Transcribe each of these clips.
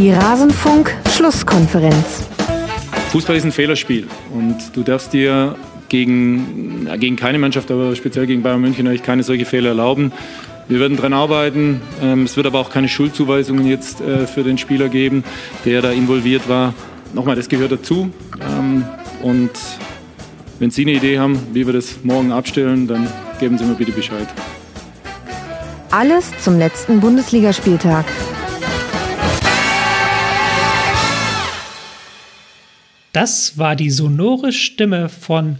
Die Rasenfunk-Schlusskonferenz. Fußball ist ein Fehlerspiel und du darfst dir gegen, gegen keine Mannschaft, aber speziell gegen Bayern München, eigentlich keine solche Fehler erlauben. Wir werden daran arbeiten. Ähm, es wird aber auch keine Schuldzuweisungen jetzt äh, für den Spieler geben, der da involviert war. Nochmal, das gehört dazu. Ähm, und wenn Sie eine Idee haben, wie wir das morgen abstellen, dann geben Sie mir bitte Bescheid. Alles zum letzten Bundesligaspieltag. Das war die sonore Stimme von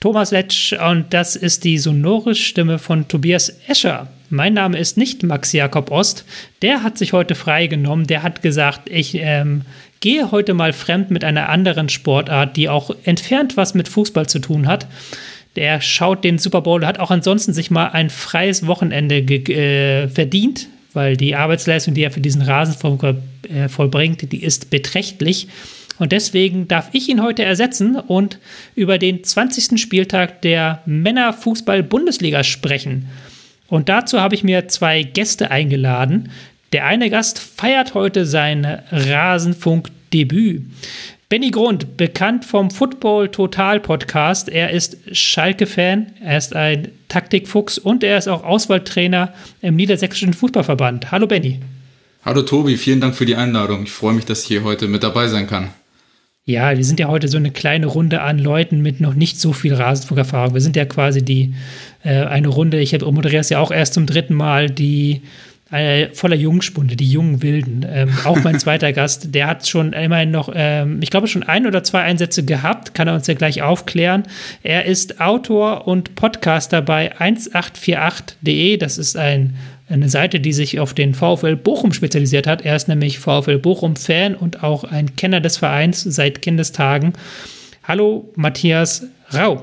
Thomas Letsch und das ist die sonore Stimme von Tobias Escher. Mein Name ist nicht Max Jakob Ost. Der hat sich heute freigenommen. Der hat gesagt, ich ähm, gehe heute mal fremd mit einer anderen Sportart, die auch entfernt was mit Fußball zu tun hat. Der schaut den Super Bowl, hat auch ansonsten sich mal ein freies Wochenende äh, verdient, weil die Arbeitsleistung, die er für diesen Rasen äh, vollbringt, die ist beträchtlich. Und deswegen darf ich ihn heute ersetzen und über den 20. Spieltag der Männerfußball-Bundesliga sprechen. Und dazu habe ich mir zwei Gäste eingeladen. Der eine Gast feiert heute sein Rasenfunk-Debüt. Benny Grund, bekannt vom Football Total Podcast. Er ist Schalke-Fan, er ist ein Taktikfuchs und er ist auch Auswahltrainer im Niedersächsischen Fußballverband. Hallo Benny. Hallo Tobi, vielen Dank für die Einladung. Ich freue mich, dass ich hier heute mit dabei sein kann. Ja, wir sind ja heute so eine kleine Runde an Leuten mit noch nicht so viel Rasenfunkerfahrung. Wir sind ja quasi die äh, eine Runde, ich moderiere es ja auch erst zum dritten Mal, die äh, voller Jungspunde, die jungen Wilden. Ähm, auch mein zweiter Gast, der hat schon immerhin noch, ähm, ich glaube, schon ein oder zwei Einsätze gehabt, kann er uns ja gleich aufklären. Er ist Autor und Podcaster bei 1848.de. Das ist ein, eine Seite, die sich auf den VfL Bochum spezialisiert hat. Er ist nämlich VfL Bochum-Fan und auch ein Kenner des Vereins seit Kindestagen. Hallo, Matthias Rau.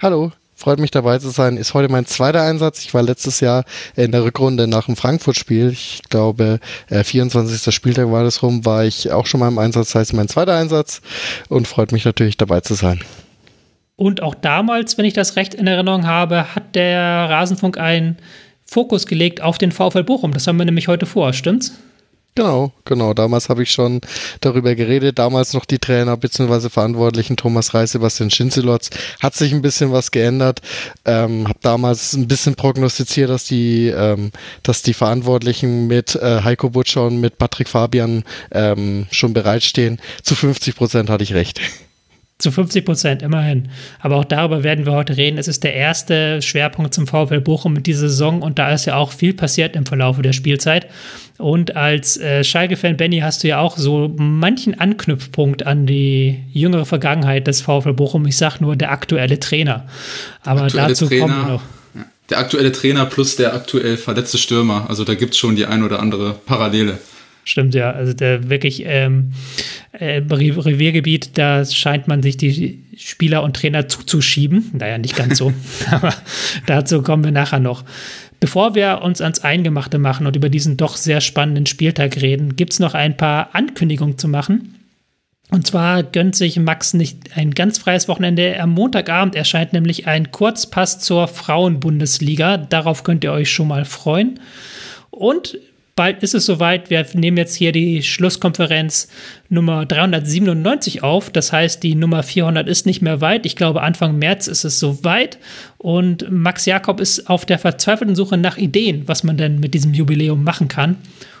Hallo, Freut mich dabei zu sein. Ist heute mein zweiter Einsatz. Ich war letztes Jahr in der Rückrunde nach dem Frankfurt-Spiel. Ich glaube, 24. Äh, Spieltag war das rum, war ich auch schon mal im Einsatz. Das heißt, mein zweiter Einsatz und freut mich natürlich dabei zu sein. Und auch damals, wenn ich das recht in Erinnerung habe, hat der Rasenfunk einen Fokus gelegt auf den VfL Bochum. Das haben wir nämlich heute vor, stimmt's? Genau, genau. Damals habe ich schon darüber geredet. Damals noch die Trainer bzw. Verantwortlichen Thomas Reis, Sebastian Schinzelotz. Hat sich ein bisschen was geändert. Ähm, habe damals ein bisschen prognostiziert, dass die, ähm, dass die Verantwortlichen mit äh, Heiko Butcher und mit Patrick Fabian ähm, schon bereitstehen. Zu 50 Prozent hatte ich recht. Zu 50 Prozent, immerhin. Aber auch darüber werden wir heute reden. Es ist der erste Schwerpunkt zum VfL Bochum mit dieser Saison und da ist ja auch viel passiert im Verlauf der Spielzeit. Und als äh, Schalke-Fan, Benny, hast du ja auch so manchen Anknüpfpunkt an die jüngere Vergangenheit des VfL Bochum. Ich sag nur der aktuelle Trainer. Aber aktuelle dazu Trainer, kommen wir noch. Der aktuelle Trainer plus der aktuell verletzte Stürmer. Also da gibt es schon die ein oder andere Parallele. Stimmt, ja. Also der wirklich ähm, äh, Reviergebiet, da scheint man sich die Spieler und Trainer zuzuschieben. Naja, nicht ganz so. Aber dazu kommen wir nachher noch. Bevor wir uns ans Eingemachte machen und über diesen doch sehr spannenden Spieltag reden, gibt es noch ein paar Ankündigungen zu machen. Und zwar gönnt sich Max nicht ein ganz freies Wochenende. Am Montagabend erscheint nämlich ein Kurzpass zur Frauenbundesliga. Darauf könnt ihr euch schon mal freuen. Und bald ist es soweit. Wir nehmen jetzt hier die Schlusskonferenz Nummer 397 auf. Das heißt, die Nummer 400 ist nicht mehr weit. Ich glaube, Anfang März ist es soweit. Und Max Jakob ist auf der verzweifelten Suche nach Ideen, was man denn mit diesem Jubiläum machen kann.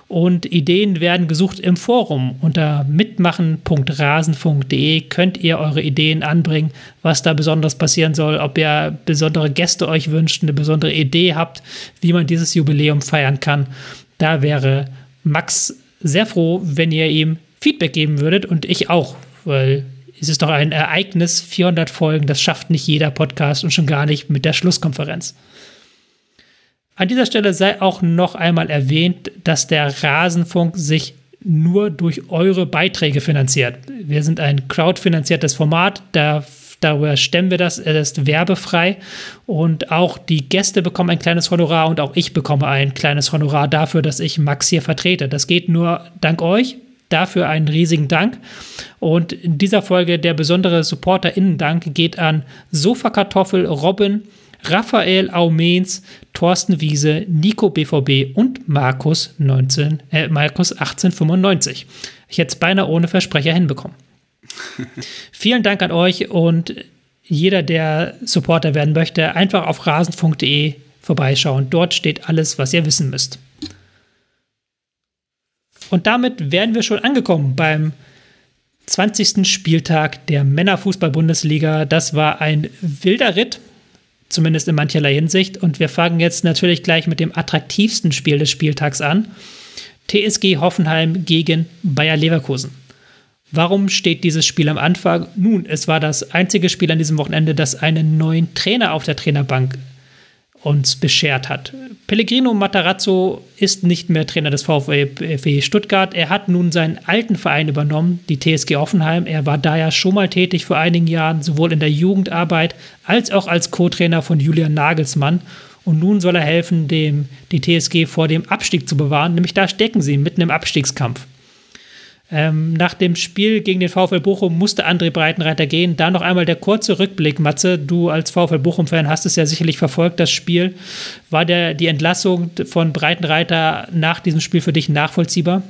Und Ideen werden gesucht im Forum. Unter mitmachen.rasenfunk.de könnt ihr eure Ideen anbringen, was da besonders passieren soll, ob ihr besondere Gäste euch wünscht, eine besondere Idee habt, wie man dieses Jubiläum feiern kann. Da wäre Max sehr froh, wenn ihr ihm Feedback geben würdet und ich auch, weil es ist doch ein Ereignis, 400 Folgen, das schafft nicht jeder Podcast und schon gar nicht mit der Schlusskonferenz. An dieser Stelle sei auch noch einmal erwähnt, dass der Rasenfunk sich nur durch eure Beiträge finanziert. Wir sind ein crowdfinanziertes Format, da Darüber stemmen wir das. Er ist werbefrei und auch die Gäste bekommen ein kleines Honorar und auch ich bekomme ein kleines Honorar dafür, dass ich Max hier vertrete. Das geht nur dank euch. Dafür einen riesigen Dank. Und in dieser Folge der besondere SupporterInnen-Dank geht an Sofakartoffel, Robin, Raphael Aumens, Thorsten Wiese, Nico BVB und Markus, 19, äh, Markus 1895. Ich hätte es beinahe ohne Versprecher hinbekommen. Vielen Dank an euch und jeder, der Supporter werden möchte, einfach auf rasen.de vorbeischauen. Dort steht alles, was ihr wissen müsst. Und damit wären wir schon angekommen beim 20. Spieltag der Männerfußball-Bundesliga. Das war ein wilder Ritt, zumindest in mancherlei Hinsicht. Und wir fangen jetzt natürlich gleich mit dem attraktivsten Spiel des Spieltags an. TSG Hoffenheim gegen Bayer Leverkusen. Warum steht dieses Spiel am Anfang? Nun, es war das einzige Spiel an diesem Wochenende, das einen neuen Trainer auf der Trainerbank uns beschert hat. Pellegrino Matarazzo ist nicht mehr Trainer des VfW Stuttgart. Er hat nun seinen alten Verein übernommen, die TSG Offenheim. Er war da ja schon mal tätig vor einigen Jahren, sowohl in der Jugendarbeit als auch als Co-Trainer von Julian Nagelsmann. Und nun soll er helfen, dem, die TSG vor dem Abstieg zu bewahren. Nämlich da stecken sie mitten im Abstiegskampf. Ähm, nach dem Spiel gegen den VfL Bochum musste André Breitenreiter gehen. Da noch einmal der kurze Rückblick, Matze. Du als VfL Bochum-Fan hast es ja sicherlich verfolgt, das Spiel. War der, die Entlassung von Breitenreiter nach diesem Spiel für dich nachvollziehbar?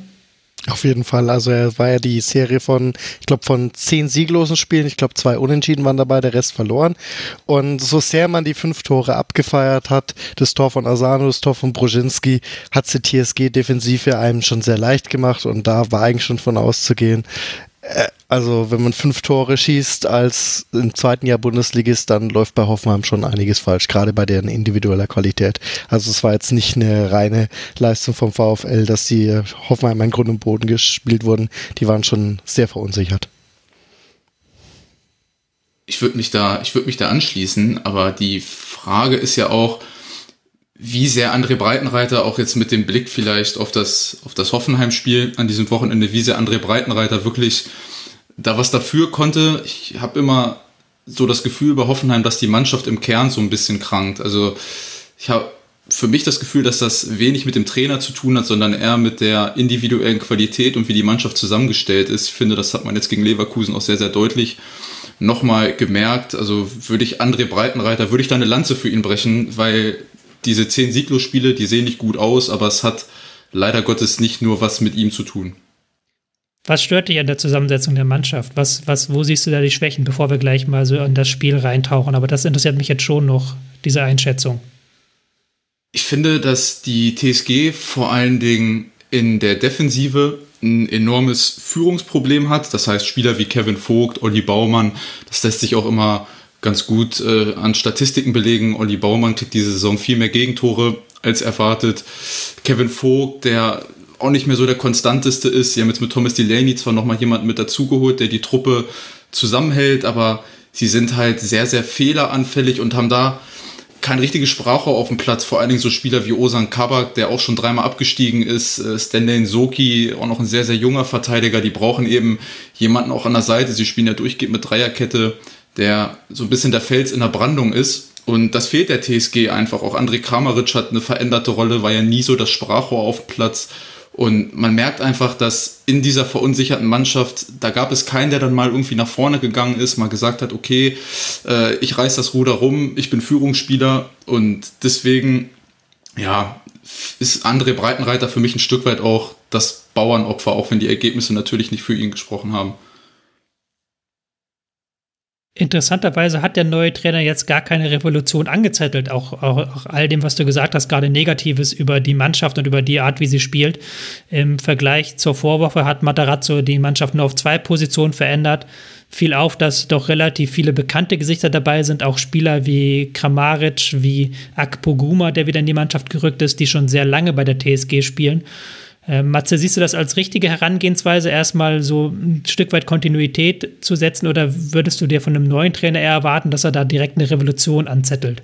Auf jeden Fall. Also er war ja die Serie von, ich glaube, von zehn sieglosen Spielen. Ich glaube, zwei Unentschieden waren dabei, der Rest verloren. Und so sehr man die fünf Tore abgefeiert hat, das Tor von Asano, das Tor von Brozinski, hat die TSG defensiv ja einem schon sehr leicht gemacht. Und da war eigentlich schon von auszugehen, also wenn man fünf Tore schießt als im zweiten Jahr Bundesligist, dann läuft bei Hoffenheim schon einiges falsch, gerade bei deren individueller Qualität. Also es war jetzt nicht eine reine Leistung vom VfL, dass die Hoffenheim ein Grund und Boden gespielt wurden. Die waren schon sehr verunsichert. Ich würde mich da, ich würde mich da anschließen, aber die Frage ist ja auch, wie sehr André Breitenreiter auch jetzt mit dem Blick vielleicht auf das, auf das Hoffenheim-Spiel an diesem Wochenende, wie sehr André Breitenreiter wirklich da was dafür konnte. Ich habe immer so das Gefühl bei Hoffenheim, dass die Mannschaft im Kern so ein bisschen krankt. Also ich habe für mich das Gefühl, dass das wenig mit dem Trainer zu tun hat, sondern eher mit der individuellen Qualität und wie die Mannschaft zusammengestellt ist. Ich finde, das hat man jetzt gegen Leverkusen auch sehr, sehr deutlich nochmal gemerkt. Also würde ich André Breitenreiter, würde ich da eine Lanze für ihn brechen, weil diese zehn Sieglos-Spiele, die sehen nicht gut aus, aber es hat leider Gottes nicht nur was mit ihm zu tun. Was stört dich an der Zusammensetzung der Mannschaft? Was, was, wo siehst du da die Schwächen, bevor wir gleich mal so in das Spiel reintauchen? Aber das interessiert mich jetzt schon noch, diese Einschätzung. Ich finde, dass die TSG vor allen Dingen in der Defensive ein enormes Führungsproblem hat. Das heißt, Spieler wie Kevin Vogt, Olli Baumann, das lässt sich auch immer ganz gut äh, an Statistiken belegen. Olli Baumann kriegt diese Saison viel mehr Gegentore als erwartet. Kevin Vogt, der auch nicht mehr so der konstanteste ist. Sie haben jetzt mit Thomas Delaney zwar nochmal jemanden mit dazugeholt, der die Truppe zusammenhält, aber sie sind halt sehr, sehr fehleranfällig und haben da kein richtiges Sprachrohr auf dem Platz, vor allen Dingen so Spieler wie Osan Kabak, der auch schon dreimal abgestiegen ist, äh, Stanley Soki, auch noch ein sehr, sehr junger Verteidiger, die brauchen eben jemanden auch an der Seite, sie spielen ja durchgehend mit Dreierkette, der so ein bisschen der Fels in der Brandung ist. Und das fehlt der TSG einfach. Auch André Kramaric hat eine veränderte Rolle, war ja nie so das Sprachrohr auf Platz. Und man merkt einfach, dass in dieser verunsicherten Mannschaft, da gab es keinen, der dann mal irgendwie nach vorne gegangen ist, mal gesagt hat, okay, äh, ich reiß das Ruder rum, ich bin Führungsspieler und deswegen, ja, ist André Breitenreiter für mich ein Stück weit auch das Bauernopfer, auch wenn die Ergebnisse natürlich nicht für ihn gesprochen haben. Interessanterweise hat der neue Trainer jetzt gar keine Revolution angezettelt, auch, auch, auch, all dem, was du gesagt hast, gerade Negatives über die Mannschaft und über die Art, wie sie spielt. Im Vergleich zur Vorwoche hat Matarazzo die Mannschaft nur auf zwei Positionen verändert. Fiel auf, dass doch relativ viele bekannte Gesichter dabei sind, auch Spieler wie Kramaric, wie Akpoguma, der wieder in die Mannschaft gerückt ist, die schon sehr lange bei der TSG spielen. Äh, Matze, siehst du das als richtige Herangehensweise, erstmal so ein Stück weit Kontinuität zu setzen oder würdest du dir von einem neuen Trainer eher erwarten, dass er da direkt eine Revolution anzettelt?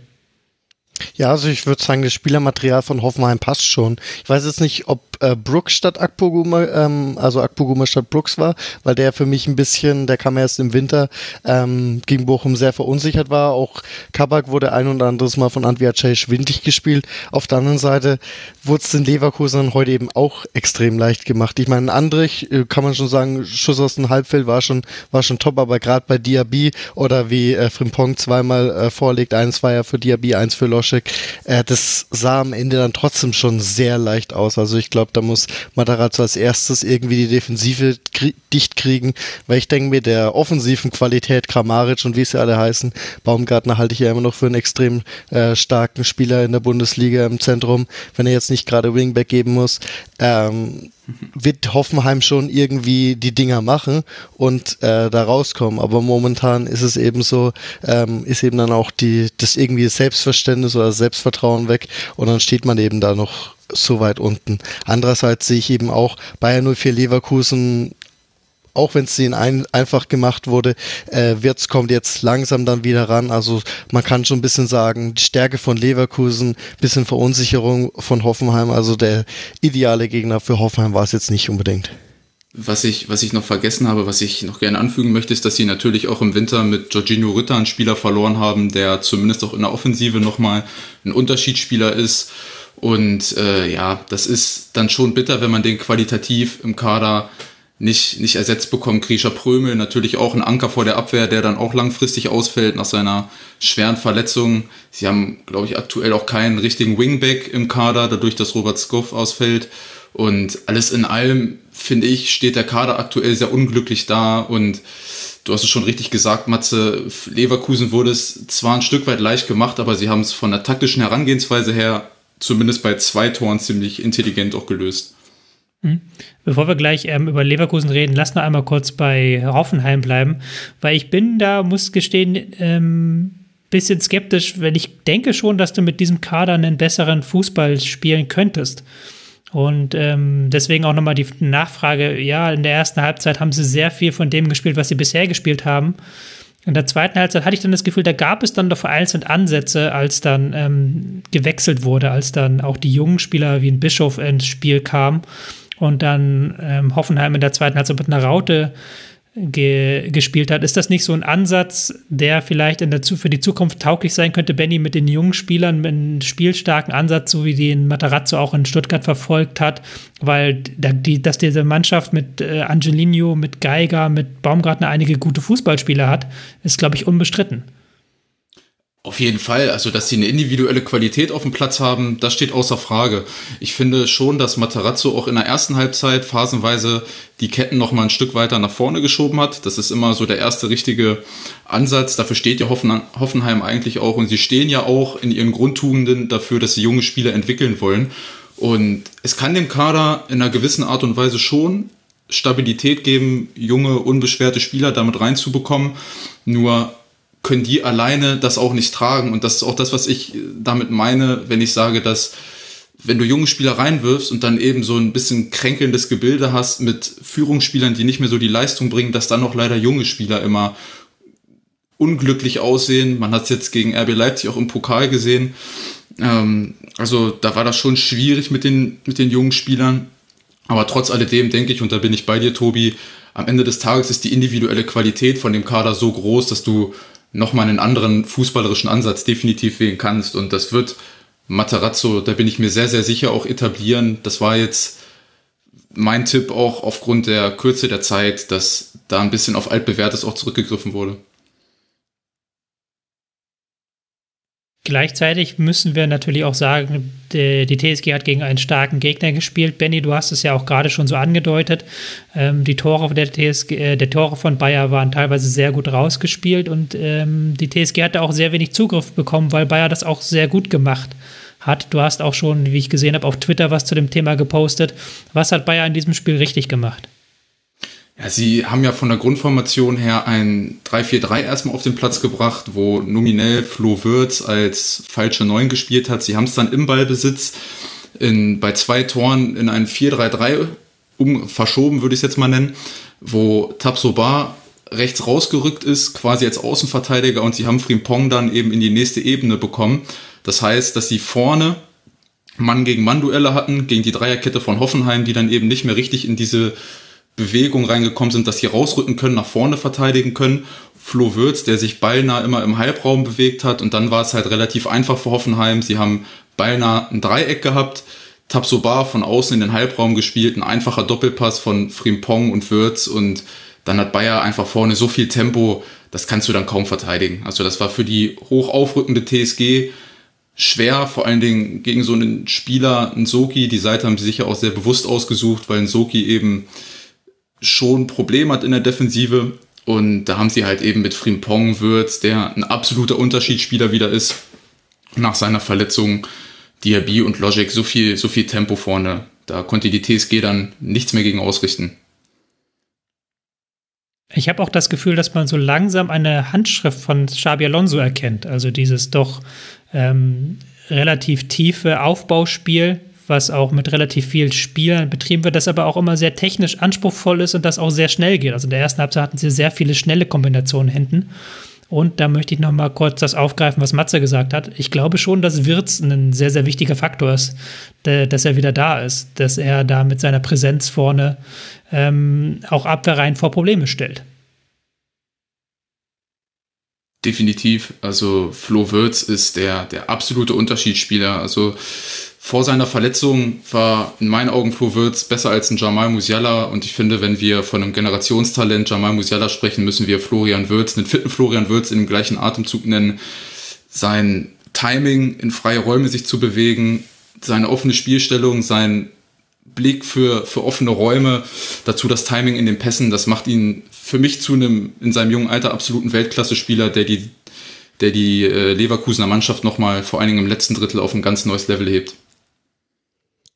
Ja, also ich würde sagen, das Spielermaterial von Hoffenheim passt schon. Ich weiß jetzt nicht, ob äh, Brooks statt Akpoguma, ähm, also Akpoguma statt Brooks war, weil der für mich ein bisschen, der kam erst im Winter, ähm, gegen Bochum sehr verunsichert war. Auch Kabak wurde ein und anderes Mal von Antwi Acey schwindig gespielt. Auf der anderen Seite wurde es den Leverkusen heute eben auch extrem leicht gemacht. Ich meine, Andrich, äh, kann man schon sagen, Schuss aus dem Halbfeld war schon, war schon top, aber gerade bei Diaby oder wie äh, Frimpong zweimal äh, vorlegt, eins war ja für Diaby, eins für Loschek, äh, das sah am Ende dann trotzdem schon sehr leicht aus. Also ich glaube, da muss Matarazzo als erstes irgendwie die Defensive krie dicht kriegen, weil ich denke mir, der offensiven Qualität, Kramaric und wie sie alle heißen, Baumgartner halte ich ja immer noch für einen extrem äh, starken Spieler in der Bundesliga im Zentrum, wenn er jetzt nicht gerade Wingback geben muss. Ähm, wird Hoffenheim schon irgendwie die Dinger machen und äh, da rauskommen. Aber momentan ist es eben so, ähm, ist eben dann auch die, das irgendwie Selbstverständnis oder Selbstvertrauen weg und dann steht man eben da noch so weit unten. Andererseits sehe ich eben auch Bayern 04 Leverkusen auch wenn es ihnen ein, einfach gemacht wurde, äh, Wirtz kommt jetzt langsam dann wieder ran. Also man kann schon ein bisschen sagen, die Stärke von Leverkusen, bisschen Verunsicherung von Hoffenheim. Also der ideale Gegner für Hoffenheim war es jetzt nicht unbedingt. Was ich, was ich noch vergessen habe, was ich noch gerne anfügen möchte, ist, dass sie natürlich auch im Winter mit Jorginho Ritter einen Spieler verloren haben, der zumindest auch in der Offensive nochmal ein Unterschiedsspieler ist. Und äh, ja, das ist dann schon bitter, wenn man den qualitativ im Kader nicht, nicht ersetzt bekommen. Grisha Prömel natürlich auch ein Anker vor der Abwehr, der dann auch langfristig ausfällt nach seiner schweren Verletzung. Sie haben, glaube ich, aktuell auch keinen richtigen Wingback im Kader, dadurch, dass Robert Skoff ausfällt. Und alles in allem, finde ich, steht der Kader aktuell sehr unglücklich da und du hast es schon richtig gesagt, Matze, Leverkusen wurde es zwar ein Stück weit leicht gemacht, aber sie haben es von der taktischen Herangehensweise her zumindest bei zwei Toren ziemlich intelligent auch gelöst. Hm. Bevor wir gleich ähm, über Leverkusen reden, lass noch einmal kurz bei Hoffenheim bleiben, weil ich bin da, muss gestehen, ähm, bisschen skeptisch, wenn ich denke schon, dass du mit diesem Kader einen besseren Fußball spielen könntest. Und ähm, deswegen auch nochmal die Nachfrage, ja, in der ersten Halbzeit haben sie sehr viel von dem gespielt, was sie bisher gespielt haben. In der zweiten Halbzeit hatte ich dann das Gefühl, da gab es dann doch vereinzelt Ansätze, als dann ähm, gewechselt wurde, als dann auch die jungen Spieler wie ein Bischof ins Spiel kamen und dann ähm, Hoffenheim in der zweiten Halbzeit mit einer Raute ge gespielt hat. Ist das nicht so ein Ansatz, der vielleicht in der für die Zukunft tauglich sein könnte, Benny, mit den jungen Spielern, mit einem spielstarken Ansatz, so wie den Matarazzo auch in Stuttgart verfolgt hat, weil die, dass diese Mannschaft mit äh, Angelino, mit Geiger, mit Baumgartner einige gute Fußballspieler hat, ist, glaube ich, unbestritten. Auf jeden Fall, also dass sie eine individuelle Qualität auf dem Platz haben, das steht außer Frage. Ich finde schon, dass Matarazzo auch in der ersten Halbzeit phasenweise die Ketten noch mal ein Stück weiter nach vorne geschoben hat. Das ist immer so der erste richtige Ansatz. Dafür steht ja Hoffenheim eigentlich auch und sie stehen ja auch in ihren Grundtugenden dafür, dass sie junge Spieler entwickeln wollen. Und es kann dem Kader in einer gewissen Art und Weise schon Stabilität geben, junge, unbeschwerte Spieler damit reinzubekommen. Nur können die alleine das auch nicht tragen. Und das ist auch das, was ich damit meine, wenn ich sage, dass wenn du junge Spieler reinwirfst und dann eben so ein bisschen kränkelndes Gebilde hast mit Führungsspielern, die nicht mehr so die Leistung bringen, dass dann noch leider junge Spieler immer unglücklich aussehen. Man hat es jetzt gegen RB Leipzig auch im Pokal gesehen. Ähm, also da war das schon schwierig mit den, mit den jungen Spielern. Aber trotz alledem denke ich, und da bin ich bei dir, Tobi, am Ende des Tages ist die individuelle Qualität von dem Kader so groß, dass du nochmal einen anderen fußballerischen Ansatz definitiv wählen kannst. Und das wird Matarazzo, da bin ich mir sehr, sehr sicher, auch etablieren. Das war jetzt mein Tipp auch aufgrund der Kürze der Zeit, dass da ein bisschen auf altbewährtes auch zurückgegriffen wurde. Gleichzeitig müssen wir natürlich auch sagen, die, die, TSG hat gegen einen starken Gegner gespielt. Benny, du hast es ja auch gerade schon so angedeutet. Ähm, die Tore der TSG, äh, der Tore von Bayer waren teilweise sehr gut rausgespielt und ähm, die TSG hatte auch sehr wenig Zugriff bekommen, weil Bayer das auch sehr gut gemacht hat. Du hast auch schon, wie ich gesehen habe, auf Twitter was zu dem Thema gepostet. Was hat Bayer in diesem Spiel richtig gemacht? Ja, sie haben ja von der Grundformation her ein 3-4-3 erstmal auf den Platz gebracht, wo nominell Flo Würz als falsche Neun gespielt hat. Sie haben es dann im Ballbesitz in, bei zwei Toren in ein 4-3-3 um, verschoben, würde ich es jetzt mal nennen, wo Tabsoba rechts rausgerückt ist, quasi als Außenverteidiger und sie haben Frimpong dann eben in die nächste Ebene bekommen. Das heißt, dass sie vorne Mann gegen Mann Duelle hatten, gegen die Dreierkette von Hoffenheim, die dann eben nicht mehr richtig in diese Bewegung reingekommen sind, dass sie rausrücken können, nach vorne verteidigen können. Flo Würz, der sich beinahe immer im Halbraum bewegt hat und dann war es halt relativ einfach für Hoffenheim. Sie haben beinahe ein Dreieck gehabt. Tabsoba von außen in den Halbraum gespielt, ein einfacher Doppelpass von Frimpong und Würz und dann hat Bayer einfach vorne so viel Tempo, das kannst du dann kaum verteidigen. Also das war für die hoch aufrückende TSG schwer, vor allen Dingen gegen so einen Spieler, einen Soki. Die Seite haben sie sicher auch sehr bewusst ausgesucht, weil ein Soki eben schon ein Problem hat in der Defensive. Und da haben sie halt eben mit Frimpong Würz, der ein absoluter Unterschiedsspieler wieder ist, nach seiner Verletzung, Diaby und Logic so viel, so viel Tempo vorne. Da konnte die TSG dann nichts mehr gegen ausrichten. Ich habe auch das Gefühl, dass man so langsam eine Handschrift von Xabi Alonso erkennt. Also dieses doch ähm, relativ tiefe Aufbauspiel, was auch mit relativ viel Spielern betrieben wird, das aber auch immer sehr technisch anspruchsvoll ist und das auch sehr schnell geht. Also in der ersten Halbzeit hatten sie sehr viele schnelle Kombinationen hinten. Und da möchte ich noch mal kurz das aufgreifen, was Matze gesagt hat. Ich glaube schon, dass Wirtz ein sehr, sehr wichtiger Faktor ist, dass er wieder da ist, dass er da mit seiner Präsenz vorne ähm, auch Abwehrreihen vor Probleme stellt. Definitiv. Also Flo Wirtz ist der, der absolute Unterschiedsspieler. Also vor seiner Verletzung war in meinen Augen Flo Wirtz besser als ein Jamal Musiala. Und ich finde, wenn wir von einem Generationstalent Jamal Musiala sprechen, müssen wir Florian Wirtz, einen fitten Florian Wirtz in dem gleichen Atemzug nennen. Sein Timing, in freie Räume sich zu bewegen, seine offene Spielstellung, sein Blick für, für offene Räume, dazu das Timing in den Pässen, das macht ihn für mich zu einem in seinem jungen Alter absoluten Weltklasse-Spieler, der die, der die äh, Leverkusener Mannschaft nochmal vor allen Dingen im letzten Drittel auf ein ganz neues Level hebt.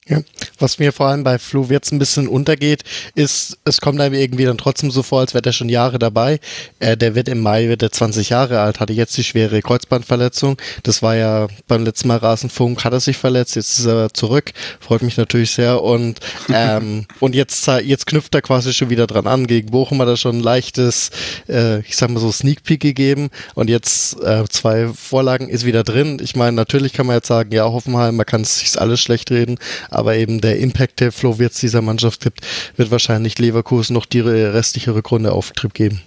Ja, was mir vor allem bei Flo jetzt ein bisschen untergeht, ist, es kommt einem irgendwie dann trotzdem so vor, als wäre der schon Jahre dabei. Äh, der wird im Mai, wird er 20 Jahre alt, hatte jetzt die schwere Kreuzbandverletzung. Das war ja beim letzten Mal Rasenfunk, hat er sich verletzt, jetzt ist er zurück. Freut mich natürlich sehr. Und, ähm, und jetzt, jetzt knüpft er quasi schon wieder dran an. Gegen Bochum hat er schon ein leichtes, äh, ich sag mal so, Sneak Peek gegeben. Und jetzt äh, zwei Vorlagen ist wieder drin. Ich meine, natürlich kann man jetzt sagen, ja, Hoffenheim, man kann sich alles schlecht reden aber eben der Impact, der Flo Wirtz dieser Mannschaft gibt, wird wahrscheinlich Leverkusen noch die restliche Rückrunde Auftrieb geben.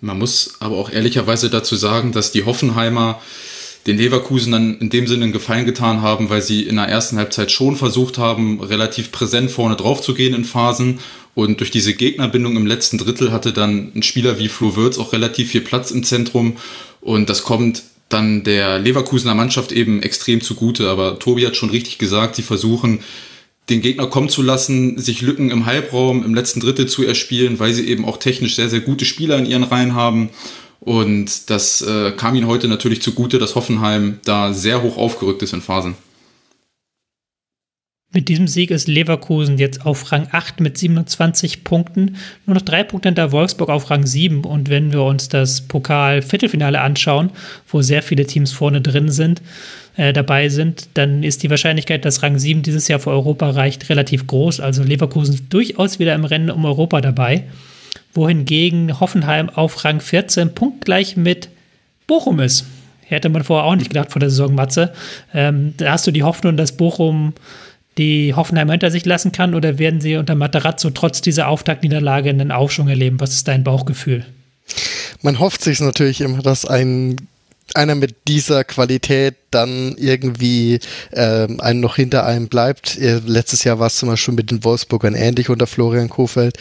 Man muss aber auch ehrlicherweise dazu sagen, dass die Hoffenheimer den Leverkusen dann in dem Sinne einen Gefallen getan haben, weil sie in der ersten Halbzeit schon versucht haben, relativ präsent vorne drauf zu gehen in Phasen. Und durch diese Gegnerbindung im letzten Drittel hatte dann ein Spieler wie Flo Wirtz auch relativ viel Platz im Zentrum. Und das kommt dann der Leverkusener Mannschaft eben extrem zugute. Aber Tobi hat schon richtig gesagt, sie versuchen, den Gegner kommen zu lassen, sich Lücken im Halbraum, im letzten Drittel zu erspielen, weil sie eben auch technisch sehr, sehr gute Spieler in ihren Reihen haben. Und das äh, kam ihnen heute natürlich zugute, dass Hoffenheim da sehr hoch aufgerückt ist in Phasen. Mit diesem Sieg ist Leverkusen jetzt auf Rang 8 mit 27 Punkten, nur noch drei Punkte hinter Wolfsburg auf Rang 7. Und wenn wir uns das Pokal-Viertelfinale anschauen, wo sehr viele Teams vorne drin sind, äh, dabei sind, dann ist die Wahrscheinlichkeit, dass Rang 7 dieses Jahr für Europa reicht, relativ groß. Also Leverkusen durchaus wieder im Rennen um Europa dabei. Wohingegen Hoffenheim auf Rang 14 punktgleich mit Bochum ist. Hätte man vorher auch nicht gedacht vor der Saison, Matze. Ähm, da hast du die Hoffnung, dass Bochum die Hoffenheim hinter sich lassen kann oder werden sie unter Materazzo trotz dieser Auftaktniederlage einen Aufschwung erleben? Was ist dein Bauchgefühl? Man hofft sich natürlich immer, dass ein einer mit dieser Qualität dann irgendwie ähm, einen noch hinter einem bleibt. Letztes Jahr war es zum Beispiel mit den Wolfsburgern ähnlich unter Florian Kofeld.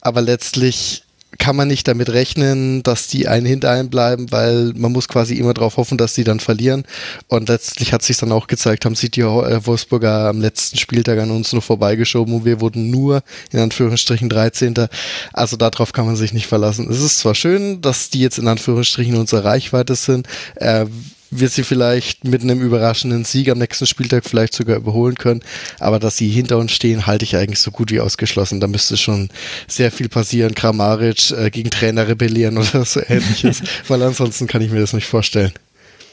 Aber letztlich kann man nicht damit rechnen, dass die einen hinter einem bleiben, weil man muss quasi immer darauf hoffen, dass sie dann verlieren. Und letztlich hat sich dann auch gezeigt, haben sich die äh, Wolfsburger am letzten Spieltag an uns nur vorbeigeschoben und wir wurden nur in Anführungsstrichen 13. Also darauf kann man sich nicht verlassen. Es ist zwar schön, dass die jetzt in Anführungsstrichen unsere Reichweite sind. Äh, wir sie vielleicht mit einem überraschenden Sieg am nächsten Spieltag vielleicht sogar überholen können. Aber dass sie hinter uns stehen, halte ich eigentlich so gut wie ausgeschlossen. Da müsste schon sehr viel passieren. Kramaric äh, gegen Trainer rebellieren oder so ähnliches, weil ansonsten kann ich mir das nicht vorstellen.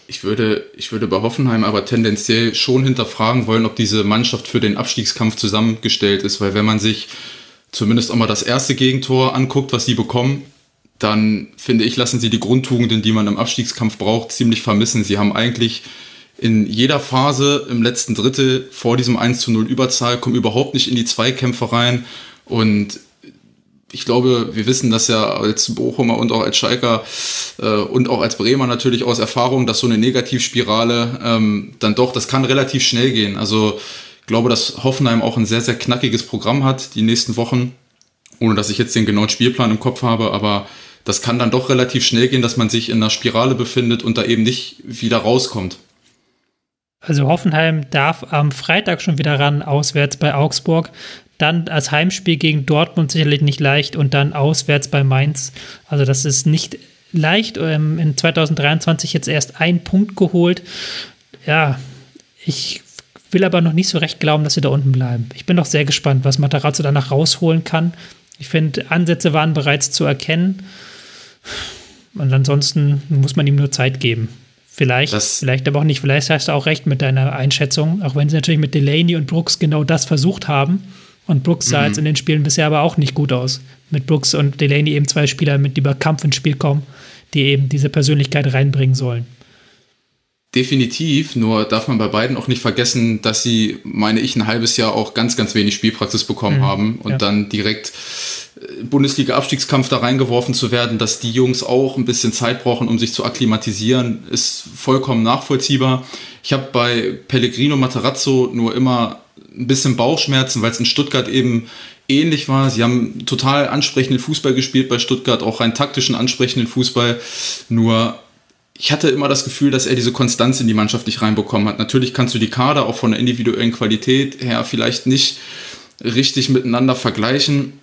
Ich würde, ich würde bei Hoffenheim aber tendenziell schon hinterfragen wollen, ob diese Mannschaft für den Abstiegskampf zusammengestellt ist, weil wenn man sich zumindest auch mal das erste Gegentor anguckt, was sie bekommen, dann finde ich, lassen sie die Grundtugenden, die man im Abstiegskampf braucht, ziemlich vermissen. Sie haben eigentlich in jeder Phase im letzten Drittel vor diesem 1 zu 0 Überzahl, kommen überhaupt nicht in die Zweikämpfe rein und ich glaube, wir wissen das ja als Bochumer und auch als Schalker äh, und auch als Bremer natürlich aus Erfahrung, dass so eine Negativspirale ähm, dann doch, das kann relativ schnell gehen. Also ich glaube, dass Hoffenheim auch ein sehr, sehr knackiges Programm hat die nächsten Wochen, ohne dass ich jetzt den genauen Spielplan im Kopf habe, aber das kann dann doch relativ schnell gehen, dass man sich in einer Spirale befindet und da eben nicht wieder rauskommt. Also Hoffenheim darf am Freitag schon wieder ran, auswärts bei Augsburg dann als Heimspiel gegen Dortmund sicherlich nicht leicht und dann auswärts bei Mainz. Also das ist nicht leicht. Ähm, in 2023 jetzt erst ein Punkt geholt. Ja, ich will aber noch nicht so recht glauben, dass sie da unten bleiben. Ich bin doch sehr gespannt, was Matarazzo danach rausholen kann. Ich finde, Ansätze waren bereits zu erkennen. Und ansonsten muss man ihm nur Zeit geben. Vielleicht, das vielleicht aber auch nicht. Vielleicht hast du auch recht mit deiner Einschätzung, auch wenn sie natürlich mit Delaney und Brooks genau das versucht haben. Und Brooks sah mhm. jetzt in den Spielen bisher aber auch nicht gut aus. Mit Brooks und Delaney eben zwei Spieler, mit über Kampf ins Spiel kommen, die eben diese Persönlichkeit reinbringen sollen. Definitiv, nur darf man bei beiden auch nicht vergessen, dass sie, meine ich, ein halbes Jahr auch ganz, ganz wenig Spielpraxis bekommen mhm, haben und ja. dann direkt äh, Bundesliga-Abstiegskampf da reingeworfen zu werden, dass die Jungs auch ein bisschen Zeit brauchen, um sich zu akklimatisieren, ist vollkommen nachvollziehbar. Ich habe bei Pellegrino Materazzo nur immer ein bisschen Bauchschmerzen, weil es in Stuttgart eben ähnlich war. Sie haben total ansprechenden Fußball gespielt bei Stuttgart, auch rein taktischen ansprechenden Fußball. Nur ich hatte immer das Gefühl, dass er diese Konstanz in die Mannschaft nicht reinbekommen hat. Natürlich kannst du die Kader auch von der individuellen Qualität her vielleicht nicht richtig miteinander vergleichen.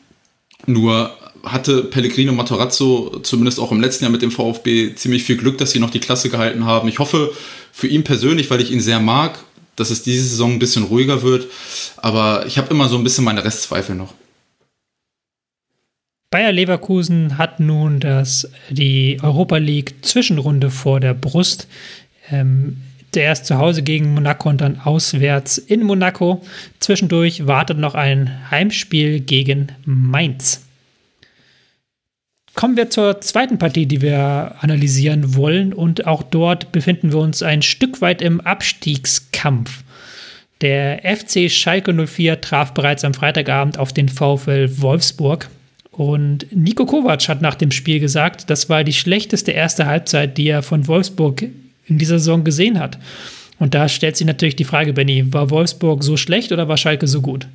Nur hatte Pellegrino Matarazzo zumindest auch im letzten Jahr mit dem VfB ziemlich viel Glück, dass sie noch die Klasse gehalten haben. Ich hoffe für ihn persönlich, weil ich ihn sehr mag dass es diese Saison ein bisschen ruhiger wird. Aber ich habe immer so ein bisschen meine Restzweifel noch. Bayer Leverkusen hat nun das, die Europa League Zwischenrunde vor der Brust. Ähm, erst zu Hause gegen Monaco und dann auswärts in Monaco. Zwischendurch wartet noch ein Heimspiel gegen Mainz. Kommen wir zur zweiten Partie, die wir analysieren wollen. Und auch dort befinden wir uns ein Stück weit im Abstiegskampf. Der FC Schalke 04 traf bereits am Freitagabend auf den VfL Wolfsburg. Und Nico Kovac hat nach dem Spiel gesagt, das war die schlechteste erste Halbzeit, die er von Wolfsburg in dieser Saison gesehen hat. Und da stellt sich natürlich die Frage, Benny, war Wolfsburg so schlecht oder war Schalke so gut?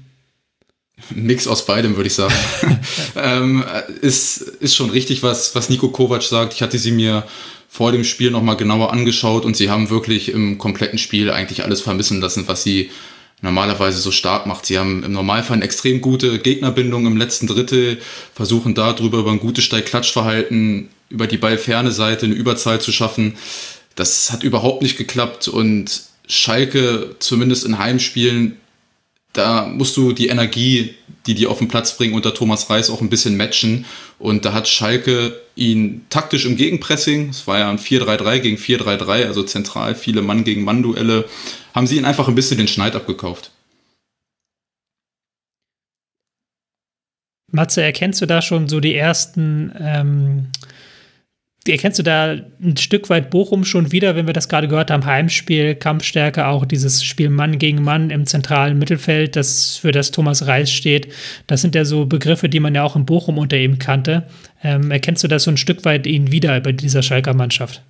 Mix aus beidem, würde ich sagen. ähm, ist, ist schon richtig, was, was Nico Kovac sagt. Ich hatte sie mir vor dem Spiel nochmal genauer angeschaut und sie haben wirklich im kompletten Spiel eigentlich alles vermissen lassen, was sie normalerweise so stark macht. Sie haben im Normalfall eine extrem gute Gegnerbindung im letzten Drittel, versuchen darüber über ein gutes Steig-Klatsch-Verhalten über die ballferne Seite eine Überzahl zu schaffen. Das hat überhaupt nicht geklappt und Schalke, zumindest in Heimspielen, da musst du die Energie, die die auf den Platz bringen, unter Thomas Reis auch ein bisschen matchen. Und da hat Schalke ihn taktisch im Gegenpressing, es war ja ein 4-3-3 gegen 4-3-3, also zentral viele Mann gegen Mann-Duelle, haben sie ihn einfach ein bisschen den Schneid abgekauft. Matze, erkennst du da schon so die ersten ähm, erkennst du da ein Stück weit Bochum schon wieder, wenn wir das gerade gehört haben, Heimspiel, Kampfstärke, auch dieses Spiel Mann gegen Mann im zentralen Mittelfeld, das für das Thomas Reis steht. Das sind ja so Begriffe, die man ja auch in Bochum unter ihm kannte. Ähm, erkennst du das so ein Stück weit ihn wieder bei dieser Schalker Mannschaft?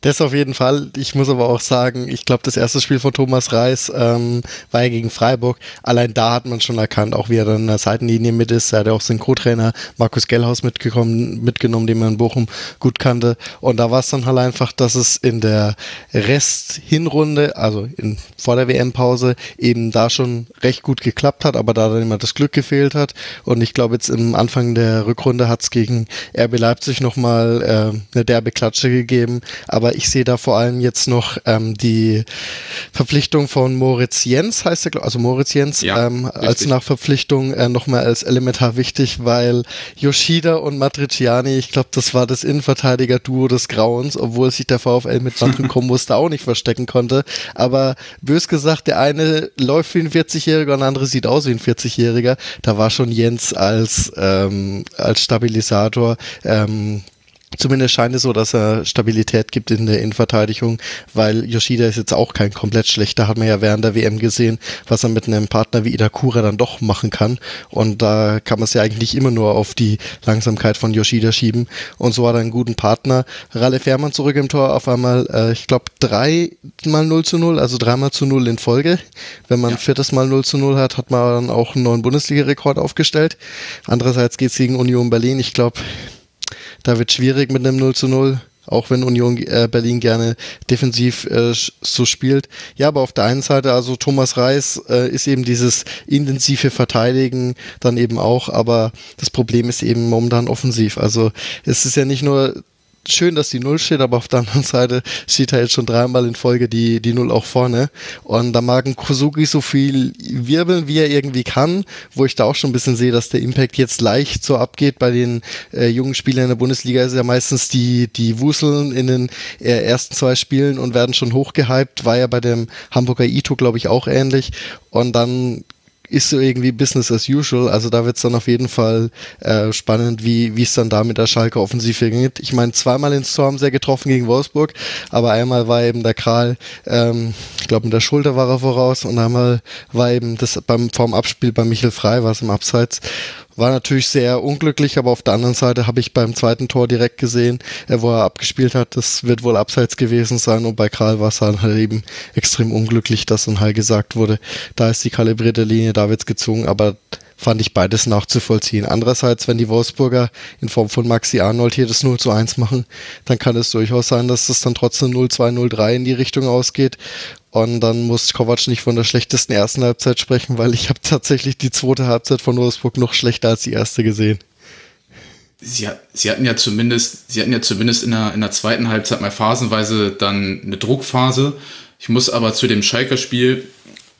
Das auf jeden Fall. Ich muss aber auch sagen, ich glaube, das erste Spiel von Thomas Reis ähm, war ja gegen Freiburg. Allein da hat man schon erkannt, auch wie er dann in der Seitenlinie mit ist. Er hat ja auch seinen Co-Trainer Markus Gellhaus mitgekommen, mitgenommen, den man in Bochum gut kannte. Und da war es dann halt einfach, dass es in der Rest-Hinrunde, also in, vor der WM-Pause, eben da schon recht gut geklappt hat, aber da dann immer das Glück gefehlt hat. Und ich glaube, jetzt im Anfang der Rückrunde hat es gegen RB Leipzig nochmal äh, eine derbe Klatsche gegeben. Aber aber ich sehe da vor allem jetzt noch ähm, die Verpflichtung von Moritz Jens, heißt er, also Moritz Jens, ja, ähm, als Nachverpflichtung äh, nochmal als elementar wichtig, weil Yoshida und Matriciani, ich glaube, das war das Innenverteidiger-Duo des Grauens, obwohl sich der VfL mit manchen Kombos da auch nicht verstecken konnte. Aber bös gesagt, der eine läuft wie ein 40-Jähriger und der andere sieht aus wie ein 40-Jähriger. Da war schon Jens als, ähm, als Stabilisator ähm, Zumindest scheint es so, dass er Stabilität gibt in der Innenverteidigung, weil Yoshida ist jetzt auch kein komplett schlechter, hat man ja während der WM gesehen, was er mit einem Partner wie Itakura dann doch machen kann. Und da kann man es ja eigentlich immer nur auf die Langsamkeit von Yoshida schieben. Und so hat er einen guten Partner. Ralle Fährmann zurück im Tor, auf einmal, äh, ich glaube, dreimal 0 zu 0, also dreimal zu 0 in Folge. Wenn man ja. viertes Mal 0 zu 0 hat, hat man dann auch einen neuen Bundesliga-Rekord aufgestellt. Andererseits geht es gegen Union Berlin. Ich glaube, da wird schwierig mit einem 0 zu 0 auch wenn Union äh, Berlin gerne defensiv äh, so spielt. Ja, aber auf der einen Seite, also Thomas Reis äh, ist eben dieses intensive Verteidigen dann eben auch, aber das Problem ist eben momentan offensiv. Also es ist ja nicht nur schön, dass die Null steht, aber auf der anderen Seite steht halt schon dreimal in Folge die, die Null auch vorne. Und da mag ein Kosugi so viel wirbeln, wie er irgendwie kann, wo ich da auch schon ein bisschen sehe, dass der Impact jetzt leicht so abgeht. Bei den äh, jungen Spielern in der Bundesliga ist ja meistens die, die wuseln in den äh, ersten zwei Spielen und werden schon hochgehypt. War ja bei dem Hamburger Ito, glaube ich, auch ähnlich. Und dann ist so irgendwie Business as usual. Also da wird es dann auf jeden Fall äh, spannend, wie wie es dann da mit der Schalke Offensive geht. Ich meine, zweimal haben sie ja getroffen gegen Wolfsburg, aber einmal war eben der Kral, ähm, ich glaube mit der Schulter war er voraus und einmal war eben das beim vorm Abspiel bei Michel Frei, war es im Abseits. War natürlich sehr unglücklich, aber auf der anderen Seite habe ich beim zweiten Tor direkt gesehen, äh, wo er abgespielt hat, das wird wohl abseits gewesen sein. Und bei Karl war es halt eben extrem unglücklich, dass dann halt gesagt wurde, da ist die kalibrierte Linie, da wird's gezogen, aber fand ich beides nachzuvollziehen. Andererseits, wenn die Wolfsburger in Form von Maxi Arnold hier das 0 zu 1 machen, dann kann es durchaus sein, dass es dann trotzdem 0-2, 0-3 in die Richtung ausgeht. Und dann muss Kovac nicht von der schlechtesten ersten Halbzeit sprechen, weil ich habe tatsächlich die zweite Halbzeit von Wolfsburg noch schlechter als die erste gesehen. Sie, sie, hatten ja zumindest, sie hatten ja zumindest in der, in der zweiten Halbzeit mal phasenweise dann eine Druckphase. Ich muss aber zu dem Schalker Spiel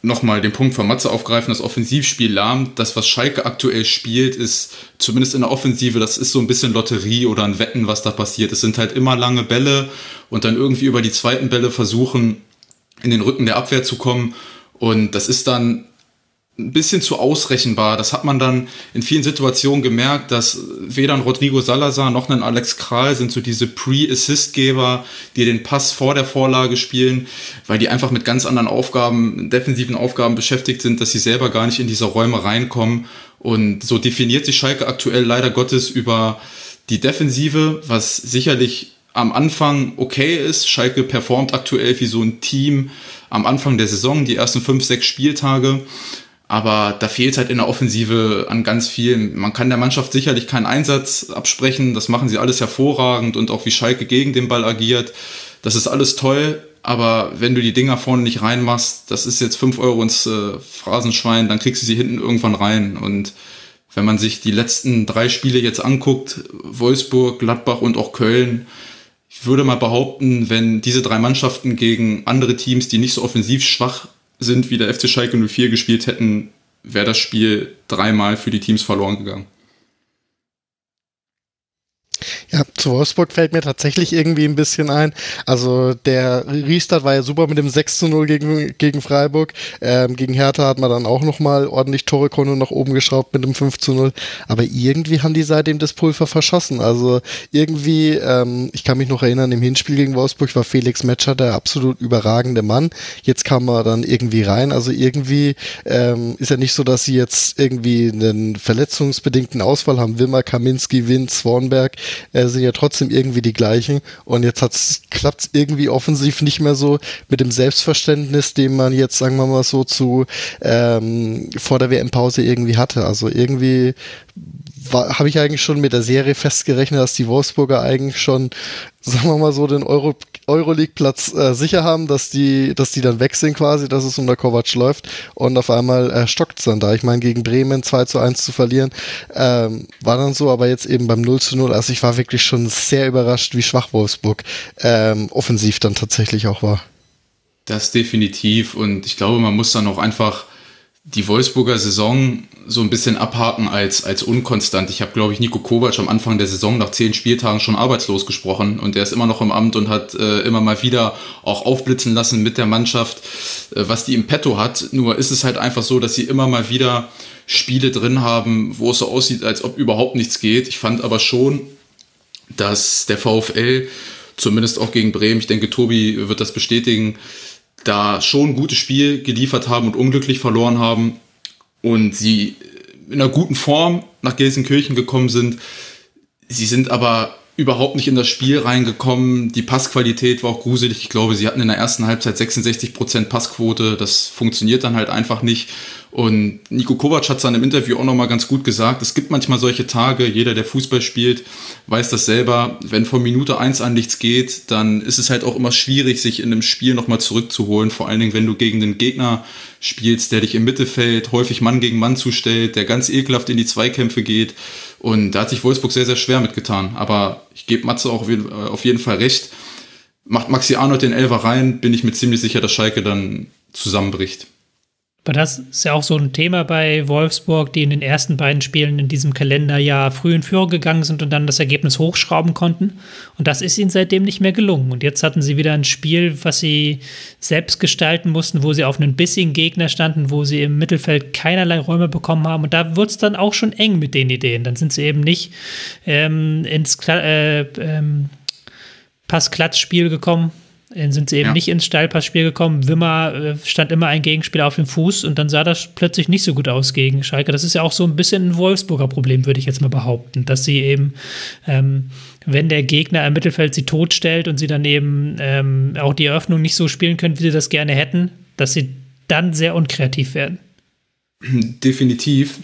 nochmal den Punkt von Matze aufgreifen, das Offensivspiel lahmt. Das, was Schalke aktuell spielt, ist zumindest in der Offensive, das ist so ein bisschen Lotterie oder ein Wetten, was da passiert. Es sind halt immer lange Bälle und dann irgendwie über die zweiten Bälle versuchen, in den Rücken der Abwehr zu kommen. Und das ist dann ein bisschen zu ausrechenbar. Das hat man dann in vielen Situationen gemerkt, dass weder ein Rodrigo Salazar noch ein Alex Kral sind so diese Pre-Assist-Geber, die den Pass vor der Vorlage spielen, weil die einfach mit ganz anderen Aufgaben, defensiven Aufgaben beschäftigt sind, dass sie selber gar nicht in diese Räume reinkommen. Und so definiert sich Schalke aktuell leider Gottes über die Defensive, was sicherlich am Anfang okay ist. Schalke performt aktuell wie so ein Team am Anfang der Saison, die ersten fünf, sechs Spieltage. Aber da fehlt halt in der Offensive an ganz vielen. Man kann der Mannschaft sicherlich keinen Einsatz absprechen. Das machen sie alles hervorragend und auch wie Schalke gegen den Ball agiert. Das ist alles toll. Aber wenn du die Dinger vorne nicht reinmachst, das ist jetzt fünf Euro ins äh, Phrasenschwein, dann kriegst du sie hinten irgendwann rein. Und wenn man sich die letzten drei Spiele jetzt anguckt, Wolfsburg, Gladbach und auch Köln, ich würde mal behaupten, wenn diese drei Mannschaften gegen andere Teams, die nicht so offensiv schwach sind, wie der FC Schalke 04 gespielt hätten, wäre das Spiel dreimal für die Teams verloren gegangen. Ja, zu Wolfsburg fällt mir tatsächlich irgendwie ein bisschen ein. Also der Riestart war ja super mit dem 6 zu 0 gegen, gegen Freiburg. Ähm, gegen Hertha hat man dann auch nochmal ordentlich Torrekonto nach oben geschraubt mit dem 5 zu 0. Aber irgendwie haben die seitdem das Pulver verschossen. Also irgendwie, ähm, ich kann mich noch erinnern, im Hinspiel gegen Wolfsburg war Felix Metscher der absolut überragende Mann. Jetzt kam er dann irgendwie rein. Also irgendwie ähm, ist ja nicht so, dass sie jetzt irgendwie einen verletzungsbedingten Ausfall haben. Wilmer, Kaminski, Wind, Swanberg äh, sind ja trotzdem irgendwie die gleichen. Und jetzt klappt es irgendwie offensiv nicht mehr so mit dem Selbstverständnis, den man jetzt, sagen wir mal so, zu ähm, vor der WM-Pause irgendwie hatte. Also irgendwie habe ich eigentlich schon mit der Serie festgerechnet, dass die Wolfsburger eigentlich schon, sagen wir mal so, den Euro, Euroleague-Platz äh, sicher haben, dass die, dass die dann weg sind quasi, dass es unter Kovac läuft und auf einmal äh, es dann da. Ich meine, gegen Bremen 2 zu 1 zu verlieren, ähm, war dann so, aber jetzt eben beim 0 zu 0, also ich war wirklich schon sehr überrascht, wie schwach Wolfsburg ähm, offensiv dann tatsächlich auch war. Das definitiv und ich glaube, man muss dann auch einfach die Wolfsburger Saison so ein bisschen abhaken als, als unkonstant. Ich habe, glaube ich, Nico Kovac am Anfang der Saison nach zehn Spieltagen schon arbeitslos gesprochen und er ist immer noch im Amt und hat äh, immer mal wieder auch aufblitzen lassen mit der Mannschaft, äh, was die im Petto hat. Nur ist es halt einfach so, dass sie immer mal wieder Spiele drin haben, wo es so aussieht, als ob überhaupt nichts geht. Ich fand aber schon, dass der VfL zumindest auch gegen Bremen, ich denke, Tobi wird das bestätigen, da schon ein gutes Spiel geliefert haben und unglücklich verloren haben und sie in einer guten Form nach Gelsenkirchen gekommen sind. Sie sind aber überhaupt nicht in das Spiel reingekommen. Die Passqualität war auch gruselig. Ich glaube, sie hatten in der ersten Halbzeit 66% Passquote. Das funktioniert dann halt einfach nicht. Und Nico Kovac hat es dann im Interview auch nochmal ganz gut gesagt. Es gibt manchmal solche Tage, jeder, der Fußball spielt, weiß das selber. Wenn von Minute eins an nichts geht, dann ist es halt auch immer schwierig, sich in einem Spiel nochmal zurückzuholen. Vor allen Dingen, wenn du gegen den Gegner spielst, der dich im Mittelfeld häufig Mann gegen Mann zustellt, der ganz ekelhaft in die Zweikämpfe geht. Und da hat sich Wolfsburg sehr, sehr schwer mitgetan. Aber ich gebe Matze auch auf jeden Fall recht. Macht Maxi Arnold den Elfer rein, bin ich mir ziemlich sicher, dass Schalke dann zusammenbricht. Aber das ist ja auch so ein Thema bei Wolfsburg, die in den ersten beiden Spielen in diesem Kalenderjahr früh in Führung gegangen sind und dann das Ergebnis hochschrauben konnten. Und das ist ihnen seitdem nicht mehr gelungen. Und jetzt hatten sie wieder ein Spiel, was sie selbst gestalten mussten, wo sie auf einen bissigen Gegner standen, wo sie im Mittelfeld keinerlei Räume bekommen haben. Und da wird es dann auch schon eng mit den Ideen. Dann sind sie eben nicht ähm, ins äh, ähm, Pass-Klatz-Spiel gekommen, dann sind sie eben ja. nicht ins Steilpassspiel gekommen. Wimmer äh, stand immer ein Gegenspieler auf dem Fuß und dann sah das plötzlich nicht so gut aus gegen Schalke. Das ist ja auch so ein bisschen ein Wolfsburger Problem, würde ich jetzt mal behaupten, dass sie eben, ähm, wenn der Gegner im Mittelfeld sie totstellt und sie dann eben ähm, auch die Eröffnung nicht so spielen können, wie sie das gerne hätten, dass sie dann sehr unkreativ werden. Definitiv.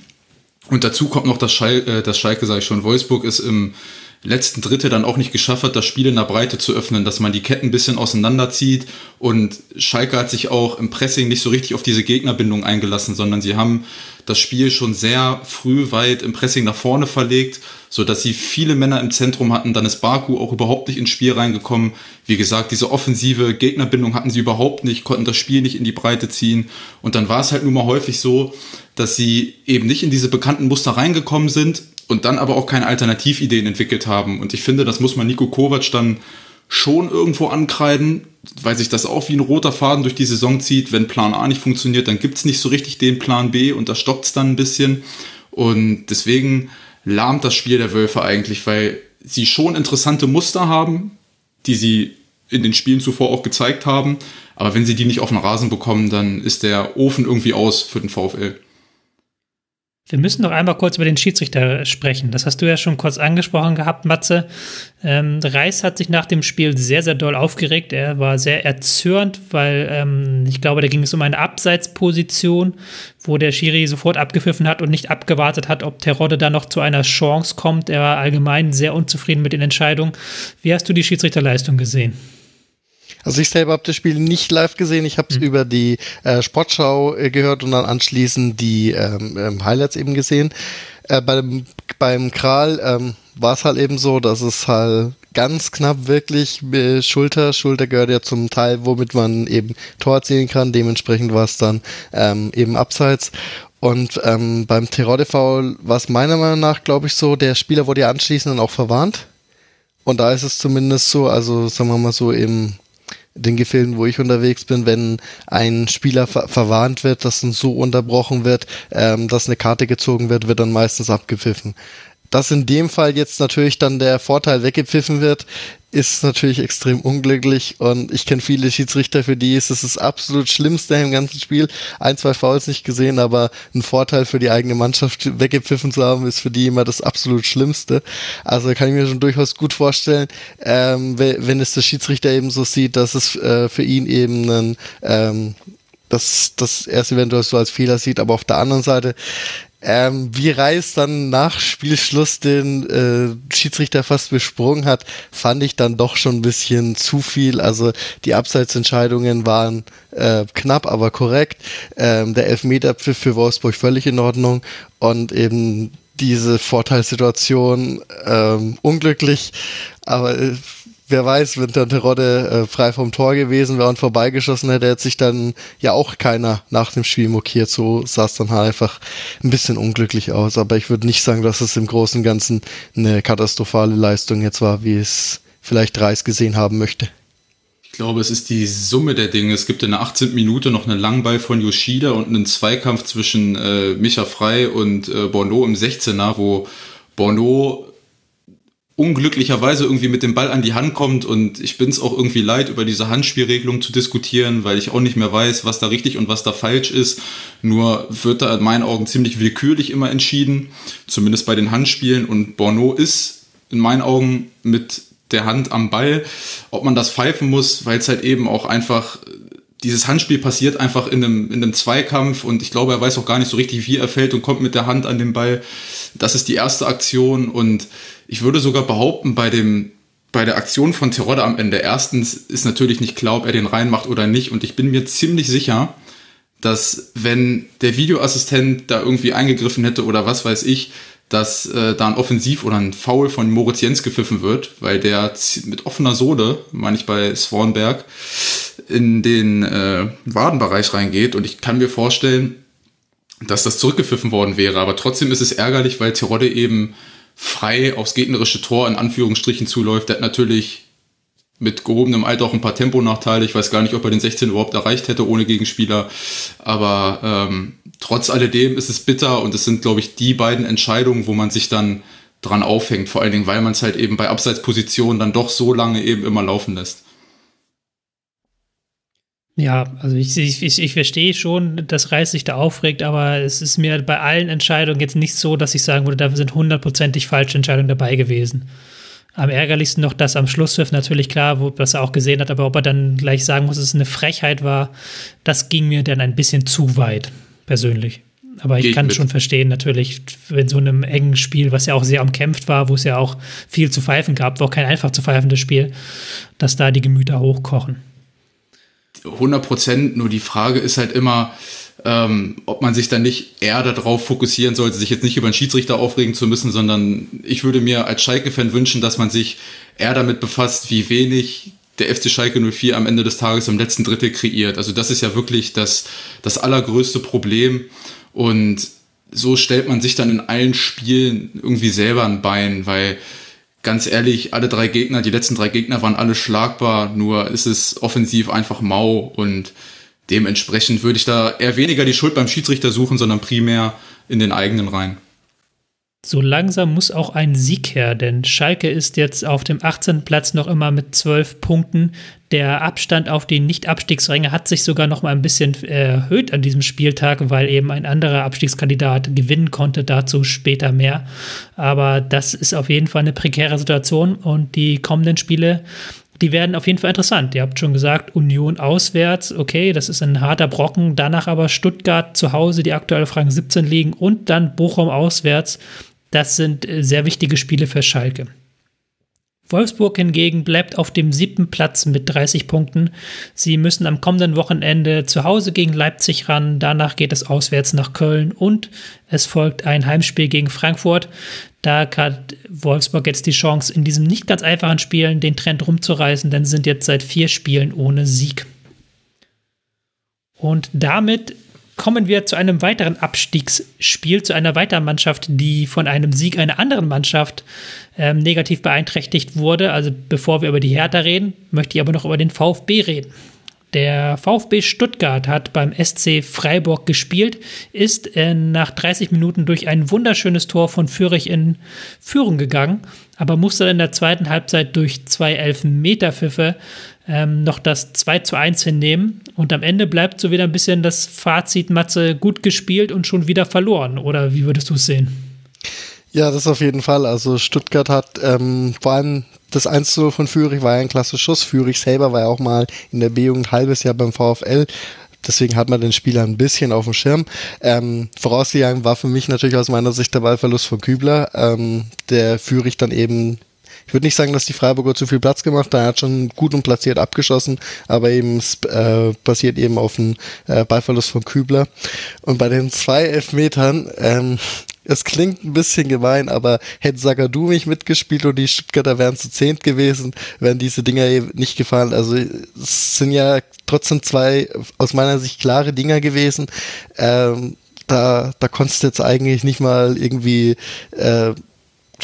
Und dazu kommt noch, dass, Schal äh, dass Schalke, sage ich schon, Wolfsburg ist im letzten Dritte dann auch nicht geschafft hat, das Spiel in der Breite zu öffnen, dass man die Ketten ein bisschen auseinanderzieht. Und Schalke hat sich auch im Pressing nicht so richtig auf diese Gegnerbindung eingelassen, sondern sie haben das Spiel schon sehr früh weit im Pressing nach vorne verlegt, so dass sie viele Männer im Zentrum hatten. Dann ist Baku auch überhaupt nicht ins Spiel reingekommen. Wie gesagt, diese offensive Gegnerbindung hatten sie überhaupt nicht, konnten das Spiel nicht in die Breite ziehen. Und dann war es halt nun mal häufig so, dass sie eben nicht in diese bekannten Muster reingekommen sind und dann aber auch keine Alternativideen entwickelt haben. Und ich finde, das muss man Nico Kovac dann schon irgendwo ankreiden, weil sich das auch wie ein roter Faden durch die Saison zieht. Wenn Plan A nicht funktioniert, dann gibt es nicht so richtig den Plan B und da stoppt es dann ein bisschen. Und deswegen lahmt das Spiel der Wölfe eigentlich, weil sie schon interessante Muster haben, die sie in den Spielen zuvor auch gezeigt haben. Aber wenn sie die nicht auf den Rasen bekommen, dann ist der Ofen irgendwie aus für den VfL. Wir müssen noch einmal kurz über den Schiedsrichter sprechen. Das hast du ja schon kurz angesprochen gehabt, Matze. Ähm, Reis hat sich nach dem Spiel sehr, sehr doll aufgeregt. Er war sehr erzürnt, weil ähm, ich glaube, da ging es um eine Abseitsposition, wo der Schiri sofort abgepfiffen hat und nicht abgewartet hat, ob Terodde da noch zu einer Chance kommt. Er war allgemein sehr unzufrieden mit den Entscheidungen. Wie hast du die Schiedsrichterleistung gesehen? Also ich selber habe das Spiel nicht live gesehen, ich habe es mhm. über die äh, Sportschau äh, gehört und dann anschließend die ähm, ähm, Highlights eben gesehen. Äh, beim, beim Kral ähm, war es halt eben so, dass es halt ganz knapp wirklich äh, Schulter, Schulter gehört ja zum Teil, womit man eben Tor erzielen kann, dementsprechend war es dann ähm, eben abseits. Und ähm, beim Terodde-Foul war es meiner Meinung nach, glaube ich, so, der Spieler wurde ja anschließend dann auch verwarnt. Und da ist es zumindest so, also sagen wir mal so im den Gefilden, wo ich unterwegs bin, wenn ein Spieler ver verwarnt wird, dass dann so unterbrochen wird, ähm, dass eine Karte gezogen wird, wird dann meistens abgepfiffen. Dass in dem Fall jetzt natürlich dann der Vorteil weggepfiffen wird, ist natürlich extrem unglücklich und ich kenne viele Schiedsrichter, für die ist es das absolut Schlimmste im ganzen Spiel. Ein, zwei Fouls nicht gesehen, aber ein Vorteil für die eigene Mannschaft weggepfiffen zu haben, ist für die immer das absolut Schlimmste. Also kann ich mir schon durchaus gut vorstellen, ähm, wenn es der Schiedsrichter eben so sieht, dass es äh, für ihn eben ein ähm, dass, dass er es eventuell so als Fehler sieht, aber auf der anderen Seite ähm, wie Reis dann nach Spielschluss den äh, Schiedsrichter fast besprungen hat, fand ich dann doch schon ein bisschen zu viel. Also die Abseitsentscheidungen waren äh, knapp, aber korrekt. Ähm, der Elfmeterpfiff für Wolfsburg völlig in Ordnung und eben diese Vorteilssituation ähm, unglücklich, aber äh, wer weiß, wenn dann Terodde äh, frei vom Tor gewesen wäre und vorbeigeschossen hätte, hätte sich dann ja auch keiner nach dem Spiel mokiert. So sah es dann halt einfach ein bisschen unglücklich aus. Aber ich würde nicht sagen, dass es im Großen und Ganzen eine katastrophale Leistung jetzt war, wie es vielleicht Reis gesehen haben möchte. Ich glaube, es ist die Summe der Dinge. Es gibt in der 18. Minute noch einen Langball von Yoshida und einen Zweikampf zwischen äh, Micha Frei und äh, Borneau im 16er, wo Borneau unglücklicherweise irgendwie mit dem Ball an die Hand kommt und ich bin es auch irgendwie leid, über diese Handspielregelung zu diskutieren, weil ich auch nicht mehr weiß, was da richtig und was da falsch ist. Nur wird da in meinen Augen ziemlich willkürlich immer entschieden, zumindest bei den Handspielen und Borno ist in meinen Augen mit der Hand am Ball, ob man das pfeifen muss, weil es halt eben auch einfach dieses Handspiel passiert einfach in einem, in einem Zweikampf und ich glaube, er weiß auch gar nicht so richtig, wie er fällt und kommt mit der Hand an den Ball. Das ist die erste Aktion und ich würde sogar behaupten, bei dem, bei der Aktion von Terodde am Ende, erstens ist natürlich nicht klar, ob er den reinmacht oder nicht und ich bin mir ziemlich sicher, dass wenn der Videoassistent da irgendwie eingegriffen hätte oder was weiß ich, dass äh, da ein Offensiv oder ein Foul von Moritz Jens gepfiffen wird, weil der mit offener Sohle, meine ich bei Swanberg, in den äh, Wadenbereich reingeht. Und ich kann mir vorstellen, dass das zurückgepfiffen worden wäre. Aber trotzdem ist es ärgerlich, weil Terodde eben frei aufs gegnerische Tor in Anführungsstrichen zuläuft. Der hat natürlich mit gehobenem Alter auch ein paar Temponachteile. Ich weiß gar nicht, ob er den 16 überhaupt erreicht hätte ohne Gegenspieler. Aber ähm, trotz alledem ist es bitter und es sind, glaube ich, die beiden Entscheidungen, wo man sich dann dran aufhängt. Vor allen Dingen, weil man es halt eben bei Abseitspositionen dann doch so lange eben immer laufen lässt. Ja, also ich, ich, ich verstehe schon, dass Reis sich da aufregt, aber es ist mir bei allen Entscheidungen jetzt nicht so, dass ich sagen würde, da sind hundertprozentig falsche Entscheidungen dabei gewesen. Am ärgerlichsten noch das am Schlusspfiff natürlich klar, wo, was er auch gesehen hat, aber ob er dann gleich sagen muss, dass es eine Frechheit war, das ging mir dann ein bisschen zu weit, persönlich. Aber ich Geht kann mit. schon verstehen, natürlich, wenn so einem engen Spiel, was ja auch sehr umkämpft war, wo es ja auch viel zu pfeifen gab, war auch kein einfach zu pfeifendes Spiel, dass da die Gemüter hochkochen. 100 Prozent, nur die Frage ist halt immer, ähm, ob man sich dann nicht eher darauf fokussieren sollte, sich jetzt nicht über einen Schiedsrichter aufregen zu müssen, sondern ich würde mir als Schalke-Fan wünschen, dass man sich eher damit befasst, wie wenig der FC Schalke 04 am Ende des Tages im letzten Drittel kreiert. Also das ist ja wirklich das, das allergrößte Problem und so stellt man sich dann in allen Spielen irgendwie selber ein Bein, weil ganz ehrlich, alle drei Gegner, die letzten drei Gegner waren alle schlagbar, nur ist es offensiv einfach mau und Dementsprechend würde ich da eher weniger die Schuld beim Schiedsrichter suchen, sondern primär in den eigenen Reihen. So langsam muss auch ein Sieg her, denn Schalke ist jetzt auf dem 18. Platz noch immer mit 12 Punkten. Der Abstand auf die Nicht-Abstiegsränge hat sich sogar noch mal ein bisschen erhöht an diesem Spieltag, weil eben ein anderer Abstiegskandidat gewinnen konnte. Dazu später mehr. Aber das ist auf jeden Fall eine prekäre Situation und die kommenden Spiele die werden auf jeden Fall interessant. Ihr habt schon gesagt, Union auswärts, okay, das ist ein harter Brocken. Danach aber Stuttgart zu Hause, die aktuell auf Rang 17 liegen und dann Bochum auswärts. Das sind äh, sehr wichtige Spiele für Schalke. Wolfsburg hingegen bleibt auf dem siebten Platz mit 30 Punkten. Sie müssen am kommenden Wochenende zu Hause gegen Leipzig ran. Danach geht es auswärts nach Köln und es folgt ein Heimspiel gegen Frankfurt. Da hat Wolfsburg jetzt die Chance, in diesem nicht ganz einfachen Spielen den Trend rumzureißen, denn sie sind jetzt seit vier Spielen ohne Sieg. Und damit kommen wir zu einem weiteren Abstiegsspiel, zu einer weiteren Mannschaft, die von einem Sieg einer anderen Mannschaft ähm, negativ beeinträchtigt wurde. Also bevor wir über die Hertha reden, möchte ich aber noch über den VfB reden. Der VfB Stuttgart hat beim SC Freiburg gespielt, ist äh, nach 30 Minuten durch ein wunderschönes Tor von Fürich in Führung gegangen, aber musste in der zweiten Halbzeit durch zwei Elfmeterpfiffe ähm, noch das 2 zu 1 hinnehmen. Und am Ende bleibt so wieder ein bisschen das Fazit, Matze, gut gespielt und schon wieder verloren. Oder wie würdest du es sehen? Ja, das auf jeden Fall. Also Stuttgart hat ähm, vor allem das 1 zu 0 von Fürich war ja ein klasse Schuss. Fürich selber war ja auch mal in der B-Jugend halbes Jahr beim VfL. Deswegen hat man den Spieler ein bisschen auf dem Schirm. Ähm, vorausgegangen war für mich natürlich aus meiner Sicht der Ballverlust von Kübler, ähm, der Fürich dann eben ich würde nicht sagen, dass die Freiburger zu viel Platz gemacht haben. Er hat schon gut und platziert abgeschossen, aber eben äh, basiert eben auf dem äh, Ballverlust von Kübler. Und bei den zwei Elfmetern, ähm, es klingt ein bisschen gemein, aber hätte Sagadu mich mitgespielt und die Stuttgarter wären zu zehnt gewesen, wären diese Dinger nicht gefallen. Also es sind ja trotzdem zwei aus meiner Sicht klare Dinger gewesen. Ähm, da, da konntest du jetzt eigentlich nicht mal irgendwie äh,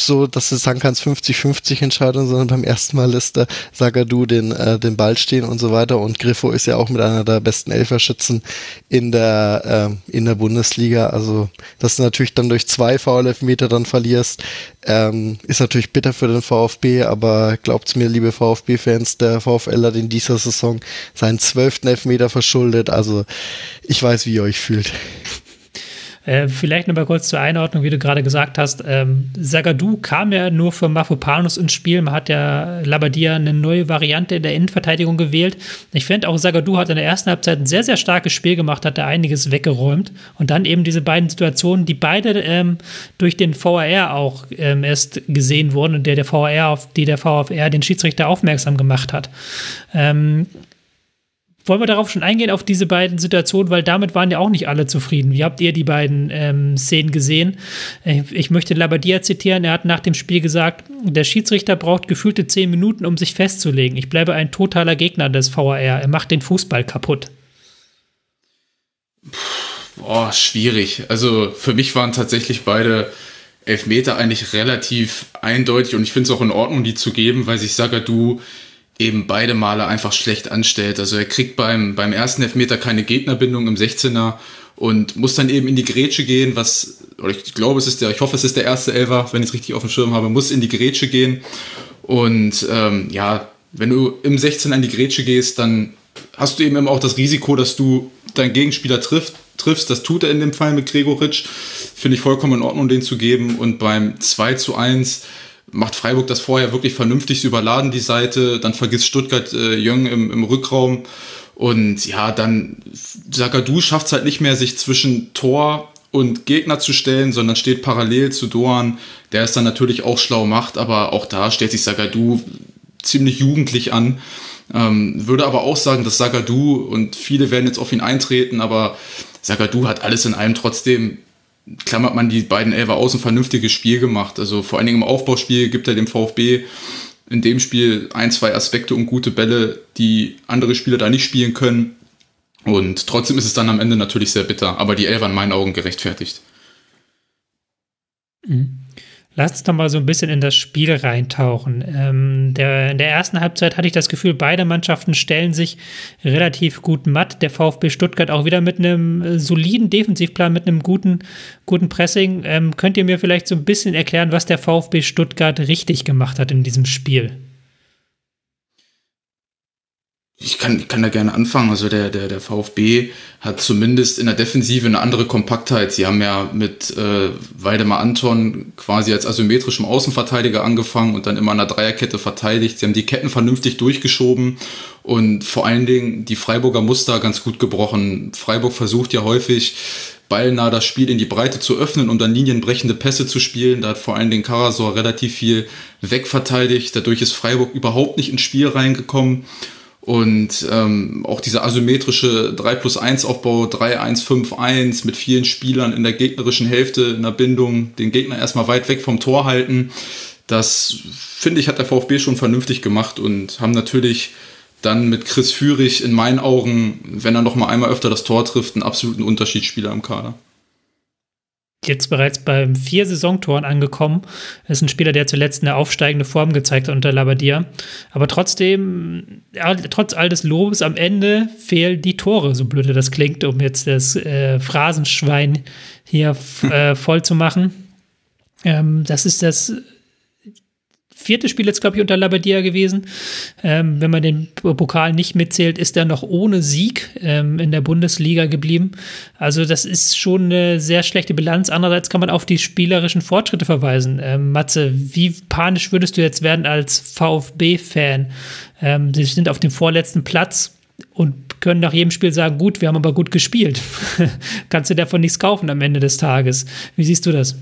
so, dass du sagen kannst, 50-50 Entscheidung, sondern beim ersten Mal lässt der Sagadu den, äh, den Ball stehen und so weiter. Und Griffo ist ja auch mit einer der besten Elferschützen in der, äh, in der Bundesliga. Also, dass du natürlich dann durch zwei Foul-Elfmeter dann verlierst, ähm, ist natürlich bitter für den VfB, aber glaubt's mir, liebe VfB-Fans, der VfL hat in dieser Saison seinen zwölften Elfmeter verschuldet. Also, ich weiß, wie ihr euch fühlt. Äh, vielleicht noch mal kurz zur Einordnung, wie du gerade gesagt hast. Ähm, kam ja nur für Mafopanus ins Spiel. Man hat ja Labadia eine neue Variante in der Innenverteidigung gewählt. Ich finde auch, Sagadu hat in der ersten Halbzeit ein sehr, sehr starkes Spiel gemacht, hat da einiges weggeräumt. Und dann eben diese beiden Situationen, die beide ähm, durch den VAR auch ähm, erst gesehen wurden und der, der VAR auf die der VfR den Schiedsrichter aufmerksam gemacht hat. Ähm, wollen wir darauf schon eingehen, auf diese beiden Situationen, weil damit waren ja auch nicht alle zufrieden. Wie habt ihr die beiden ähm, Szenen gesehen? Äh, ich möchte Labadia zitieren, er hat nach dem Spiel gesagt, der Schiedsrichter braucht gefühlte zehn Minuten, um sich festzulegen. Ich bleibe ein totaler Gegner des VAR. Er macht den Fußball kaputt. Boah, schwierig. Also für mich waren tatsächlich beide Elfmeter eigentlich relativ eindeutig und ich finde es auch in Ordnung, die zu geben, weil sich Sagadu eben beide Male einfach schlecht anstellt. Also er kriegt beim, beim ersten Elfmeter keine Gegnerbindung im 16er und muss dann eben in die Grätsche gehen, was, oder ich glaube, es ist der, ich hoffe, es ist der erste Elfer, wenn ich es richtig auf dem Schirm habe, muss in die Grätsche gehen. Und ähm, ja, wenn du im 16 an die Grätsche gehst, dann hast du eben immer auch das Risiko, dass du deinen Gegenspieler trifft, triffst. Das tut er in dem Fall mit Gregoritsch. Finde ich vollkommen in Ordnung, den zu geben. Und beim 2 zu 1 macht Freiburg das vorher wirklich vernünftig, überladen die Seite, dann vergisst Stuttgart äh, Jung im, im Rückraum und ja, dann Sagadu schafft es halt nicht mehr, sich zwischen Tor und Gegner zu stellen, sondern steht parallel zu Doan, der es dann natürlich auch schlau macht, aber auch da stellt sich Sagadu ziemlich jugendlich an. Ähm, würde aber auch sagen, dass Sagadu und viele werden jetzt auf ihn eintreten, aber Sagadu hat alles in allem trotzdem klammert man die beiden Elfer aus ein vernünftiges Spiel gemacht. Also vor allen Dingen im Aufbauspiel gibt er dem VfB in dem Spiel ein, zwei Aspekte und gute Bälle, die andere Spieler da nicht spielen können. Und trotzdem ist es dann am Ende natürlich sehr bitter, aber die Elfer in meinen Augen gerechtfertigt. Mhm. Lass uns doch mal so ein bisschen in das Spiel reintauchen. Ähm, der, in der ersten Halbzeit hatte ich das Gefühl, beide Mannschaften stellen sich relativ gut matt. Der VfB Stuttgart auch wieder mit einem äh, soliden Defensivplan, mit einem guten, guten Pressing. Ähm, könnt ihr mir vielleicht so ein bisschen erklären, was der VfB Stuttgart richtig gemacht hat in diesem Spiel? Ich kann, kann da gerne anfangen. Also der, der, der VfB hat zumindest in der Defensive eine andere Kompaktheit. Sie haben ja mit äh, Waldemar Anton quasi als asymmetrischem Außenverteidiger angefangen und dann immer an der Dreierkette verteidigt. Sie haben die Ketten vernünftig durchgeschoben und vor allen Dingen die Freiburger Muster ganz gut gebrochen. Freiburg versucht ja häufig ballnah das Spiel in die Breite zu öffnen, um dann linienbrechende Pässe zu spielen. Da hat vor allen Dingen Karasor relativ viel wegverteidigt. Dadurch ist Freiburg überhaupt nicht ins Spiel reingekommen. Und ähm, auch dieser asymmetrische 3 plus 1 Aufbau, 3-1-5-1 mit vielen Spielern in der gegnerischen Hälfte in der Bindung, den Gegner erstmal weit weg vom Tor halten, das finde ich, hat der VfB schon vernünftig gemacht und haben natürlich dann mit Chris Führig in meinen Augen, wenn er noch mal einmal öfter das Tor trifft, einen absoluten Unterschiedsspieler im Kader jetzt bereits beim vier Saisontoren angekommen. Ist ein Spieler, der zuletzt eine aufsteigende Form gezeigt hat unter Labadia. Aber trotzdem, trotz all des Lobes, am Ende fehlen die Tore, so blöd das klingt, um jetzt das äh, Phrasenschwein hier äh, voll zu machen. Ähm, das ist das vierte Spiel jetzt, glaube ich, unter Labadia gewesen. Ähm, wenn man den Pokal nicht mitzählt, ist er noch ohne Sieg ähm, in der Bundesliga geblieben. Also das ist schon eine sehr schlechte Bilanz. Andererseits kann man auf die spielerischen Fortschritte verweisen. Ähm, Matze, wie panisch würdest du jetzt werden als VfB-Fan? Ähm, sie sind auf dem vorletzten Platz und können nach jedem Spiel sagen, gut, wir haben aber gut gespielt. Kannst du davon nichts kaufen am Ende des Tages. Wie siehst du das?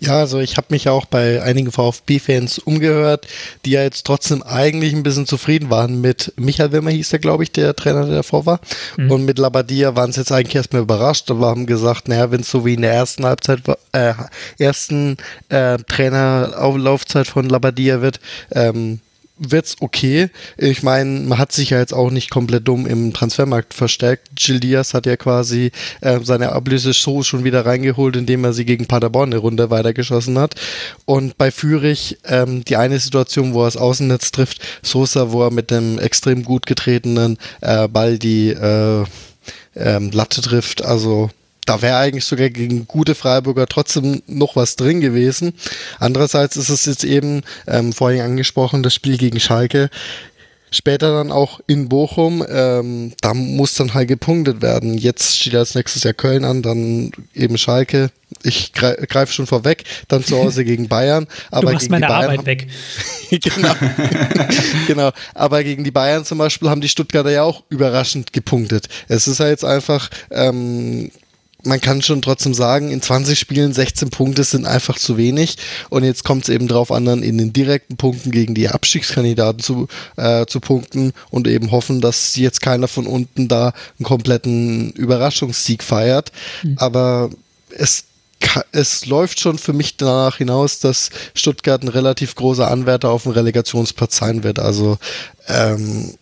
Ja, also ich habe mich auch bei einigen VfB-Fans umgehört, die ja jetzt trotzdem eigentlich ein bisschen zufrieden waren mit Michael Wimmer hieß der, glaube ich, der Trainer, der davor war. Mhm. Und mit Labadia waren es jetzt eigentlich erstmal überrascht, aber haben gesagt, naja, wenn es so wie in der ersten Halbzeit, äh, ersten äh, Trainerauflaufzeit von Labadia wird, ähm, wird's okay. Ich meine, man hat sich ja jetzt auch nicht komplett dumm im Transfermarkt verstärkt. Gil Diaz hat ja quasi äh, seine Ablöse so schon wieder reingeholt, indem er sie gegen Paderborn eine Runde weitergeschossen hat. Und bei Fürich ähm, die eine Situation, wo er das Außennetz trifft, Sosa, wo er mit dem extrem gut getretenen äh, Ball die äh, ähm, Latte trifft. Also da wäre eigentlich sogar gegen gute Freiburger trotzdem noch was drin gewesen. Andererseits ist es jetzt eben, ähm, vorhin angesprochen, das Spiel gegen Schalke. Später dann auch in Bochum, ähm, da muss dann halt gepunktet werden. Jetzt steht als nächstes Jahr Köln an, dann eben Schalke. Ich greife schon vorweg, dann zu Hause gegen Bayern. Aber du machst meine Arbeit weg. genau. genau. Aber gegen die Bayern zum Beispiel haben die Stuttgarter ja auch überraschend gepunktet. Es ist ja jetzt einfach, ähm, man kann schon trotzdem sagen, in 20 Spielen 16 Punkte sind einfach zu wenig. Und jetzt kommt es eben drauf an, dann in den direkten Punkten gegen die Abstiegskandidaten zu, äh, zu punkten und eben hoffen, dass jetzt keiner von unten da einen kompletten Überraschungssieg feiert. Mhm. Aber es es läuft schon für mich danach hinaus, dass Stuttgart ein relativ großer Anwärter auf den Relegationsplatz sein wird. Also ähm,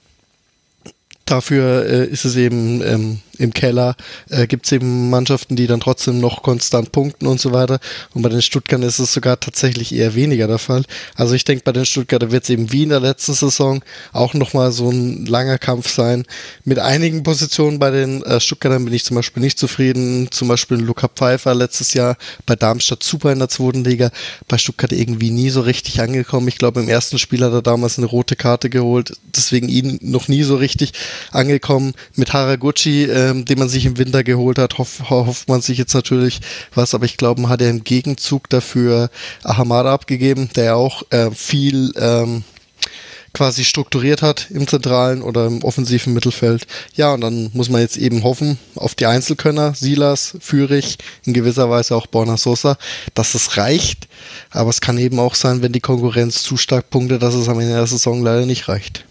dafür äh, ist es eben ähm, im Keller äh, gibt es eben Mannschaften, die dann trotzdem noch konstant punkten und so weiter. Und bei den Stuttgartern ist es sogar tatsächlich eher weniger der Fall. Also ich denke, bei den Stuttgarter wird es eben wie in der letzten Saison auch nochmal so ein langer Kampf sein. Mit einigen Positionen bei den äh, Stuttgartern bin ich zum Beispiel nicht zufrieden. Zum Beispiel Luca Pfeiffer letztes Jahr bei Darmstadt super in der zweiten Liga. Bei Stuttgart irgendwie nie so richtig angekommen. Ich glaube, im ersten Spiel hat er damals eine rote Karte geholt. Deswegen ihn noch nie so richtig angekommen. Mit Haraguchi äh, ähm, den man sich im Winter geholt hat, hoff, hofft man sich jetzt natürlich was, aber ich glaube, man hat ja im Gegenzug dafür Ahamada abgegeben, der ja auch äh, viel ähm, quasi strukturiert hat im zentralen oder im offensiven Mittelfeld. Ja, und dann muss man jetzt eben hoffen auf die Einzelkönner, Silas, Fürich, in gewisser Weise auch Borna Sosa, dass es reicht. Aber es kann eben auch sein, wenn die Konkurrenz zu stark punktet, dass es am Ende der Saison leider nicht reicht.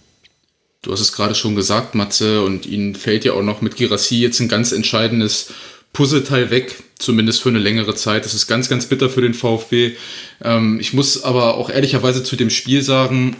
Du hast es gerade schon gesagt, Matze, und ihnen fällt ja auch noch mit Girassi jetzt ein ganz entscheidendes Puzzleteil weg, zumindest für eine längere Zeit. Das ist ganz, ganz bitter für den VfB. Ähm, ich muss aber auch ehrlicherweise zu dem Spiel sagen,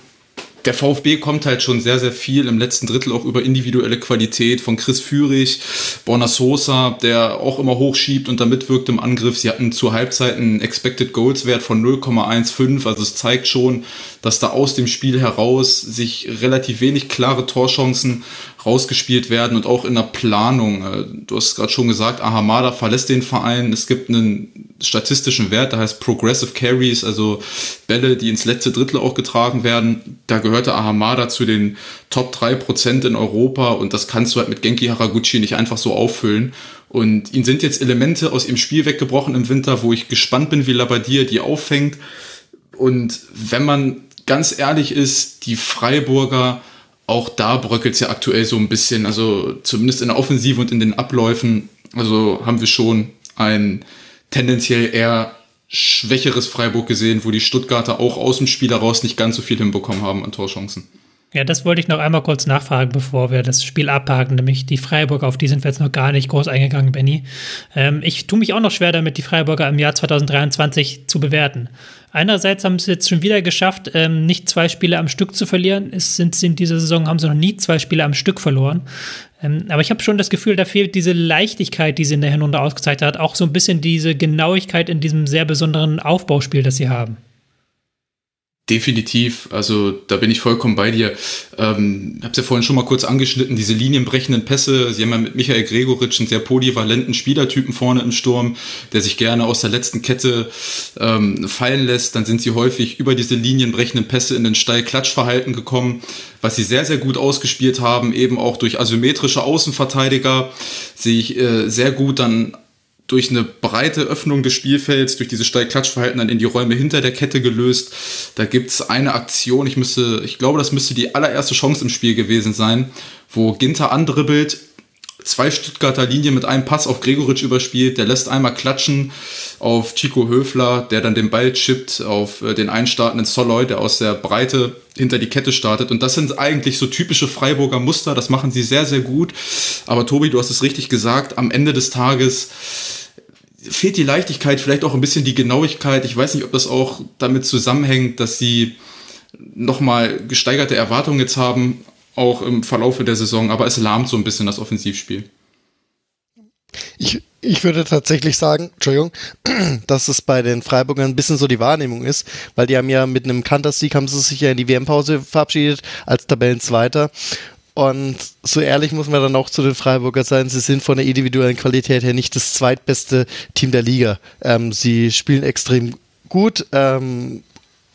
der VfB kommt halt schon sehr, sehr viel im letzten Drittel auch über individuelle Qualität von Chris Führig, Borna Sosa, der auch immer hochschiebt und da mitwirkt im Angriff. Sie hatten zur Halbzeit einen Expected Goals Wert von 0,15, also es zeigt schon, dass da aus dem Spiel heraus sich relativ wenig klare Torchancen rausgespielt werden und auch in der Planung. Äh, du hast gerade schon gesagt, Ahamada verlässt den Verein. Es gibt einen statistischen Wert, der heißt Progressive Carries, also Bälle, die ins letzte Drittel auch getragen werden. Da gehörte Ahamada zu den Top 3% in Europa und das kannst du halt mit Genki Haraguchi nicht einfach so auffüllen. Und ihnen sind jetzt Elemente aus ihrem Spiel weggebrochen im Winter, wo ich gespannt bin, wie Labadier die auffängt. Und wenn man ganz ehrlich ist, die Freiburger auch da bröckelt es ja aktuell so ein bisschen. Also zumindest in der Offensive und in den Abläufen. Also haben wir schon ein tendenziell eher schwächeres Freiburg gesehen, wo die Stuttgarter auch aus dem Spiel heraus nicht ganz so viel hinbekommen haben an Torchancen. Ja, das wollte ich noch einmal kurz nachfragen, bevor wir das Spiel abhaken, nämlich die Freiburger, auf die sind wir jetzt noch gar nicht groß eingegangen, Benny. Ähm, ich tue mich auch noch schwer damit, die Freiburger im Jahr 2023 zu bewerten. Einerseits haben sie jetzt schon wieder geschafft, ähm, nicht zwei Spiele am Stück zu verlieren. Es sind in dieser Saison haben sie noch nie zwei Spiele am Stück verloren. Ähm, aber ich habe schon das Gefühl, da fehlt diese Leichtigkeit, die sie in der Hinrunde ausgezeichnet hat, auch so ein bisschen diese Genauigkeit in diesem sehr besonderen Aufbauspiel, das sie haben. Definitiv, also da bin ich vollkommen bei dir. Ähm, habe es ja vorhin schon mal kurz angeschnitten, diese linienbrechenden Pässe. Sie haben ja mit Michael Gregoritsch einen sehr polyvalenten Spielertypen vorne im Sturm, der sich gerne aus der letzten Kette ähm, fallen lässt. Dann sind sie häufig über diese linienbrechenden Pässe in den Steil-Klatsch-Verhalten gekommen, was sie sehr, sehr gut ausgespielt haben, eben auch durch asymmetrische Außenverteidiger, sich äh, sehr gut dann durch eine breite Öffnung des Spielfelds, durch diese Steil-Klatsch-Verhalten dann in die Räume hinter der Kette gelöst. Da gibt's eine Aktion, ich müsste, ich glaube, das müsste die allererste Chance im Spiel gewesen sein, wo Ginter andribbelt, zwei Stuttgarter Linien mit einem Pass auf Gregoritsch überspielt, der lässt einmal klatschen auf Chico Höfler, der dann den Ball chippt auf äh, den einstartenden Soloy, der aus der Breite hinter die Kette startet. Und das sind eigentlich so typische Freiburger Muster, das machen sie sehr, sehr gut. Aber Tobi, du hast es richtig gesagt, am Ende des Tages fehlt die Leichtigkeit, vielleicht auch ein bisschen die Genauigkeit. Ich weiß nicht, ob das auch damit zusammenhängt, dass sie nochmal gesteigerte Erwartungen jetzt haben, auch im Verlaufe der Saison, aber es lahmt so ein bisschen das Offensivspiel. Ich, ich würde tatsächlich sagen, Entschuldigung, dass es bei den Freiburgern ein bisschen so die Wahrnehmung ist, weil die haben ja mit einem Kantersieg haben sie sich ja in die WM-Pause verabschiedet als Tabellenzweiter. Und so ehrlich muss man dann auch zu den Freiburger sein, sie sind von der individuellen Qualität her nicht das zweitbeste Team der Liga. Ähm, sie spielen extrem gut ähm,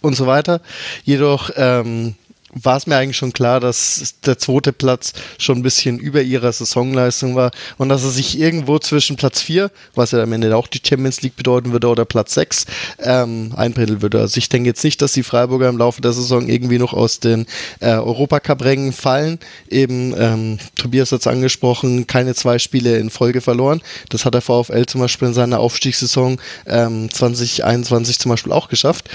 und so weiter. Jedoch ähm, war es mir eigentlich schon klar, dass der zweite Platz schon ein bisschen über ihrer Saisonleistung war und dass er sich irgendwo zwischen Platz 4, was ja am Ende auch die Champions League bedeuten würde, oder Platz 6 ähm, einpendeln würde. Also ich denke jetzt nicht, dass die Freiburger im Laufe der Saison irgendwie noch aus den äh, Europacup-Rängen fallen. Eben, ähm, Tobias hat es angesprochen, keine zwei Spiele in Folge verloren. Das hat der VfL zum Beispiel in seiner Aufstiegssaison ähm, 2021 zum Beispiel auch geschafft.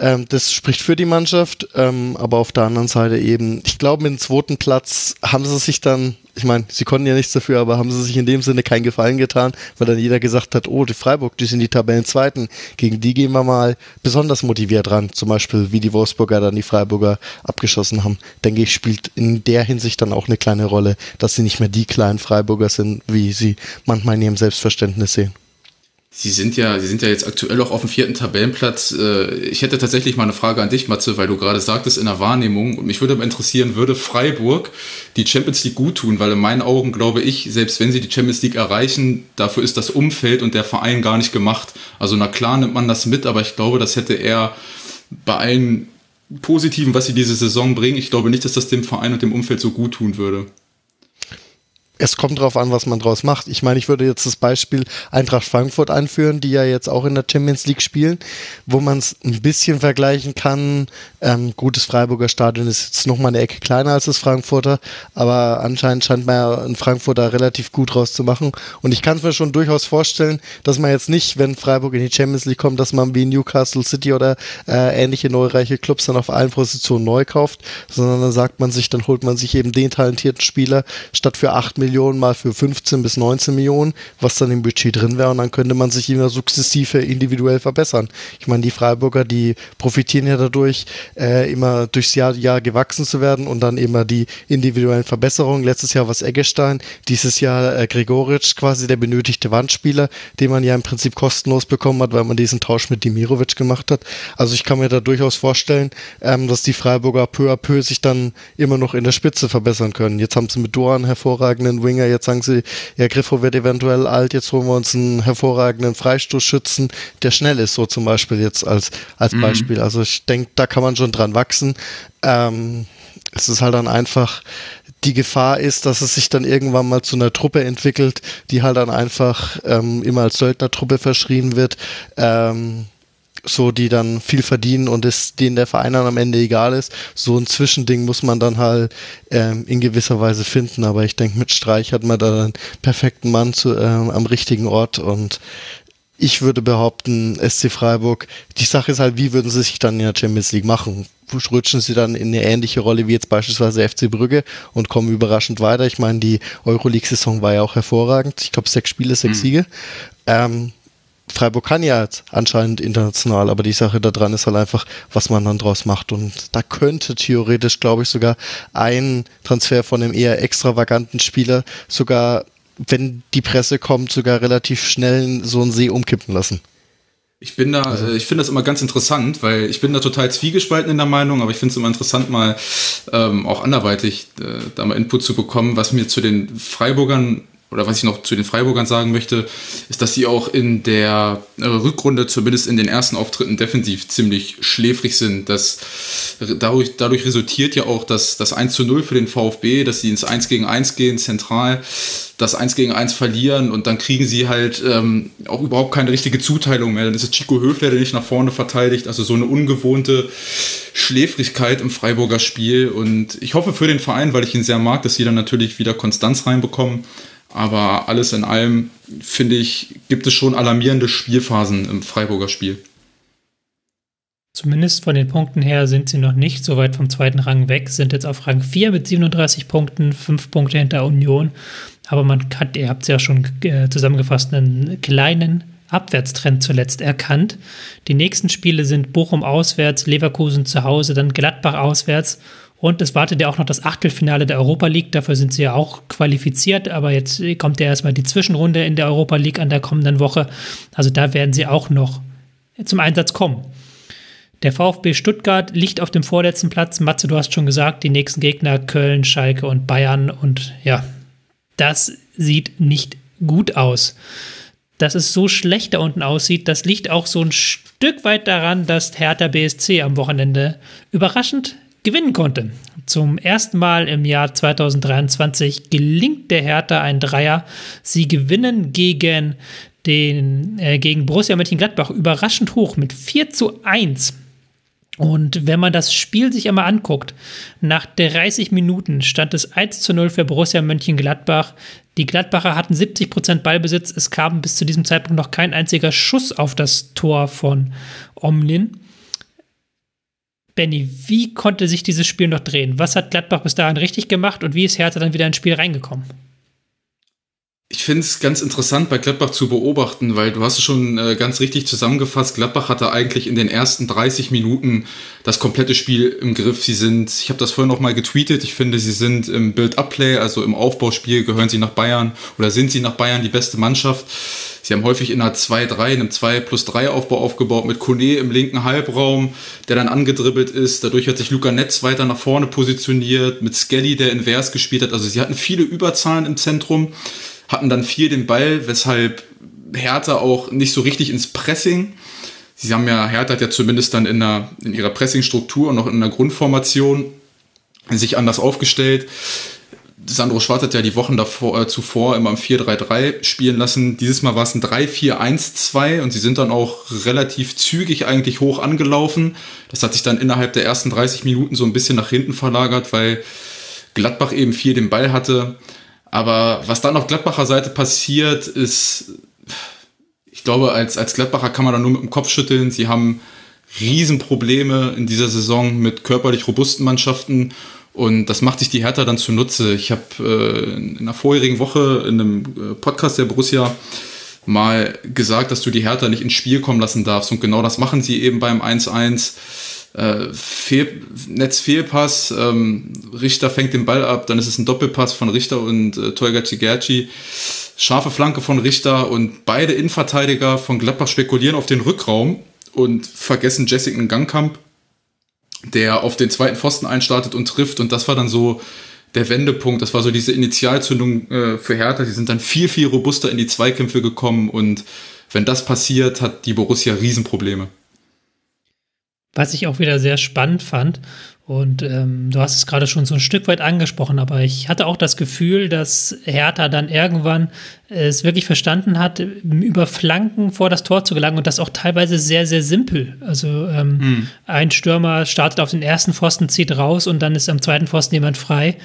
Ähm, das spricht für die Mannschaft, ähm, aber auf der anderen Seite eben, ich glaube, mit dem zweiten Platz haben sie sich dann, ich meine, sie konnten ja nichts dafür, aber haben sie sich in dem Sinne keinen Gefallen getan, weil dann jeder gesagt hat, oh, die Freiburg, die sind die Tabellenzweiten, gegen die gehen wir mal besonders motiviert ran, zum Beispiel wie die Wolfsburger dann die Freiburger abgeschossen haben. Denke ich, spielt in der Hinsicht dann auch eine kleine Rolle, dass sie nicht mehr die kleinen Freiburger sind, wie sie manchmal in ihrem Selbstverständnis sehen. Sie sind ja, Sie sind ja jetzt aktuell auch auf dem vierten Tabellenplatz. Äh, ich hätte tatsächlich mal eine Frage an dich, Matze, weil du gerade sagtest in der Wahrnehmung. Und mich würde mal interessieren, würde Freiburg die Champions League gut tun? Weil in meinen Augen glaube ich, selbst wenn sie die Champions League erreichen, dafür ist das Umfeld und der Verein gar nicht gemacht. Also na klar nimmt man das mit, aber ich glaube, das hätte er bei allen Positiven, was sie diese Saison bringen, ich glaube nicht, dass das dem Verein und dem Umfeld so gut tun würde es kommt darauf an, was man draus macht. Ich meine, ich würde jetzt das Beispiel Eintracht Frankfurt einführen, die ja jetzt auch in der Champions League spielen, wo man es ein bisschen vergleichen kann. Ähm, gutes Freiburger Stadion ist jetzt nochmal eine Ecke kleiner als das Frankfurter, aber anscheinend scheint man ja in Frankfurter relativ gut rauszumachen. Und ich kann es mir schon durchaus vorstellen, dass man jetzt nicht, wenn Freiburg in die Champions League kommt, dass man wie Newcastle City oder äh, ähnliche neureiche Clubs dann auf allen Positionen neu kauft, sondern dann sagt man sich, dann holt man sich eben den talentierten Spieler statt für 8 Millionen Millionen mal für 15 bis 19 Millionen, was dann im Budget drin wäre und dann könnte man sich immer sukzessive individuell verbessern. Ich meine, die Freiburger, die profitieren ja dadurch, äh, immer durchs Jahr, Jahr gewachsen zu werden und dann immer die individuellen Verbesserungen. Letztes Jahr war es Eggestein, dieses Jahr äh, Gregoritsch, quasi der benötigte Wandspieler, den man ja im Prinzip kostenlos bekommen hat, weil man diesen Tausch mit Dimirovic gemacht hat. Also ich kann mir da durchaus vorstellen, ähm, dass die Freiburger peu à peu sich dann immer noch in der Spitze verbessern können. Jetzt haben sie mit Doan hervorragenden Winger. Jetzt sagen sie, ja, Griffo wird eventuell alt, jetzt holen wir uns einen hervorragenden Freistoßschützen, der schnell ist, so zum Beispiel jetzt als, als mhm. Beispiel. Also ich denke, da kann man schon dran wachsen. Ähm, es ist halt dann einfach, die Gefahr ist, dass es sich dann irgendwann mal zu einer Truppe entwickelt, die halt dann einfach ähm, immer als Söldnertruppe verschrien wird. Ähm, so die dann viel verdienen und es denen der Verein dann am Ende egal ist. So ein Zwischending muss man dann halt ähm, in gewisser Weise finden. Aber ich denke, mit Streich hat man da einen perfekten Mann zu, ähm, am richtigen Ort und ich würde behaupten, SC Freiburg, die Sache ist halt, wie würden sie sich dann in der Champions League machen? Rutschen sie dann in eine ähnliche Rolle wie jetzt beispielsweise FC Brügge und kommen überraschend weiter? Ich meine, die Euroleague-Saison war ja auch hervorragend. Ich glaube, sechs Spiele, sechs mhm. Siege. Ähm, Freiburg kann ja jetzt anscheinend international, aber die Sache daran ist halt einfach, was man dann draus macht. Und da könnte theoretisch, glaube ich, sogar ein Transfer von einem eher extravaganten Spieler sogar, wenn die Presse kommt, sogar relativ schnell so einen See umkippen lassen. Ich bin da, also. ich finde das immer ganz interessant, weil ich bin da total zwiegespalten in der Meinung, aber ich finde es immer interessant, mal ähm, auch anderweitig äh, da mal Input zu bekommen, was mir zu den Freiburgern oder was ich noch zu den Freiburgern sagen möchte, ist, dass sie auch in der äh, Rückrunde, zumindest in den ersten Auftritten, defensiv ziemlich schläfrig sind. Das, dadurch, dadurch resultiert ja auch das, das 1 zu 0 für den VfB, dass sie ins 1 gegen 1 gehen, zentral, das 1 gegen 1 verlieren und dann kriegen sie halt ähm, auch überhaupt keine richtige Zuteilung mehr. Dann ist es Chico Höfler, der nicht nach vorne verteidigt. Also so eine ungewohnte Schläfrigkeit im Freiburger Spiel. Und ich hoffe für den Verein, weil ich ihn sehr mag, dass sie dann natürlich wieder Konstanz reinbekommen. Aber alles in allem, finde ich, gibt es schon alarmierende Spielphasen im Freiburger Spiel. Zumindest von den Punkten her sind sie noch nicht so weit vom zweiten Rang weg, sind jetzt auf Rang 4 mit 37 Punkten, 5 Punkte hinter Union. Aber man hat, ihr habt es ja schon äh, zusammengefasst, einen kleinen Abwärtstrend zuletzt erkannt. Die nächsten Spiele sind Bochum auswärts, Leverkusen zu Hause, dann Gladbach auswärts und es wartet ja auch noch das Achtelfinale der Europa League. Dafür sind sie ja auch qualifiziert. Aber jetzt kommt ja erstmal die Zwischenrunde in der Europa League an der kommenden Woche. Also da werden sie auch noch zum Einsatz kommen. Der VfB Stuttgart liegt auf dem vorletzten Platz. Matze, du hast schon gesagt, die nächsten Gegner Köln, Schalke und Bayern. Und ja, das sieht nicht gut aus. Dass es so schlecht da unten aussieht, das liegt auch so ein Stück weit daran, dass Hertha BSC am Wochenende überraschend gewinnen konnte. Zum ersten Mal im Jahr 2023 gelingt der Hertha ein Dreier. Sie gewinnen gegen den äh, gegen Borussia Mönchengladbach überraschend hoch mit 4 zu 1. Und wenn man das Spiel sich einmal anguckt, nach 30 Minuten stand es 1 zu 0 für Borussia Mönchengladbach. Die Gladbacher hatten 70 Prozent Ballbesitz. Es kam bis zu diesem Zeitpunkt noch kein einziger Schuss auf das Tor von Omlin. Benny, wie konnte sich dieses Spiel noch drehen? Was hat Gladbach bis dahin richtig gemacht und wie ist Hertha dann wieder ins Spiel reingekommen? Ich finde es ganz interessant bei Gladbach zu beobachten, weil du hast es schon äh, ganz richtig zusammengefasst. Gladbach hatte eigentlich in den ersten 30 Minuten das komplette Spiel im Griff. Sie sind, ich habe das vorhin noch mal getweetet, ich finde, sie sind im Build-Up-Play, also im Aufbauspiel, gehören sie nach Bayern oder sind sie nach Bayern die beste Mannschaft. Sie haben häufig in einer 2-3, in einem 2 plus 3 Aufbau aufgebaut mit Kone im linken Halbraum, der dann angedribbelt ist. Dadurch hat sich Luca Netz weiter nach vorne positioniert, mit Skelly, der invers gespielt hat. Also sie hatten viele Überzahlen im Zentrum hatten dann viel den Ball, weshalb Hertha auch nicht so richtig ins Pressing. Sie haben ja, Hertha hat ja zumindest dann in, der, in ihrer Pressing-Struktur und noch in der Grundformation sich anders aufgestellt. Sandro Schwarz hat ja die Wochen davor, äh, zuvor immer im 4-3-3 spielen lassen. Dieses Mal war es ein 3-4-1-2 und sie sind dann auch relativ zügig eigentlich hoch angelaufen. Das hat sich dann innerhalb der ersten 30 Minuten so ein bisschen nach hinten verlagert, weil Gladbach eben viel den Ball hatte. Aber was dann auf Gladbacher Seite passiert, ist, ich glaube, als, als Gladbacher kann man da nur mit dem Kopf schütteln. Sie haben Riesenprobleme in dieser Saison mit körperlich robusten Mannschaften und das macht sich die Hertha dann zunutze. Ich habe äh, in einer vorherigen Woche in einem äh, Podcast der Borussia mal gesagt, dass du die Hertha nicht ins Spiel kommen lassen darfst und genau das machen sie eben beim 1-1 äh, Fehl, Netzfehlpass, ähm, Richter fängt den Ball ab, dann ist es ein Doppelpass von Richter und äh, Tolga Cigerci. Scharfe Flanke von Richter und beide Innenverteidiger von Gladbach spekulieren auf den Rückraum und vergessen Jessica Gangkamp, der auf den zweiten Pfosten einstartet und trifft. Und das war dann so der Wendepunkt. Das war so diese Initialzündung äh, für Hertha. Die sind dann viel, viel robuster in die Zweikämpfe gekommen. Und wenn das passiert, hat die Borussia Riesenprobleme. Was ich auch wieder sehr spannend fand, und ähm, du hast es gerade schon so ein Stück weit angesprochen, aber ich hatte auch das Gefühl, dass Hertha dann irgendwann es wirklich verstanden hat, über Flanken vor das Tor zu gelangen und das auch teilweise sehr, sehr simpel. Also ähm, hm. ein Stürmer startet auf den ersten Pfosten, zieht raus und dann ist am zweiten Pfosten jemand frei.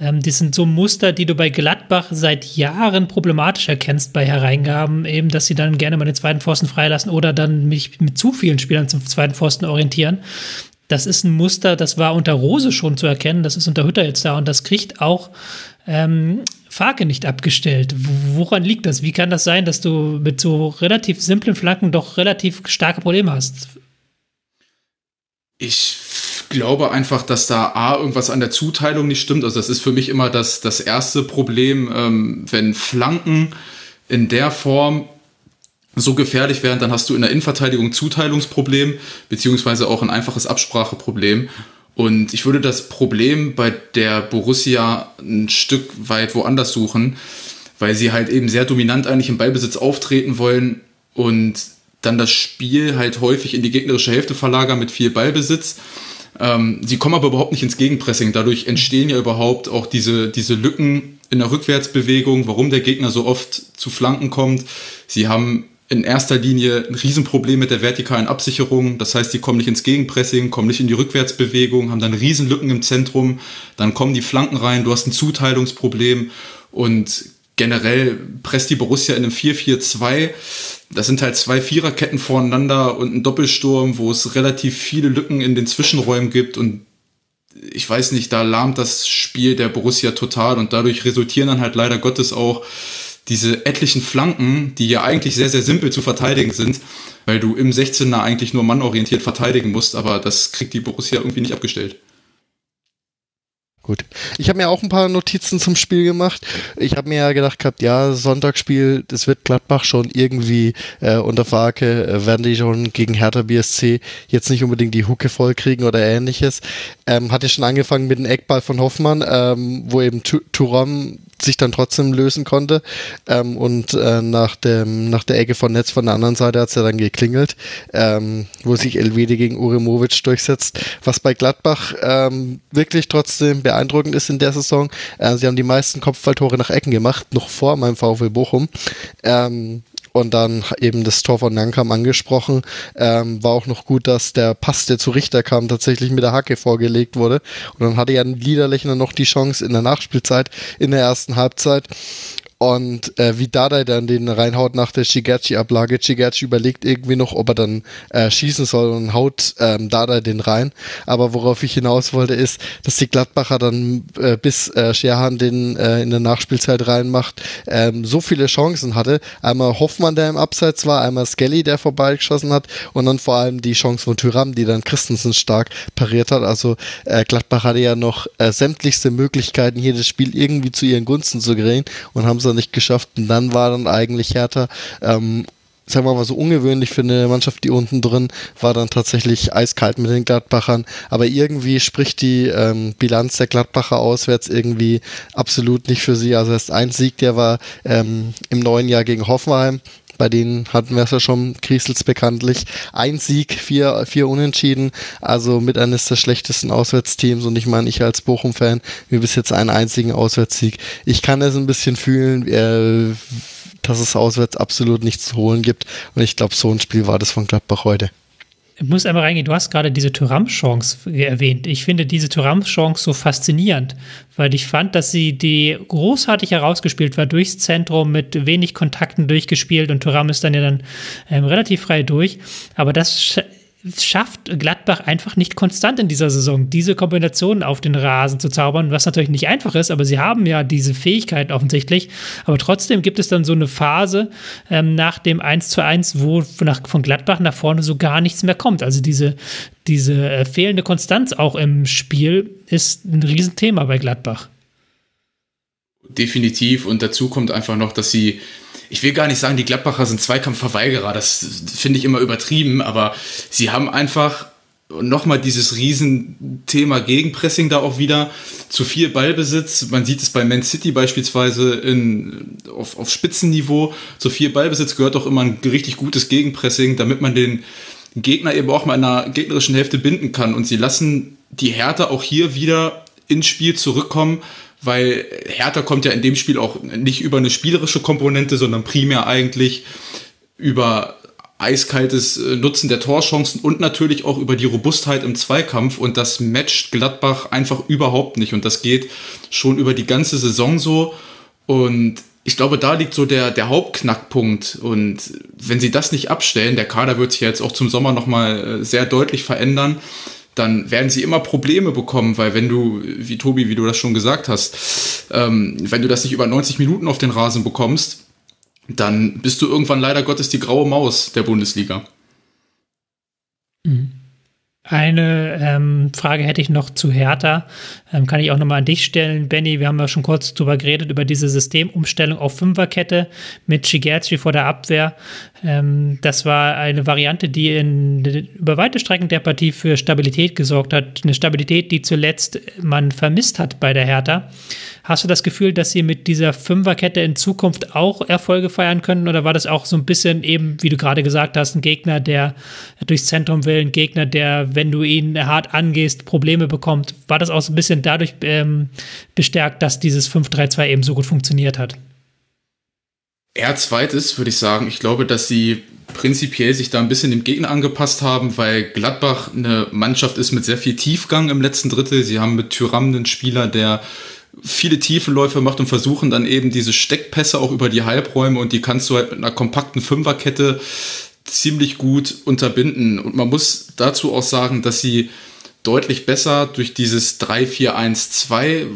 Ähm, die sind so Muster, die du bei Gladbach seit Jahren problematisch erkennst bei Hereingaben, eben, dass sie dann gerne mal den zweiten Pfosten freilassen oder dann mich mit zu vielen Spielern zum zweiten Pfosten orientieren das ist ein Muster, das war unter Rose schon zu erkennen, das ist unter Hütter jetzt da und das kriegt auch ähm, Farke nicht abgestellt. Woran liegt das? Wie kann das sein, dass du mit so relativ simplen Flanken doch relativ starke Probleme hast? Ich glaube einfach, dass da A, irgendwas an der Zuteilung nicht stimmt. Also das ist für mich immer das, das erste Problem, ähm, wenn Flanken in der Form so gefährlich werden, dann hast du in der Innenverteidigung Zuteilungsproblem, beziehungsweise auch ein einfaches Abspracheproblem. Und ich würde das Problem bei der Borussia ein Stück weit woanders suchen, weil sie halt eben sehr dominant eigentlich im Ballbesitz auftreten wollen und dann das Spiel halt häufig in die gegnerische Hälfte verlagern mit viel Ballbesitz. Ähm, sie kommen aber überhaupt nicht ins Gegenpressing. Dadurch entstehen ja überhaupt auch diese, diese Lücken in der Rückwärtsbewegung, warum der Gegner so oft zu Flanken kommt. Sie haben in erster Linie ein Riesenproblem mit der vertikalen Absicherung. Das heißt, die kommen nicht ins Gegenpressing, kommen nicht in die Rückwärtsbewegung, haben dann Riesenlücken im Zentrum, dann kommen die Flanken rein, du hast ein Zuteilungsproblem und generell presst die Borussia in einem 4-4-2. Das sind halt zwei Viererketten voreinander und ein Doppelsturm, wo es relativ viele Lücken in den Zwischenräumen gibt und ich weiß nicht, da lahmt das Spiel der Borussia total und dadurch resultieren dann halt leider Gottes auch diese etlichen Flanken, die ja eigentlich sehr, sehr simpel zu verteidigen sind, weil du im 16er eigentlich nur mannorientiert verteidigen musst, aber das kriegt die Borussia irgendwie nicht abgestellt. Gut. Ich habe mir auch ein paar Notizen zum Spiel gemacht. Ich habe mir ja gedacht gehabt, ja, Sonntagsspiel, das wird Gladbach schon irgendwie äh, unter Farke, äh, werden die schon gegen Hertha BSC jetzt nicht unbedingt die Hucke voll kriegen oder ähnliches. Ähm, hatte schon angefangen mit dem Eckball von Hoffmann, ähm, wo eben Turam sich dann trotzdem lösen konnte. Ähm, und äh, nach, dem, nach der Ecke von Netz von der anderen Seite hat es ja dann geklingelt, ähm, wo sich Elvede gegen Uremovic durchsetzt. Was bei Gladbach ähm, wirklich trotzdem beeindruckend ist in der Saison. Äh, sie haben die meisten Kopfballtore nach Ecken gemacht, noch vor meinem VfL Bochum. Ähm, und dann eben das Tor von Nankam angesprochen. Ähm, war auch noch gut, dass der Pass, der zu Richter kam, tatsächlich mit der Hacke vorgelegt wurde. Und dann hatte ja Liederlechner noch die Chance in der Nachspielzeit, in der ersten Halbzeit. Und äh, wie Dada dann den reinhaut nach der Shigachi-Ablage, Shigachi überlegt irgendwie noch, ob er dann äh, schießen soll und haut ähm, Dada den rein. Aber worauf ich hinaus wollte, ist, dass die Gladbacher dann äh, bis äh, Scherhan den äh, in der Nachspielzeit reinmacht, ähm, so viele Chancen hatte. Einmal Hoffmann, der im Abseits war, einmal Skelly, der vorbeigeschossen hat und dann vor allem die Chance von Tyram, die dann Christensen stark pariert hat. Also äh, Gladbach hatte ja noch äh, sämtlichste Möglichkeiten, hier das Spiel irgendwie zu ihren Gunsten zu drehen und haben es nicht geschafft. Und dann war dann eigentlich Hertha, ähm, sagen wir mal so ungewöhnlich für eine Mannschaft, die unten drin war, dann tatsächlich eiskalt mit den Gladbachern. Aber irgendwie spricht die ähm, Bilanz der Gladbacher auswärts irgendwie absolut nicht für sie. Also erst ein Sieg, der war ähm, im neuen Jahr gegen Hoffenheim. Bei denen hatten wir es ja schon, Kriesels bekanntlich. Ein Sieg, vier, vier Unentschieden, also mit eines der schlechtesten Auswärtsteams. Und ich meine, ich als Bochum-Fan, wir bis jetzt einen einzigen Auswärtssieg. Ich kann es ein bisschen fühlen, äh, dass es auswärts absolut nichts zu holen gibt. Und ich glaube, so ein Spiel war das von Gladbach heute. Ich muss einmal reingehen, du hast gerade diese Thuram-Chance erwähnt. Ich finde diese Thuram-Chance so faszinierend, weil ich fand, dass sie die großartig herausgespielt war, durchs Zentrum mit wenig Kontakten durchgespielt und Thuram ist dann ja dann ähm, relativ frei durch. Aber das schafft Gladbach einfach nicht konstant in dieser Saison, diese Kombinationen auf den Rasen zu zaubern, was natürlich nicht einfach ist, aber sie haben ja diese Fähigkeit offensichtlich. Aber trotzdem gibt es dann so eine Phase ähm, nach dem 1 zu 1, wo nach, von Gladbach nach vorne so gar nichts mehr kommt. Also diese, diese äh, fehlende Konstanz auch im Spiel ist ein Riesenthema bei Gladbach. Definitiv. Und dazu kommt einfach noch, dass sie ich will gar nicht sagen, die Gladbacher sind Zweikampfverweigerer, das finde ich immer übertrieben, aber sie haben einfach nochmal dieses Riesenthema Gegenpressing da auch wieder, zu viel Ballbesitz, man sieht es bei Man City beispielsweise in, auf, auf Spitzenniveau, zu viel Ballbesitz gehört auch immer ein richtig gutes Gegenpressing, damit man den Gegner eben auch mal in einer gegnerischen Hälfte binden kann. Und sie lassen die Härte auch hier wieder ins Spiel zurückkommen, weil Hertha kommt ja in dem Spiel auch nicht über eine spielerische Komponente, sondern primär eigentlich über eiskaltes äh, Nutzen der Torchancen und natürlich auch über die Robustheit im Zweikampf. Und das matcht Gladbach einfach überhaupt nicht. Und das geht schon über die ganze Saison so. Und ich glaube, da liegt so der, der Hauptknackpunkt. Und wenn sie das nicht abstellen, der Kader wird sich jetzt auch zum Sommer nochmal äh, sehr deutlich verändern, dann werden sie immer Probleme bekommen, weil wenn du, wie Tobi, wie du das schon gesagt hast, ähm, wenn du das nicht über 90 Minuten auf den Rasen bekommst, dann bist du irgendwann leider Gottes die graue Maus der Bundesliga. Mhm. Eine ähm, Frage hätte ich noch zu Hertha. Ähm, kann ich auch nochmal an dich stellen, Benny. Wir haben ja schon kurz drüber geredet, über diese Systemumstellung auf Fünferkette mit Shigerzi vor der Abwehr. Ähm, das war eine Variante, die in, über weite Strecken der Partie für Stabilität gesorgt hat. Eine Stabilität, die zuletzt man vermisst hat bei der Hertha. Hast du das Gefühl, dass sie mit dieser Fünferkette in Zukunft auch Erfolge feiern können? Oder war das auch so ein bisschen eben, wie du gerade gesagt hast, ein Gegner, der durchs Zentrum will, ein Gegner, der, wenn du ihn hart angehst, Probleme bekommt? War das auch so ein bisschen dadurch ähm, bestärkt, dass dieses 5-3-2 eben so gut funktioniert hat? Eher zweites, würde ich sagen. Ich glaube, dass sie prinzipiell sich da ein bisschen dem Gegner angepasst haben, weil Gladbach eine Mannschaft ist mit sehr viel Tiefgang im letzten Drittel. Sie haben mit Tyram einen Spieler, der viele Tiefenläufe macht und versuchen dann eben diese Steckpässe auch über die Halbräume und die kannst du halt mit einer kompakten Fünferkette ziemlich gut unterbinden. Und man muss dazu auch sagen, dass sie deutlich besser durch dieses 3-4-1-2,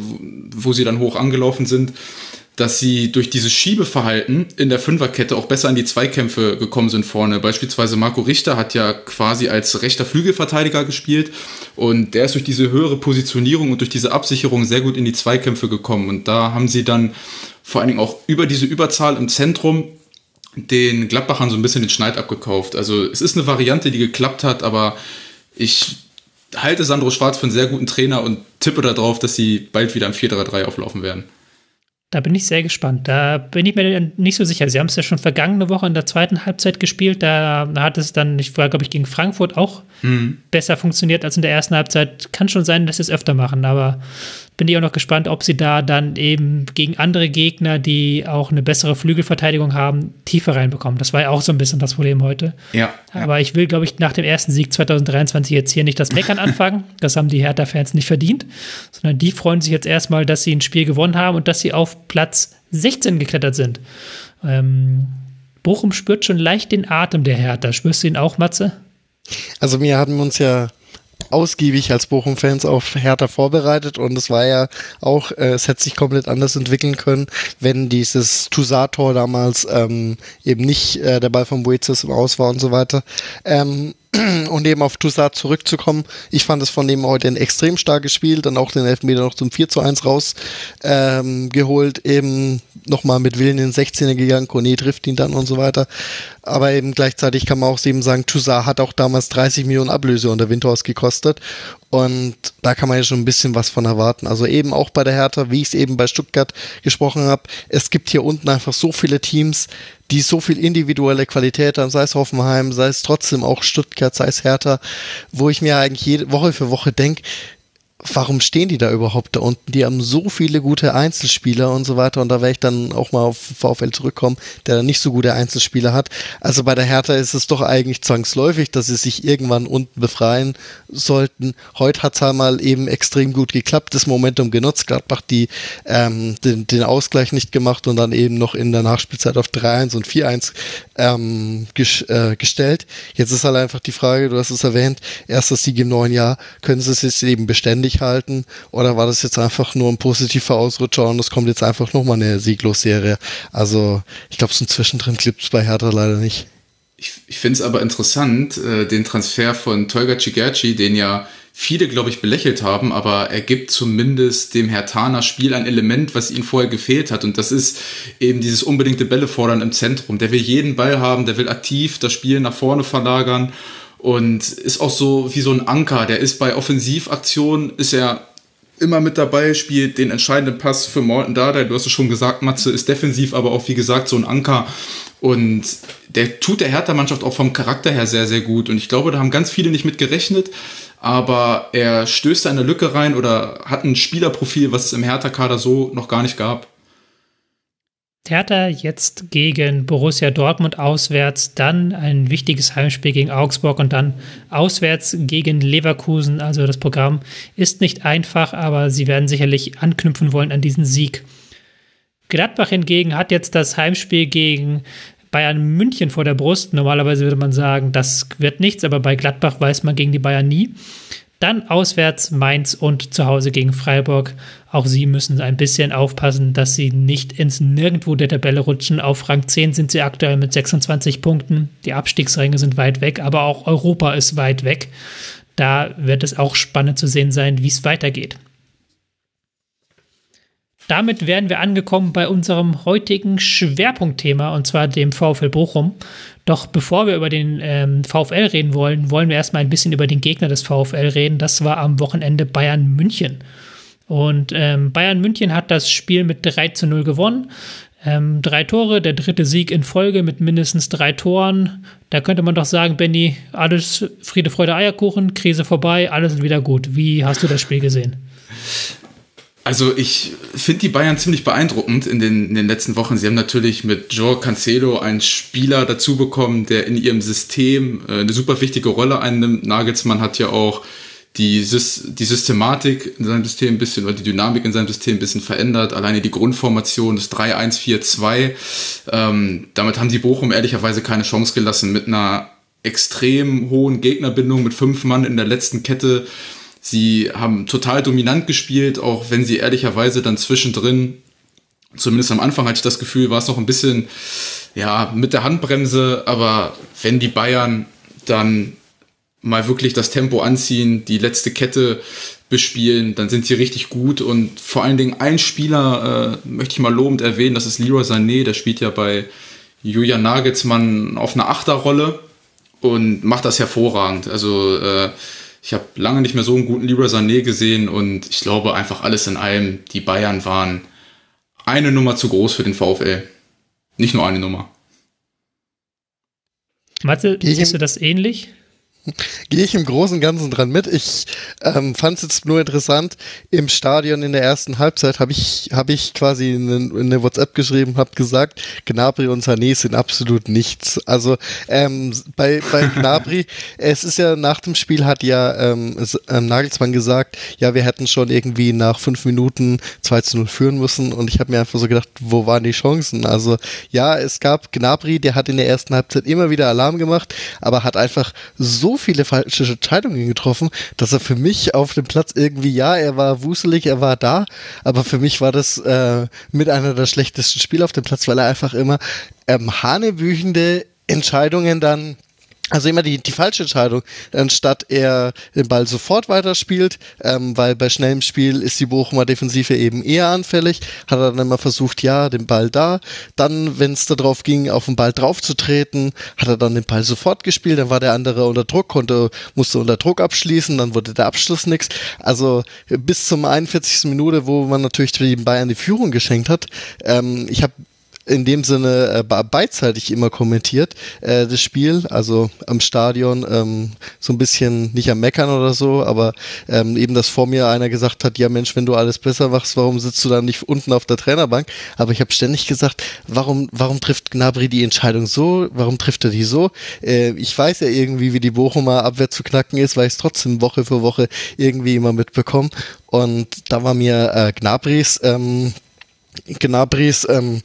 wo sie dann hoch angelaufen sind, dass sie durch dieses Schiebeverhalten in der Fünferkette auch besser in die Zweikämpfe gekommen sind vorne. Beispielsweise Marco Richter hat ja quasi als rechter Flügelverteidiger gespielt und der ist durch diese höhere Positionierung und durch diese Absicherung sehr gut in die Zweikämpfe gekommen. Und da haben sie dann vor allen Dingen auch über diese Überzahl im Zentrum den Gladbachern so ein bisschen den Schneid abgekauft. Also es ist eine Variante, die geklappt hat, aber ich halte Sandro Schwarz für einen sehr guten Trainer und tippe darauf, dass sie bald wieder im 4-3-3 auflaufen werden. Da bin ich sehr gespannt. Da bin ich mir nicht so sicher. Sie haben es ja schon vergangene Woche in der zweiten Halbzeit gespielt. Da hat es dann, ich war, glaube ich, gegen Frankfurt auch mhm. besser funktioniert als in der ersten Halbzeit. Kann schon sein, dass sie es öfter machen, aber bin ich auch noch gespannt, ob sie da dann eben gegen andere Gegner, die auch eine bessere Flügelverteidigung haben, tiefer reinbekommen. Das war ja auch so ein bisschen das Problem heute. Ja. Aber ja. ich will, glaube ich, nach dem ersten Sieg 2023 jetzt hier nicht das Meckern anfangen. Das haben die Hertha-Fans nicht verdient, sondern die freuen sich jetzt erstmal, dass sie ein Spiel gewonnen haben und dass sie auf Platz 16 geklettert sind. Ähm, Bochum spürt schon leicht den Atem der Hertha. Spürst du ihn auch, Matze? Also wir hatten uns ja ausgiebig als Bochum-Fans auf Hertha vorbereitet und es war ja auch, äh, es hätte sich komplett anders entwickeln können, wenn dieses Toussaint-Tor damals ähm, eben nicht äh, der Ball von Boetius im Aus war und so weiter. Ähm, und eben auf Toussaint zurückzukommen. Ich fand es von dem heute ein extrem starkes Spiel, dann auch den Elfmeter noch zum 4 zu 1 rausgeholt, ähm, eben nochmal mit Willen in den 16er gegangen, Kone trifft ihn dann und so weiter. Aber eben gleichzeitig kann man auch eben sagen, Toussaint hat auch damals 30 Millionen Ablöse unter Windhorst gekostet und da kann man ja schon ein bisschen was von erwarten. Also eben auch bei der Hertha, wie ich es eben bei Stuttgart gesprochen habe, es gibt hier unten einfach so viele Teams, die so viel individuelle Qualität haben, sei es Hoffenheim, sei es trotzdem auch Stuttgart, sei es Hertha, wo ich mir eigentlich jede Woche für Woche denke, warum stehen die da überhaupt da unten? Die haben so viele gute Einzelspieler und so weiter und da werde ich dann auch mal auf VfL zurückkommen, der da nicht so gute Einzelspieler hat. Also bei der Hertha ist es doch eigentlich zwangsläufig, dass sie sich irgendwann unten befreien sollten. Heute hat es halt mal eben extrem gut geklappt, das Momentum genutzt, Gladbach die ähm, den, den Ausgleich nicht gemacht und dann eben noch in der Nachspielzeit auf 3-1 und 4-1 ähm, ges äh, gestellt. Jetzt ist halt einfach die Frage, du hast es erwähnt, erster Sieg im neuen Jahr, können sie es jetzt eben beständig halten oder war das jetzt einfach nur ein positiver Ausrutscher und es kommt jetzt einfach nochmal eine Sieglosserie? Also ich glaube, so ein Zwischendrin klippt es bei Hertha leider nicht. Ich, ich finde es aber interessant, äh, den Transfer von Tolga Cigerci, den ja viele, glaube ich, belächelt haben, aber er gibt zumindest dem Hertaner Spiel ein Element, was ihm vorher gefehlt hat. Und das ist eben dieses unbedingte Bälle fordern im Zentrum. Der will jeden Ball haben, der will aktiv das Spiel nach vorne verlagern und ist auch so wie so ein Anker. Der ist bei Offensivaktionen, ist er immer mit dabei, spielt den entscheidenden Pass für Morten Dada. Du hast es schon gesagt, Matze ist defensiv, aber auch wie gesagt so ein Anker. Und der tut der Hertha-Mannschaft auch vom Charakter her sehr, sehr gut. Und ich glaube, da haben ganz viele nicht mit gerechnet aber er stößt eine Lücke rein oder hat ein Spielerprofil, was es im Hertha-Kader so noch gar nicht gab. Hertha jetzt gegen Borussia Dortmund auswärts, dann ein wichtiges Heimspiel gegen Augsburg und dann auswärts gegen Leverkusen. Also das Programm ist nicht einfach, aber sie werden sicherlich anknüpfen wollen an diesen Sieg. Gladbach hingegen hat jetzt das Heimspiel gegen Bayern München vor der Brust. Normalerweise würde man sagen, das wird nichts, aber bei Gladbach weiß man gegen die Bayern nie. Dann auswärts Mainz und zu Hause gegen Freiburg. Auch sie müssen ein bisschen aufpassen, dass sie nicht ins Nirgendwo der Tabelle rutschen. Auf Rang 10 sind sie aktuell mit 26 Punkten. Die Abstiegsränge sind weit weg, aber auch Europa ist weit weg. Da wird es auch spannend zu sehen sein, wie es weitergeht damit wären wir angekommen bei unserem heutigen Schwerpunktthema und zwar dem VfL Bochum. Doch bevor wir über den ähm, VfL reden wollen, wollen wir erstmal ein bisschen über den Gegner des VfL reden. Das war am Wochenende Bayern München. Und ähm, Bayern München hat das Spiel mit 3 zu 0 gewonnen. Ähm, drei Tore, der dritte Sieg in Folge mit mindestens drei Toren. Da könnte man doch sagen, Benny, alles Friede, Freude, Eierkuchen, Krise vorbei, alles wieder gut. Wie hast du das Spiel gesehen? Also ich finde die Bayern ziemlich beeindruckend in den, in den letzten Wochen. Sie haben natürlich mit Joe Cancelo einen Spieler dazu bekommen, der in ihrem System äh, eine super wichtige Rolle einnimmt. Nagelsmann hat ja auch die, die Systematik in seinem System ein bisschen oder die Dynamik in seinem System ein bisschen verändert. Alleine die Grundformation des 3-1-4-2. Ähm, damit haben die Bochum ehrlicherweise keine Chance gelassen mit einer extrem hohen Gegnerbindung mit fünf Mann in der letzten Kette Sie haben total dominant gespielt, auch wenn sie ehrlicherweise dann zwischendrin Zumindest am Anfang hatte ich das Gefühl, war es noch ein bisschen, ja, mit der Handbremse, aber wenn die Bayern dann mal wirklich das Tempo anziehen, die letzte Kette bespielen, dann sind sie richtig gut und vor allen Dingen ein Spieler äh, möchte ich mal lobend erwähnen, das ist Leroy Sané, der spielt ja bei Julian Nagelsmann auf einer Achterrolle und macht das hervorragend. Also äh, ich habe lange nicht mehr so einen guten Leroy Sané gesehen und ich glaube einfach alles in allem, die Bayern waren eine Nummer zu groß für den VfL. Nicht nur eine Nummer. Matze, siehst du das ähnlich? Gehe ich im Großen und Ganzen dran mit. Ich ähm, fand es jetzt nur interessant, im Stadion in der ersten Halbzeit habe ich, hab ich quasi eine, eine WhatsApp geschrieben, habe gesagt, Gnabry und Sané sind absolut nichts. Also ähm, bei, bei Gnabry, es ist ja nach dem Spiel hat ja ähm, ähm, Nagelsmann gesagt, ja, wir hätten schon irgendwie nach fünf Minuten 2 zu 0 führen müssen und ich habe mir einfach so gedacht, wo waren die Chancen? Also ja, es gab Gnabry, der hat in der ersten Halbzeit immer wieder Alarm gemacht, aber hat einfach so viele falsche Entscheidungen getroffen, dass er für mich auf dem Platz irgendwie, ja, er war wuselig, er war da, aber für mich war das äh, mit einer der schlechtesten Spiele auf dem Platz, weil er einfach immer ähm, hanebüchende Entscheidungen dann also immer die, die falsche Entscheidung, anstatt er den Ball sofort weiterspielt, ähm, weil bei schnellem Spiel ist die Bochumer Defensive eben eher anfällig, hat er dann immer versucht, ja, den Ball da, dann, wenn es darauf ging, auf den Ball draufzutreten, hat er dann den Ball sofort gespielt, dann war der andere unter Druck, konnte, musste unter Druck abschließen, dann wurde der Abschluss nix. Also bis zum 41. Minute, wo man natürlich den Bayern die Führung geschenkt hat, ähm, ich habe in dem Sinne äh, beidseitig immer kommentiert, äh, das Spiel, also am Stadion ähm, so ein bisschen nicht am Meckern oder so, aber ähm, eben, dass vor mir einer gesagt hat, ja Mensch, wenn du alles besser machst, warum sitzt du dann nicht unten auf der Trainerbank? Aber ich habe ständig gesagt, warum, warum trifft Gnabry die Entscheidung so, warum trifft er die so? Äh, ich weiß ja irgendwie, wie die Bochumer Abwehr zu knacken ist, weil ich es trotzdem Woche für Woche irgendwie immer mitbekomme. Und da war mir äh, Gnabrys ähm, Gnabris ähm, äh,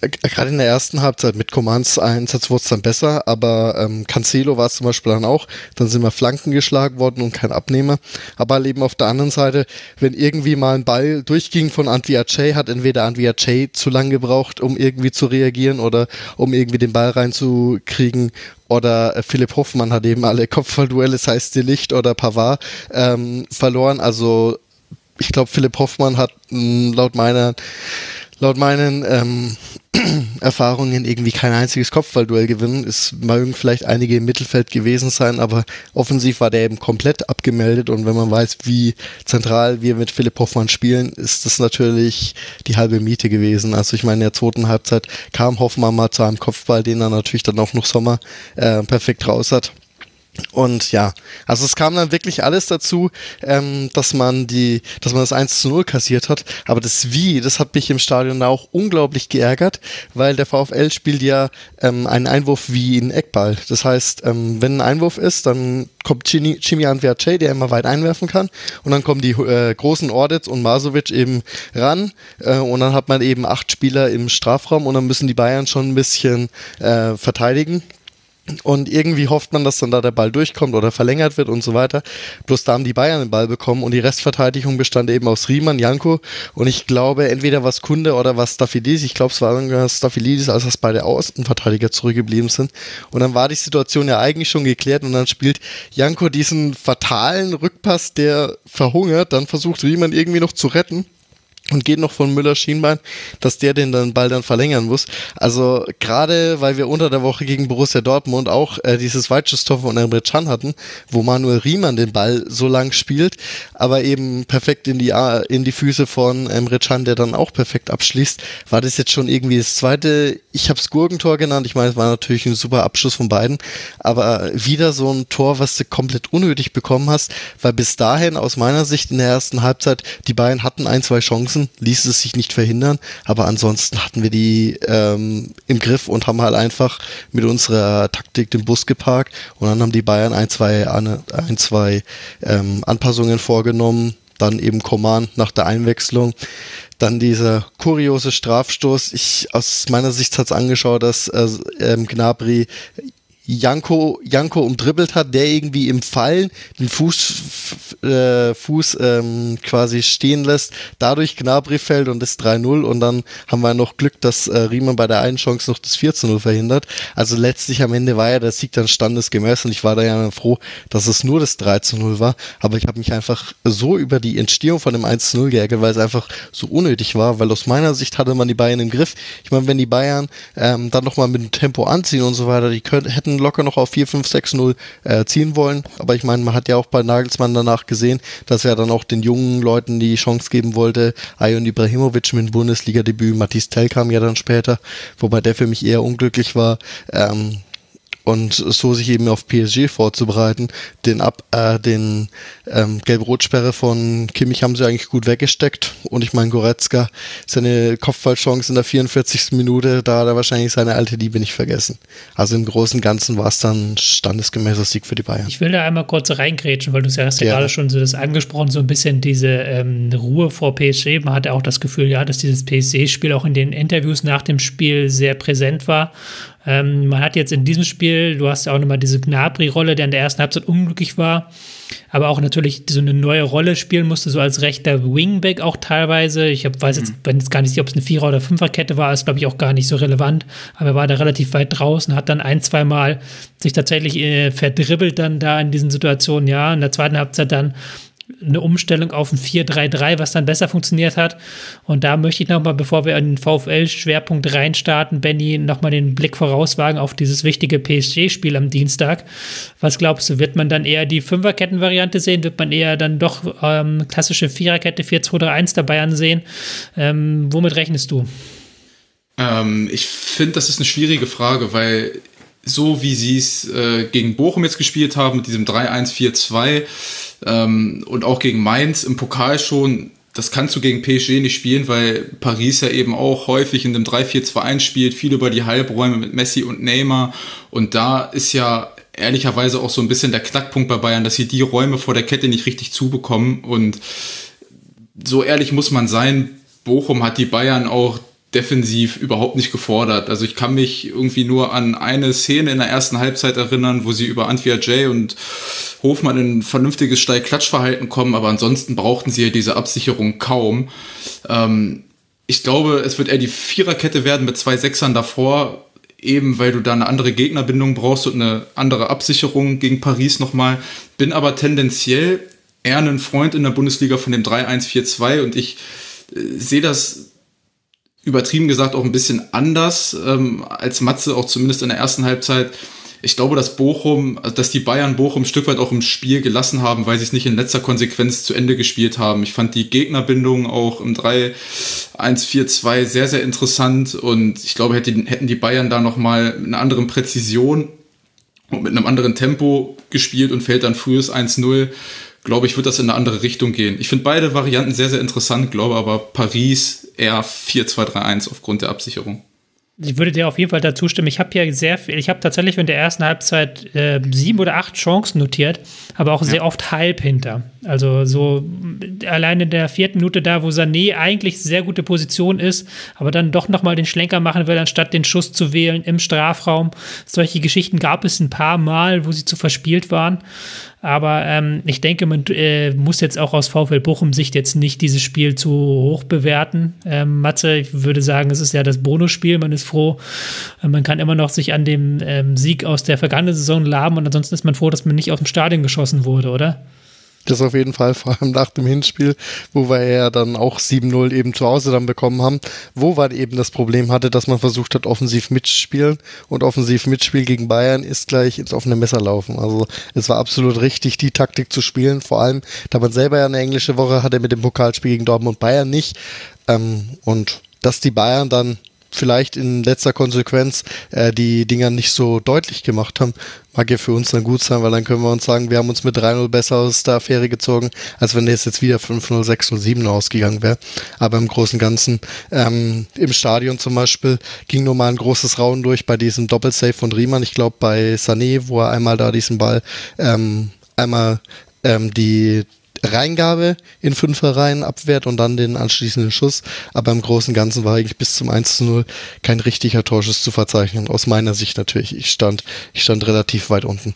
gerade in der ersten Halbzeit mit Commands Einsatz wurde es dann besser, aber ähm, Cancelo war es zum Beispiel dann auch. Dann sind wir Flanken geschlagen worden und kein Abnehmer. Aber eben auf der anderen Seite, wenn irgendwie mal ein Ball durchging von Antwi Ajay, hat entweder Antwi Ajay zu lang gebraucht, um irgendwie zu reagieren oder um irgendwie den Ball reinzukriegen oder äh, Philipp Hoffmann hat eben alle Kopfballduelle, sei es Licht oder Pavard, ähm, verloren. Also ich glaube, Philipp Hoffmann hat mh, laut meiner laut meinen ähm, Erfahrungen irgendwie kein einziges Kopfballduell gewinnen. Es mögen vielleicht einige im Mittelfeld gewesen sein, aber offensiv war der eben komplett abgemeldet und wenn man weiß, wie zentral wir mit Philipp Hoffmann spielen, ist das natürlich die halbe Miete gewesen. Also ich meine, in der zweiten Halbzeit kam Hoffmann mal zu einem Kopfball, den er natürlich dann auch noch Sommer äh, perfekt raus hat. Und ja, also es kam dann wirklich alles dazu, ähm, dass man die, dass man das 1 zu 0 kassiert hat. Aber das Wie, das hat mich im Stadion auch unglaublich geärgert, weil der VfL spielt ja ähm, einen Einwurf wie ein Eckball. Das heißt, ähm, wenn ein Einwurf ist, dann kommt Jimmy Anviace, der immer weit einwerfen kann. Und dann kommen die äh, großen Ordets und Masovic eben ran. Äh, und dann hat man eben acht Spieler im Strafraum und dann müssen die Bayern schon ein bisschen äh, verteidigen. Und irgendwie hofft man, dass dann da der Ball durchkommt oder verlängert wird und so weiter. Bloß da haben die Bayern den Ball bekommen und die Restverteidigung bestand eben aus Riemann, Janko und ich glaube entweder was Kunde oder was Staphylidis. Ich glaube, es war Staphylidis, als das beide Außenverteidiger zurückgeblieben sind. Und dann war die Situation ja eigentlich schon geklärt und dann spielt Janko diesen fatalen Rückpass, der verhungert. Dann versucht Riemann irgendwie noch zu retten und geht noch von Müller Schienbein, dass der den dann bald dann verlängern muss. Also gerade weil wir unter der Woche gegen Borussia Dortmund auch äh, dieses Weitschusstor von Emre Can hatten, wo Manuel Riemann den Ball so lang spielt, aber eben perfekt in die in die Füße von Emre Can, der dann auch perfekt abschließt, war das jetzt schon irgendwie das zweite, ich habe es Gurkentor genannt, ich meine, es war natürlich ein super Abschluss von beiden, aber wieder so ein Tor, was du komplett unnötig bekommen hast, weil bis dahin aus meiner Sicht in der ersten Halbzeit die beiden hatten ein, zwei Chancen Chancen, ließ es sich nicht verhindern, aber ansonsten hatten wir die ähm, im Griff und haben halt einfach mit unserer Taktik den Bus geparkt und dann haben die Bayern ein, zwei, ein, zwei ähm, Anpassungen vorgenommen, dann eben Command nach der Einwechslung. Dann dieser kuriose Strafstoß. Ich aus meiner Sicht hat es angeschaut, dass äh, ähm, Gnabry Janko, Janko umdribbelt hat, der irgendwie im Fallen den Fuß, äh, Fuß ähm, quasi stehen lässt, dadurch Gnabry fällt und ist 3-0 und dann haben wir noch Glück, dass äh, Riemann bei der einen Chance noch das 4-0 verhindert. Also letztlich am Ende war ja der Sieg dann standesgemäß und ich war da ja froh, dass es nur das 3-0 war, aber ich habe mich einfach so über die Entstehung von dem 1-0 geärgert, weil es einfach so unnötig war, weil aus meiner Sicht hatte man die Bayern im Griff. Ich meine, wenn die Bayern ähm, dann nochmal mit dem Tempo anziehen und so weiter, die können, hätten locker noch auf 4, 5, 6, 0 äh, ziehen wollen. Aber ich meine, man hat ja auch bei Nagelsmann danach gesehen, dass er dann auch den jungen Leuten die Chance geben wollte. Ayon Ibrahimovic mit dem Bundesliga-Debüt, Matthias Tell kam ja dann später, wobei der für mich eher unglücklich war. Ähm, und so sich eben auf PSG vorzubereiten. Den Ab, äh, den ähm, Gelb-Rot-Sperre von Kimmich haben sie eigentlich gut weggesteckt und ich meine Goretzka seine Kopfballchance in der 44. Minute, da hat er wahrscheinlich seine alte Liebe nicht vergessen. Also im Großen und Ganzen war es dann standesgemäßer Sieg für die Bayern. Ich will da einmal kurz reingrätschen, weil du ja hast ja, ja gerade schon so das angesprochen, so ein bisschen diese ähm, Ruhe vor PSG. Man hatte auch das Gefühl, ja, dass dieses PSG-Spiel auch in den Interviews nach dem Spiel sehr präsent war. Ähm, man hat jetzt in diesem Spiel, du hast ja auch nochmal diese Gnabry-Rolle, der in der ersten Halbzeit unglücklich war, aber auch natürlich so eine neue Rolle spielen musste, so als rechter Wingback auch teilweise. Ich hab, weiß jetzt, bin jetzt gar nicht, ob es eine Vierer- oder Fünferkette war, ist glaube ich auch gar nicht so relevant, aber er war da relativ weit draußen, hat dann ein, zwei Mal sich tatsächlich äh, verdribbelt dann da in diesen Situationen, ja, in der zweiten Halbzeit dann eine Umstellung auf ein 4-3-3, was dann besser funktioniert hat. Und da möchte ich nochmal, bevor wir in den VfL-Schwerpunkt reinstarten, Benny, nochmal den Blick vorauswagen auf dieses wichtige PSG-Spiel am Dienstag. Was glaubst du, wird man dann eher die Fünferketten-Variante sehen? Wird man eher dann doch ähm, klassische Viererkette 4-2-3-1 dabei ansehen? Ähm, womit rechnest du? Ähm, ich finde, das ist eine schwierige Frage, weil so wie sie es äh, gegen Bochum jetzt gespielt haben, mit diesem 3-1-4-2 ähm, und auch gegen Mainz im Pokal schon, das kannst du gegen PSG nicht spielen, weil Paris ja eben auch häufig in dem 3-4-2-1 spielt, viel über die Halbräume mit Messi und Neymar. Und da ist ja ehrlicherweise auch so ein bisschen der Knackpunkt bei Bayern, dass sie die Räume vor der Kette nicht richtig zubekommen. Und so ehrlich muss man sein, Bochum hat die Bayern auch defensiv überhaupt nicht gefordert. Also ich kann mich irgendwie nur an eine Szene in der ersten Halbzeit erinnern, wo sie über Antwia J und Hofmann in ein vernünftiges Steil-Klatschverhalten kommen, aber ansonsten brauchten sie ja diese Absicherung kaum. Ähm, ich glaube, es wird eher die Viererkette werden mit zwei Sechsern davor, eben weil du da eine andere Gegnerbindung brauchst und eine andere Absicherung gegen Paris nochmal. Bin aber tendenziell eher ein Freund in der Bundesliga von dem 3-1-4-2 und ich äh, sehe das übertrieben gesagt auch ein bisschen anders ähm, als Matze, auch zumindest in der ersten Halbzeit. Ich glaube, dass Bochum, dass die Bayern Bochum ein Stück weit auch im Spiel gelassen haben, weil sie es nicht in letzter Konsequenz zu Ende gespielt haben. Ich fand die Gegnerbindung auch im 3-1-4-2 sehr, sehr interessant und ich glaube, hätten die Bayern da nochmal mit einer anderen Präzision und mit einem anderen Tempo gespielt und fällt dann frühes 1-0, glaube ich, wird das in eine andere Richtung gehen. Ich finde beide Varianten sehr, sehr interessant, glaube aber Paris eher 4-2-3-1 aufgrund der Absicherung. Ich würde dir auf jeden Fall dazu stimmen. Ich habe hier sehr viel, ich habe tatsächlich in der ersten Halbzeit äh, sieben oder acht Chancen notiert, aber auch ja. sehr oft halb hinter. Also so allein in der vierten Minute da, wo Sané eigentlich sehr gute Position ist, aber dann doch nochmal den Schlenker machen will, anstatt den Schuss zu wählen im Strafraum. Solche Geschichten gab es ein paar Mal, wo sie zu verspielt waren. Aber ähm, ich denke, man äh, muss jetzt auch aus VfL Bochum Sicht jetzt nicht dieses Spiel zu hoch bewerten. Ähm, Matze, ich würde sagen, es ist ja das Bonusspiel. Man ist froh, äh, man kann immer noch sich an dem ähm, Sieg aus der vergangenen Saison laben und ansonsten ist man froh, dass man nicht aus dem Stadion geschossen wurde, oder? Das auf jeden Fall, vor allem nach dem Hinspiel, wo wir ja dann auch 7-0 eben zu Hause dann bekommen haben, wo man eben das Problem hatte, dass man versucht hat, offensiv mitzuspielen und offensiv mitspielen gegen Bayern ist gleich ins offene Messer laufen. Also es war absolut richtig, die Taktik zu spielen, vor allem, da man selber ja eine englische Woche hatte mit dem Pokalspiel gegen Dortmund Bayern nicht. Ähm, und dass die Bayern dann vielleicht in letzter Konsequenz äh, die Dinger nicht so deutlich gemacht haben, mag ja für uns dann gut sein, weil dann können wir uns sagen, wir haben uns mit 3-0 besser aus der Affäre gezogen, als wenn es jetzt wieder 5-0, 6-0, 7 ausgegangen wäre. Aber im Großen und Ganzen, ähm, im Stadion zum Beispiel, ging nur mal ein großes Raun durch bei diesem Doppelsave von Riemann. Ich glaube bei Sané, wo er einmal da diesen Ball ähm, einmal ähm, die Reingabe in Fünferreihen abwehrt und dann den anschließenden Schuss. Aber im Großen und Ganzen war eigentlich bis zum 1 zu 0 kein richtiger Torschuss zu verzeichnen. Aus meiner Sicht natürlich. Ich stand, ich stand relativ weit unten.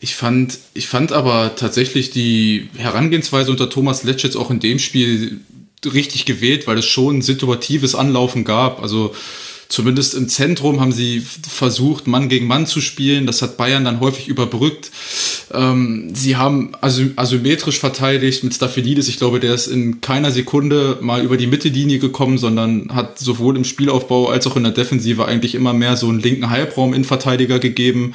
Ich fand, ich fand aber tatsächlich die Herangehensweise unter Thomas Letsch jetzt auch in dem Spiel richtig gewählt, weil es schon ein situatives Anlaufen gab. Also zumindest im Zentrum haben sie versucht, Mann gegen Mann zu spielen. Das hat Bayern dann häufig überbrückt. Ähm, sie haben asymmetrisch verteidigt mit Staphylidis. Ich glaube, der ist in keiner Sekunde mal über die Mittellinie gekommen, sondern hat sowohl im Spielaufbau als auch in der Defensive eigentlich immer mehr so einen linken Halbraum in Verteidiger gegeben.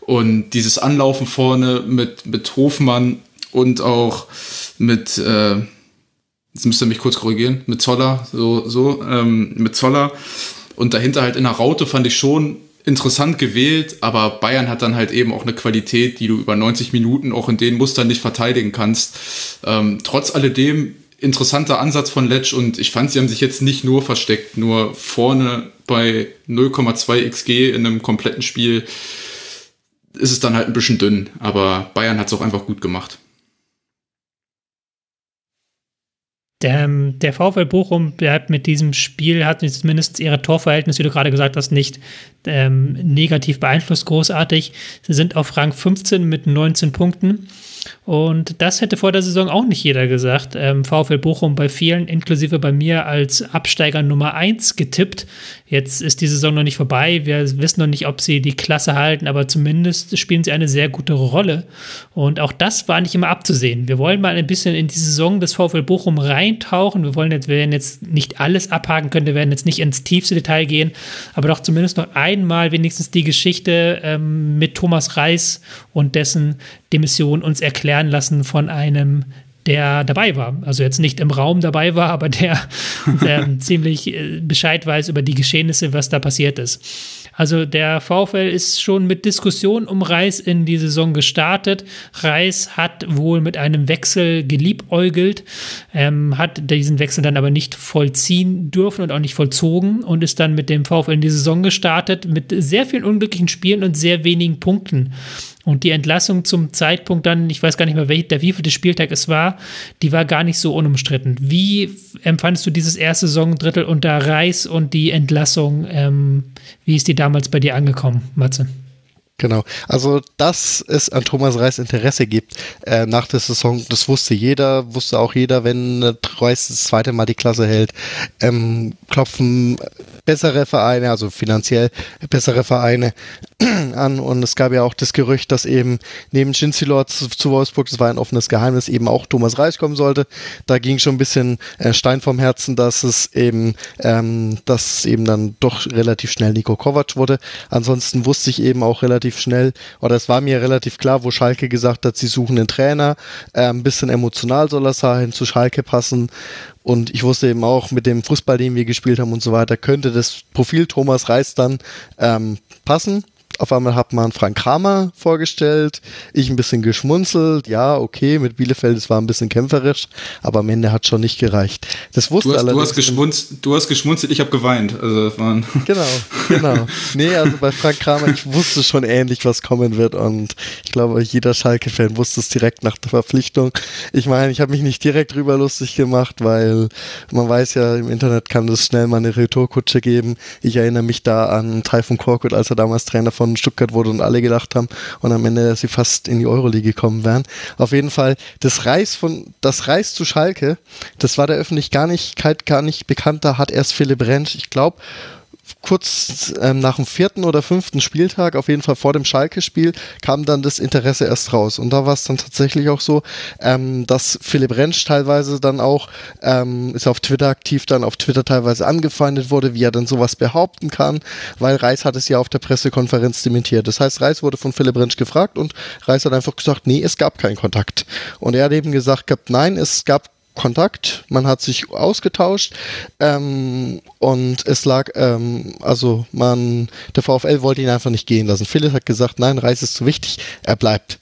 Und dieses Anlaufen vorne mit, mit Hofmann und auch mit, äh, jetzt müsst ihr mich kurz korrigieren, mit Zoller, so, so, ähm, mit Zoller und dahinter halt in der Raute fand ich schon interessant gewählt, aber Bayern hat dann halt eben auch eine Qualität, die du über 90 Minuten auch in den Mustern nicht verteidigen kannst. Ähm, trotz alledem interessanter Ansatz von Letsch und ich fand, sie haben sich jetzt nicht nur versteckt, nur vorne bei 0,2 XG in einem kompletten Spiel ist es dann halt ein bisschen dünn, aber Bayern hat es auch einfach gut gemacht. Der, der VfL Bochum bleibt mit diesem Spiel, hat zumindest ihre Torverhältnisse, wie du gerade gesagt hast, nicht ähm, negativ beeinflusst, großartig. Sie sind auf Rang 15 mit 19 Punkten. Und das hätte vor der Saison auch nicht jeder gesagt. Ähm, VfL Bochum bei vielen, inklusive bei mir, als Absteiger Nummer 1 getippt. Jetzt ist die Saison noch nicht vorbei. Wir wissen noch nicht, ob sie die Klasse halten, aber zumindest spielen sie eine sehr gute Rolle. Und auch das war nicht immer abzusehen. Wir wollen mal ein bisschen in die Saison des VfL Bochum reintauchen. Wir wollen jetzt, wir werden jetzt nicht alles abhaken können, wir werden jetzt nicht ins tiefste Detail gehen, aber doch zumindest noch einmal wenigstens die Geschichte ähm, mit Thomas Reis und dessen Demission uns erklären lassen von einem der dabei war. Also jetzt nicht im Raum dabei war, aber der, der ziemlich äh, Bescheid weiß über die Geschehnisse, was da passiert ist. Also der VfL ist schon mit Diskussion um Reis in die Saison gestartet. Reis hat wohl mit einem Wechsel geliebäugelt, ähm, hat diesen Wechsel dann aber nicht vollziehen dürfen und auch nicht vollzogen und ist dann mit dem VfL in die Saison gestartet mit sehr vielen unglücklichen Spielen und sehr wenigen Punkten. Und die Entlassung zum Zeitpunkt dann, ich weiß gar nicht mehr, welch, der wievielte Spieltag es war, die war gar nicht so unumstritten. Wie empfandest du dieses erste Saisondrittel unter Reis und die Entlassung? Ähm, wie ist die damals bei dir angekommen, Matze? Genau. Also, dass es an Thomas Reis Interesse gibt äh, nach der Saison, das wusste jeder, wusste auch jeder, wenn Reis das zweite Mal die Klasse hält, ähm, klopfen bessere Vereine, also finanziell bessere Vereine an. Und es gab ja auch das Gerücht, dass eben neben Cincelot zu, zu, Wolfsburg, das war ein offenes Geheimnis, eben auch Thomas Reis kommen sollte. Da ging schon ein bisschen äh, Stein vom Herzen, dass es eben, ähm, dass eben dann doch relativ schnell Nico Kovac wurde. Ansonsten wusste ich eben auch relativ schnell, oder es war mir relativ klar, wo Schalke gesagt hat, sie suchen einen Trainer. Äh, ein bisschen emotional soll er sein, zu Schalke passen. Und ich wusste eben auch, mit dem Fußball, den wir gespielt haben und so weiter, könnte das Profil Thomas Reis dann ähm, passen. Auf einmal hat man Frank Kramer vorgestellt, ich ein bisschen geschmunzelt, ja, okay, mit Bielefeld, es war ein bisschen kämpferisch, aber am Ende hat schon nicht gereicht. Das wusste du hast, du hast geschmunzelt, du hast geschmunzelt, ich habe geweint. Also waren genau, genau. Nee, also bei Frank Kramer, ich wusste schon ähnlich, was kommen wird und ich glaube, jeder Schalke-Fan wusste es direkt nach der Verpflichtung. Ich meine, ich habe mich nicht direkt drüber lustig gemacht, weil man weiß ja, im Internet kann es schnell mal eine Retourkutsche geben. Ich erinnere mich da an Taifun Korkut, als er damals Trainer von von Stuttgart wurde und alle gedacht haben und am Ende, dass sie fast in die Euroleague gekommen wären. Auf jeden Fall, das Reis von, das Reis zu Schalke, das war der Öffentlichkeit gar nicht, gar nicht bekannt, da hat erst Philipp Rentsch, ich glaube, kurz ähm, nach dem vierten oder fünften Spieltag, auf jeden Fall vor dem Schalke-Spiel, kam dann das Interesse erst raus. Und da war es dann tatsächlich auch so, ähm, dass Philipp Rentsch teilweise dann auch, ähm, ist auf Twitter aktiv, dann auf Twitter teilweise angefeindet wurde, wie er dann sowas behaupten kann, weil Reis hat es ja auf der Pressekonferenz dementiert. Das heißt, Reis wurde von Philipp Rentsch gefragt und Reis hat einfach gesagt, nee, es gab keinen Kontakt. Und er hat eben gesagt nein, es gab Kontakt, man hat sich ausgetauscht ähm, und es lag, ähm, also man, der VfL wollte ihn einfach nicht gehen lassen. Philipp hat gesagt, nein, Reis ist zu wichtig, er bleibt.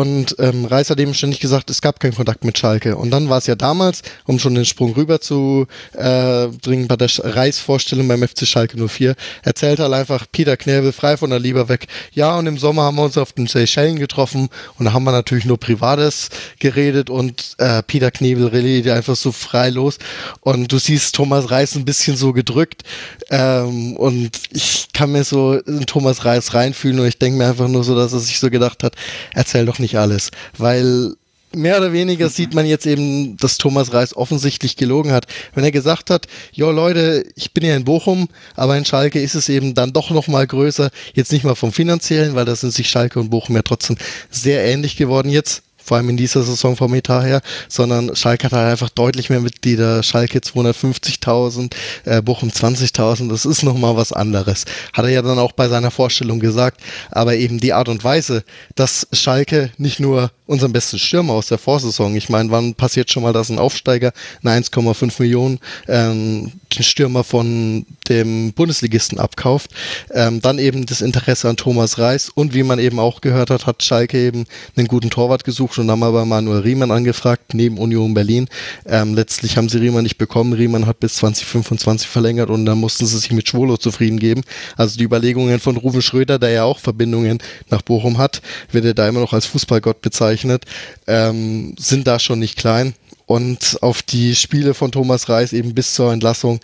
Und ähm, Reis hat eben ständig gesagt, es gab keinen Kontakt mit Schalke. Und dann war es ja damals, um schon den Sprung rüber zu äh, bringen, bei der Reis-Vorstellung beim FC Schalke 04, erzählt halt einfach Peter Knebel frei von der Lieber weg. Ja, und im Sommer haben wir uns auf den Seychellen getroffen und da haben wir natürlich nur Privates geredet und äh, Peter Knebel redet einfach so frei los. Und du siehst Thomas Reis ein bisschen so gedrückt. Ähm, und ich kann mir so in Thomas Reis reinfühlen und ich denke mir einfach nur so, dass er sich so gedacht hat, erzähl doch nicht alles. Weil mehr oder weniger sieht man jetzt eben, dass Thomas Reis offensichtlich gelogen hat. Wenn er gesagt hat, jo Leute, ich bin ja in Bochum, aber in Schalke ist es eben dann doch noch mal größer. Jetzt nicht mal vom finanziellen, weil da sind sich Schalke und Bochum ja trotzdem sehr ähnlich geworden jetzt vor allem in dieser Saison vom Etat her, sondern Schalke hat halt einfach deutlich mehr Mitglieder. Schalke 250.000, äh, Bochum 20.000, das ist nochmal was anderes. Hat er ja dann auch bei seiner Vorstellung gesagt, aber eben die Art und Weise, dass Schalke nicht nur unseren besten Stürmer aus der Vorsaison. Ich meine, wann passiert schon mal, dass ein Aufsteiger eine 1,5 Millionen ähm, Stürmer von dem Bundesligisten abkauft? Ähm, dann eben das Interesse an Thomas Reis und wie man eben auch gehört hat, hat Schalke eben einen guten Torwart gesucht und haben aber Manuel Riemann angefragt, neben Union Berlin. Ähm, letztlich haben sie Riemann nicht bekommen. Riemann hat bis 2025 verlängert und dann mussten sie sich mit Schwolo zufrieden geben. Also die Überlegungen von Ruven Schröder, der ja auch Verbindungen nach Bochum hat, wird er da immer noch als Fußballgott bezeichnet bezeichnet, ähm, sind da schon nicht klein. Und auf die Spiele von Thomas Reis eben bis zur Entlassung.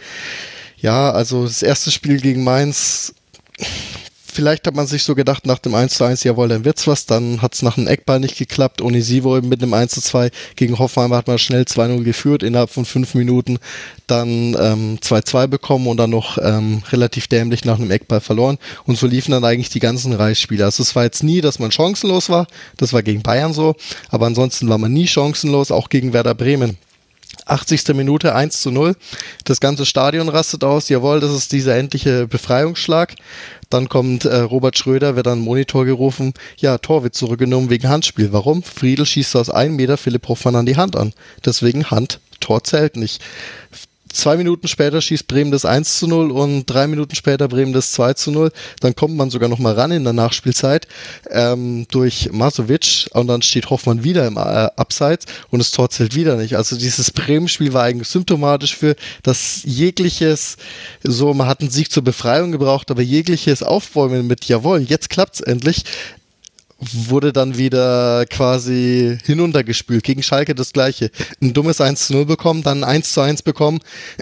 Ja, also das erste Spiel gegen Mainz vielleicht hat man sich so gedacht nach dem 1 zu 1, jawohl, dann wird's was. Dann hat's nach einem Eckball nicht geklappt. Onisivo mit einem 1 zu 2 gegen Hoffenheim hat man schnell 2-0 geführt innerhalb von fünf Minuten. Dann 2-2 ähm, bekommen und dann noch ähm, relativ dämlich nach einem Eckball verloren. Und so liefen dann eigentlich die ganzen Reisspiele. Also es war jetzt nie, dass man chancenlos war. Das war gegen Bayern so. Aber ansonsten war man nie chancenlos, auch gegen Werder Bremen. 80. Minute 1 zu 0. Das ganze Stadion rastet aus. Jawohl, das ist dieser endliche Befreiungsschlag. Dann kommt äh, Robert Schröder, wird dann Monitor gerufen. Ja, Tor wird zurückgenommen wegen Handspiel. Warum? Friedel schießt aus einem Meter Philipp Hoffmann an die Hand an. Deswegen Hand. Tor zählt nicht. Zwei Minuten später schießt Bremen das 1 zu 0 und drei Minuten später Bremen das 2 zu 0. Dann kommt man sogar noch mal ran in der Nachspielzeit ähm, durch Masovic und dann steht Hoffmann wieder im äh, Abseits und das Tor zählt wieder nicht. Also dieses Bremen-Spiel war eigentlich symptomatisch für, dass jegliches, so man hat einen Sieg zur Befreiung gebraucht, aber jegliches Aufbäumen mit, jawohl, jetzt klappt's endlich, wurde dann wieder quasi hinuntergespült. Gegen Schalke das gleiche. Ein dummes 1 zu 0 bekommen, dann 1 zu 1 bekommen,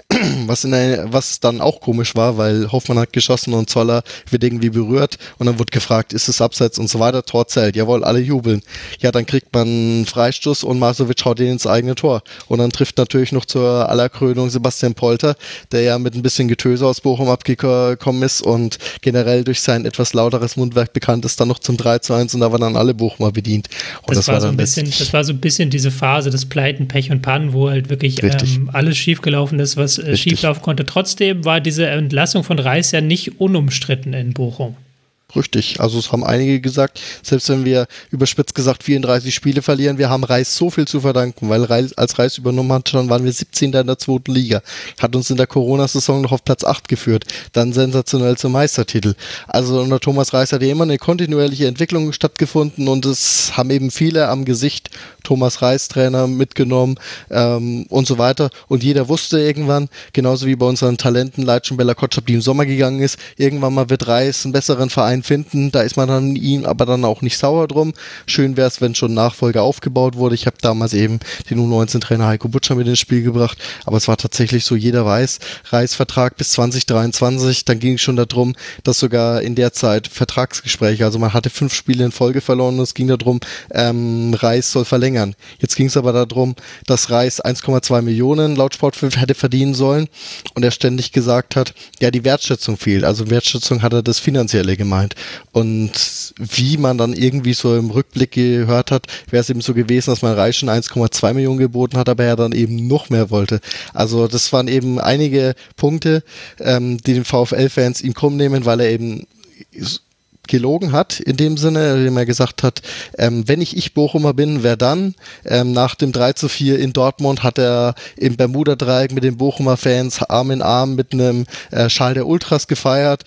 was, in der, was dann auch komisch war, weil Hoffmann hat geschossen und Zoller wird irgendwie berührt und dann wird gefragt, ist es abseits und so weiter, Tor zählt. Jawohl, alle jubeln. Ja, dann kriegt man einen Freistoß und Masovic haut ihn ins eigene Tor. Und dann trifft natürlich noch zur Allerkrönung Sebastian Polter, der ja mit ein bisschen Getöse aus Bochum abgekommen ist und generell durch sein etwas lauteres Mundwerk bekannt ist, dann noch zum 3 zu 1 und da waren dann alle Bochumer bedient. Und das, das war, so ein bisschen, das war so ein bisschen diese Phase des Pleiten, Pech und Pannen, wo halt wirklich ähm, alles schiefgelaufen ist, was äh, schieflaufen konnte. Trotzdem war diese Entlassung von Reis ja nicht unumstritten in Bochum. Richtig. Also es haben einige gesagt, selbst wenn wir überspitzt gesagt 34 Spiele verlieren, wir haben Reis so viel zu verdanken, weil Reis, als Reis übernommen hat, dann waren wir 17. in der zweiten Liga. Hat uns in der Corona-Saison noch auf Platz 8 geführt. Dann sensationell zum Meistertitel. Also unter Thomas Reis hat ja immer eine kontinuierliche Entwicklung stattgefunden und es haben eben viele am Gesicht Thomas Reis Trainer mitgenommen ähm, und so weiter. Und jeder wusste irgendwann, genauso wie bei unseren Talenten Leitschen Bella Kotschap, die im Sommer gegangen ist, irgendwann mal wird Reis einen besseren Verein finden. Da ist man dann ihm aber dann auch nicht sauer drum. Schön wäre es, wenn schon Nachfolger aufgebaut wurde. Ich habe damals eben den U19-Trainer Heiko Butcher mit ins Spiel gebracht. Aber es war tatsächlich so, jeder weiß, Reisvertrag bis 2023. Dann ging es schon darum, dass sogar in der Zeit Vertragsgespräche, also man hatte fünf Spiele in Folge verloren und es ging darum, ähm, Reis soll verlängern. Jetzt ging es aber darum, dass Reis 1,2 Millionen laut Sportfilm hätte verdienen sollen und er ständig gesagt hat, ja, die Wertschätzung fehlt. Also Wertschätzung hat er das Finanzielle gemeint. Und wie man dann irgendwie so im Rückblick gehört hat, wäre es eben so gewesen, dass man Reich schon 1,2 Millionen geboten hat, aber er dann eben noch mehr wollte. Also das waren eben einige Punkte, ähm, die den VfL-Fans ihm krumm nehmen, weil er eben gelogen hat, in dem Sinne, indem er gesagt hat, ähm, wenn ich ich Bochumer bin, wer dann? Ähm, nach dem 3 zu 4 in Dortmund hat er im Bermuda-Dreieck mit den Bochumer Fans Arm in Arm mit einem äh, Schal der Ultras gefeiert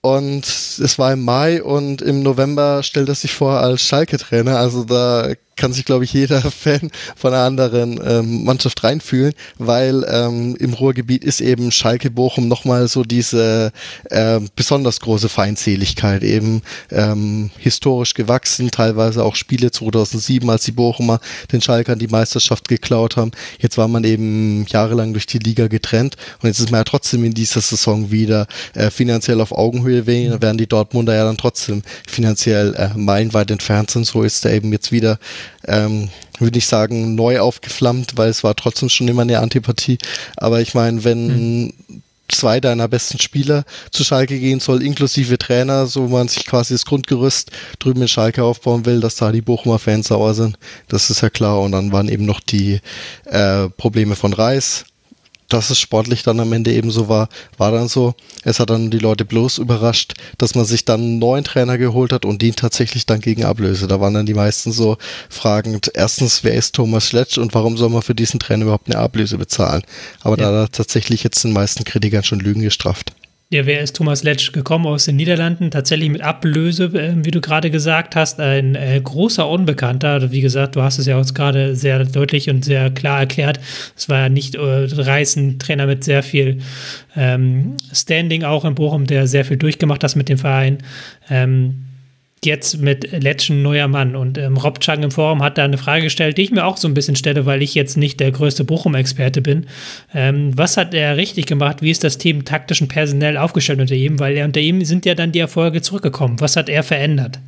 Und es war im Mai und im November stellt er sich vor als Schalke-Trainer. Also da kann sich, glaube ich, jeder Fan von einer anderen ähm, Mannschaft reinfühlen, weil ähm, im Ruhrgebiet ist eben Schalke Bochum nochmal so diese äh, besonders große Feindseligkeit, eben ähm, historisch gewachsen, teilweise auch Spiele 2007, als die Bochumer den Schalkern die Meisterschaft geklaut haben. Jetzt war man eben jahrelang durch die Liga getrennt und jetzt ist man ja trotzdem in dieser Saison wieder äh, finanziell auf Augenhöhe, während die Dortmunder ja dann trotzdem finanziell äh, meilenweit entfernt sind. So ist er eben jetzt wieder ähm, würde ich sagen, neu aufgeflammt, weil es war trotzdem schon immer eine Antipathie. Aber ich meine, wenn mhm. zwei deiner besten Spieler zu Schalke gehen soll, inklusive Trainer, so man sich quasi das Grundgerüst drüben in Schalke aufbauen will, dass da die Bochumer Fans sauer sind, das ist ja klar. Und dann waren eben noch die äh, Probleme von Reis dass es sportlich dann am Ende eben so war, war dann so. Es hat dann die Leute bloß überrascht, dass man sich dann einen neuen Trainer geholt hat und den tatsächlich dann gegen Ablöse. Da waren dann die meisten so fragend, erstens, wer ist Thomas Schletsch und warum soll man für diesen Trainer überhaupt eine Ablöse bezahlen? Aber ja. da hat er tatsächlich jetzt den meisten Kritikern schon Lügen gestraft. Ja, wer ist Thomas Letsch gekommen aus den Niederlanden? Tatsächlich mit Ablöse, äh, wie du gerade gesagt hast, ein äh, großer Unbekannter. Wie gesagt, du hast es ja uns gerade sehr deutlich und sehr klar erklärt. Es war ja nicht äh, reißen Trainer mit sehr viel ähm, Standing auch in Bochum, der sehr viel durchgemacht hat mit dem Verein. Ähm, jetzt mit Letschen neuer Mann. Und ähm, Rob Chang im Forum hat da eine Frage gestellt, die ich mir auch so ein bisschen stelle, weil ich jetzt nicht der größte Bochum-Experte bin. Ähm, was hat er richtig gemacht? Wie ist das Team taktisch und personell aufgestellt unter ihm? Weil er unter ihm sind ja dann die Erfolge zurückgekommen. Was hat er verändert?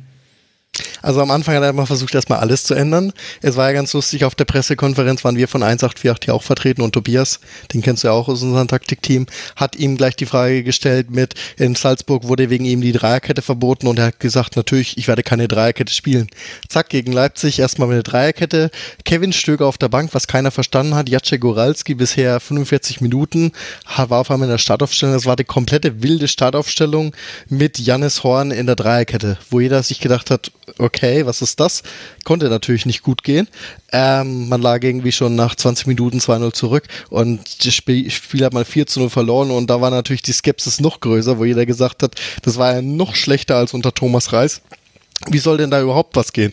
Also am Anfang hat er immer versucht, erstmal alles zu ändern. Es war ja ganz lustig, auf der Pressekonferenz waren wir von 1848 ja auch vertreten und Tobias, den kennst du ja auch aus unserem Taktikteam, hat ihm gleich die Frage gestellt mit, in Salzburg wurde wegen ihm die Dreierkette verboten und er hat gesagt, natürlich, ich werde keine Dreierkette spielen. Zack, gegen Leipzig erstmal mit der Dreierkette, Kevin Stöger auf der Bank, was keiner verstanden hat, Jacek Goralski bisher 45 Minuten, war auf einmal in der Startaufstellung, das war die komplette wilde Startaufstellung mit Jannis Horn in der Dreierkette, wo jeder sich gedacht hat, okay, was ist das? Konnte natürlich nicht gut gehen. Ähm, man lag irgendwie schon nach 20 Minuten 2-0 zurück und das Spiel, Spiel hat mal 4 0 verloren und da war natürlich die Skepsis noch größer, wo jeder gesagt hat, das war ja noch schlechter als unter Thomas Reis. Wie soll denn da überhaupt was gehen?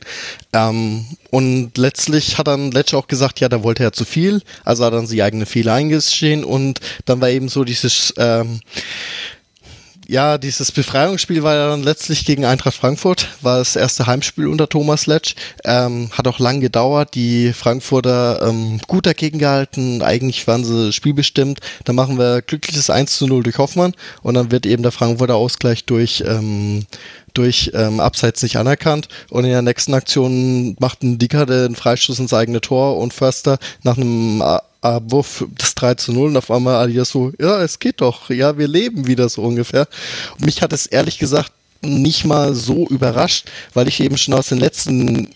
Ähm, und letztlich hat dann Letsch auch gesagt, ja, da wollte er zu viel, also hat dann sie eigene Fehler eingestehen und dann war eben so dieses ähm, ja, dieses Befreiungsspiel war ja dann letztlich gegen Eintracht Frankfurt, war das erste Heimspiel unter Thomas Letsch. Ähm, hat auch lang gedauert, die Frankfurter ähm, gut dagegen gehalten, eigentlich waren sie spielbestimmt. Dann machen wir glückliches 1 zu 0 durch Hoffmann und dann wird eben der Frankfurter Ausgleich durch ähm, durch ähm, Abseits nicht anerkannt. Und in der nächsten Aktion macht ein Dicker den Freistoß ins eigene Tor und Förster nach einem äh, Wurf das 3 zu 0 und auf einmal Adidas so, ja, es geht doch, ja, wir leben wieder so ungefähr. Und mich hat es ehrlich gesagt nicht mal so überrascht, weil ich eben schon aus den letzten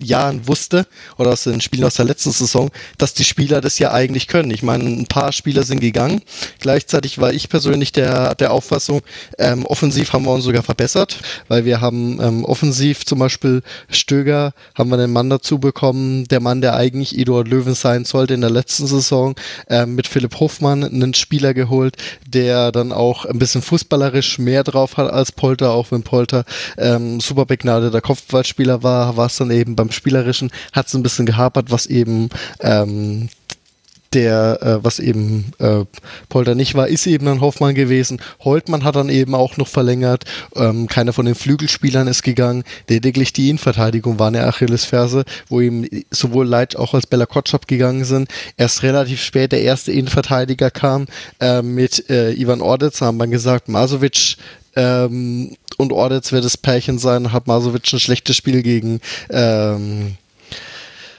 Jahren wusste oder aus den Spielen aus der letzten Saison, dass die Spieler das ja eigentlich können. Ich meine, ein paar Spieler sind gegangen. Gleichzeitig war ich persönlich der, der Auffassung, ähm, offensiv haben wir uns sogar verbessert, weil wir haben ähm, offensiv zum Beispiel Stöger, haben wir einen Mann dazu bekommen, der Mann, der eigentlich Eduard Löwen sein sollte in der letzten Saison, ähm, mit Philipp Hofmann einen Spieler geholt, der dann auch ein bisschen fußballerisch mehr drauf hat als Polter, auch wenn Polter ähm, super begnadeter Kopfballspieler war, war es dann eben beim Spielerischen hat es ein bisschen gehapert, was eben ähm, der, äh, was eben äh, Polter nicht war, ist eben ein Hoffmann gewesen. Holtmann hat dann eben auch noch verlängert. Ähm, keiner von den Flügelspielern ist gegangen. Lediglich die Innenverteidigung war eine Achillesferse, wo eben sowohl Leitsch auch als Bella Kotschap gegangen sind. Erst relativ spät der erste Innenverteidiger kam äh, mit äh, Ivan Ordetz, haben dann gesagt, Masovic ähm, und Ordetz wird das Pärchen sein, hat Masovic ein schlechtes Spiel gegen ähm,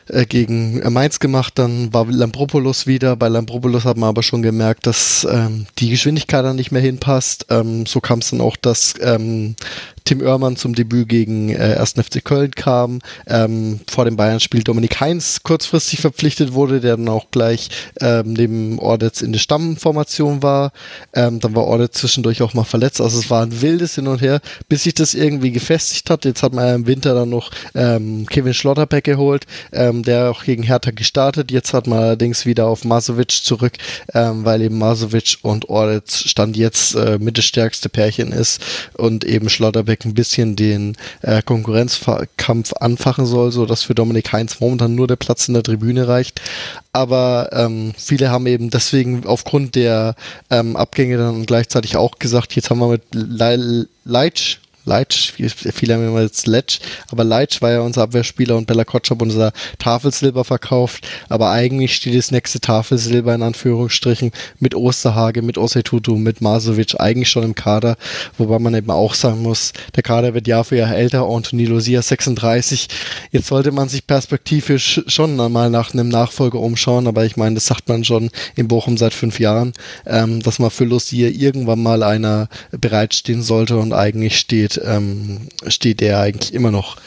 äh, gegen Mainz gemacht, dann war Lampropoulos wieder. Bei Lampropoulos hat man aber schon gemerkt, dass ähm, die Geschwindigkeit dann nicht mehr hinpasst. Ähm, so kam es dann auch, dass ähm, Tim Oermann zum Debüt gegen äh, 1. FC Köln kam, ähm, vor dem Bayern-Spiel Dominik Heinz kurzfristig verpflichtet wurde, der dann auch gleich ähm, neben Ordetz in der Stammformation war. Ähm, dann war Ordetz zwischendurch auch mal verletzt. Also es war ein wildes Hin und Her, bis sich das irgendwie gefestigt hat. Jetzt hat man ja im Winter dann noch ähm, Kevin Schlotterbeck geholt, ähm, der auch gegen Hertha gestartet. Jetzt hat man allerdings wieder auf Masovic zurück, ähm, weil eben Masovic und Ordetz stand jetzt äh, mit das stärkste Pärchen ist und eben Schlotterbeck ein bisschen den äh, Konkurrenzkampf anfachen soll, so dass für Dominik Heinz momentan nur der Platz in der Tribüne reicht. Aber ähm, viele haben eben deswegen aufgrund der ähm, Abgänge dann gleichzeitig auch gesagt, jetzt haben wir mit Le Leitsch Leitsch, viele haben immer jetzt Letsch, aber Leitsch war ja unser Abwehrspieler und Bella Kotschap unser Tafelsilber verkauft, aber eigentlich steht das nächste Tafelsilber in Anführungsstrichen mit Osterhage, mit Osetutu, mit Masovic eigentlich schon im Kader, wobei man eben auch sagen muss, der Kader wird Jahr für Jahr älter, Anthony Lucia 36, jetzt sollte man sich perspektivisch schon mal nach einem Nachfolger umschauen, aber ich meine, das sagt man schon in Bochum seit fünf Jahren, ähm, dass man für Lucia irgendwann mal einer bereitstehen sollte und eigentlich steht ähm, steht er eigentlich immer noch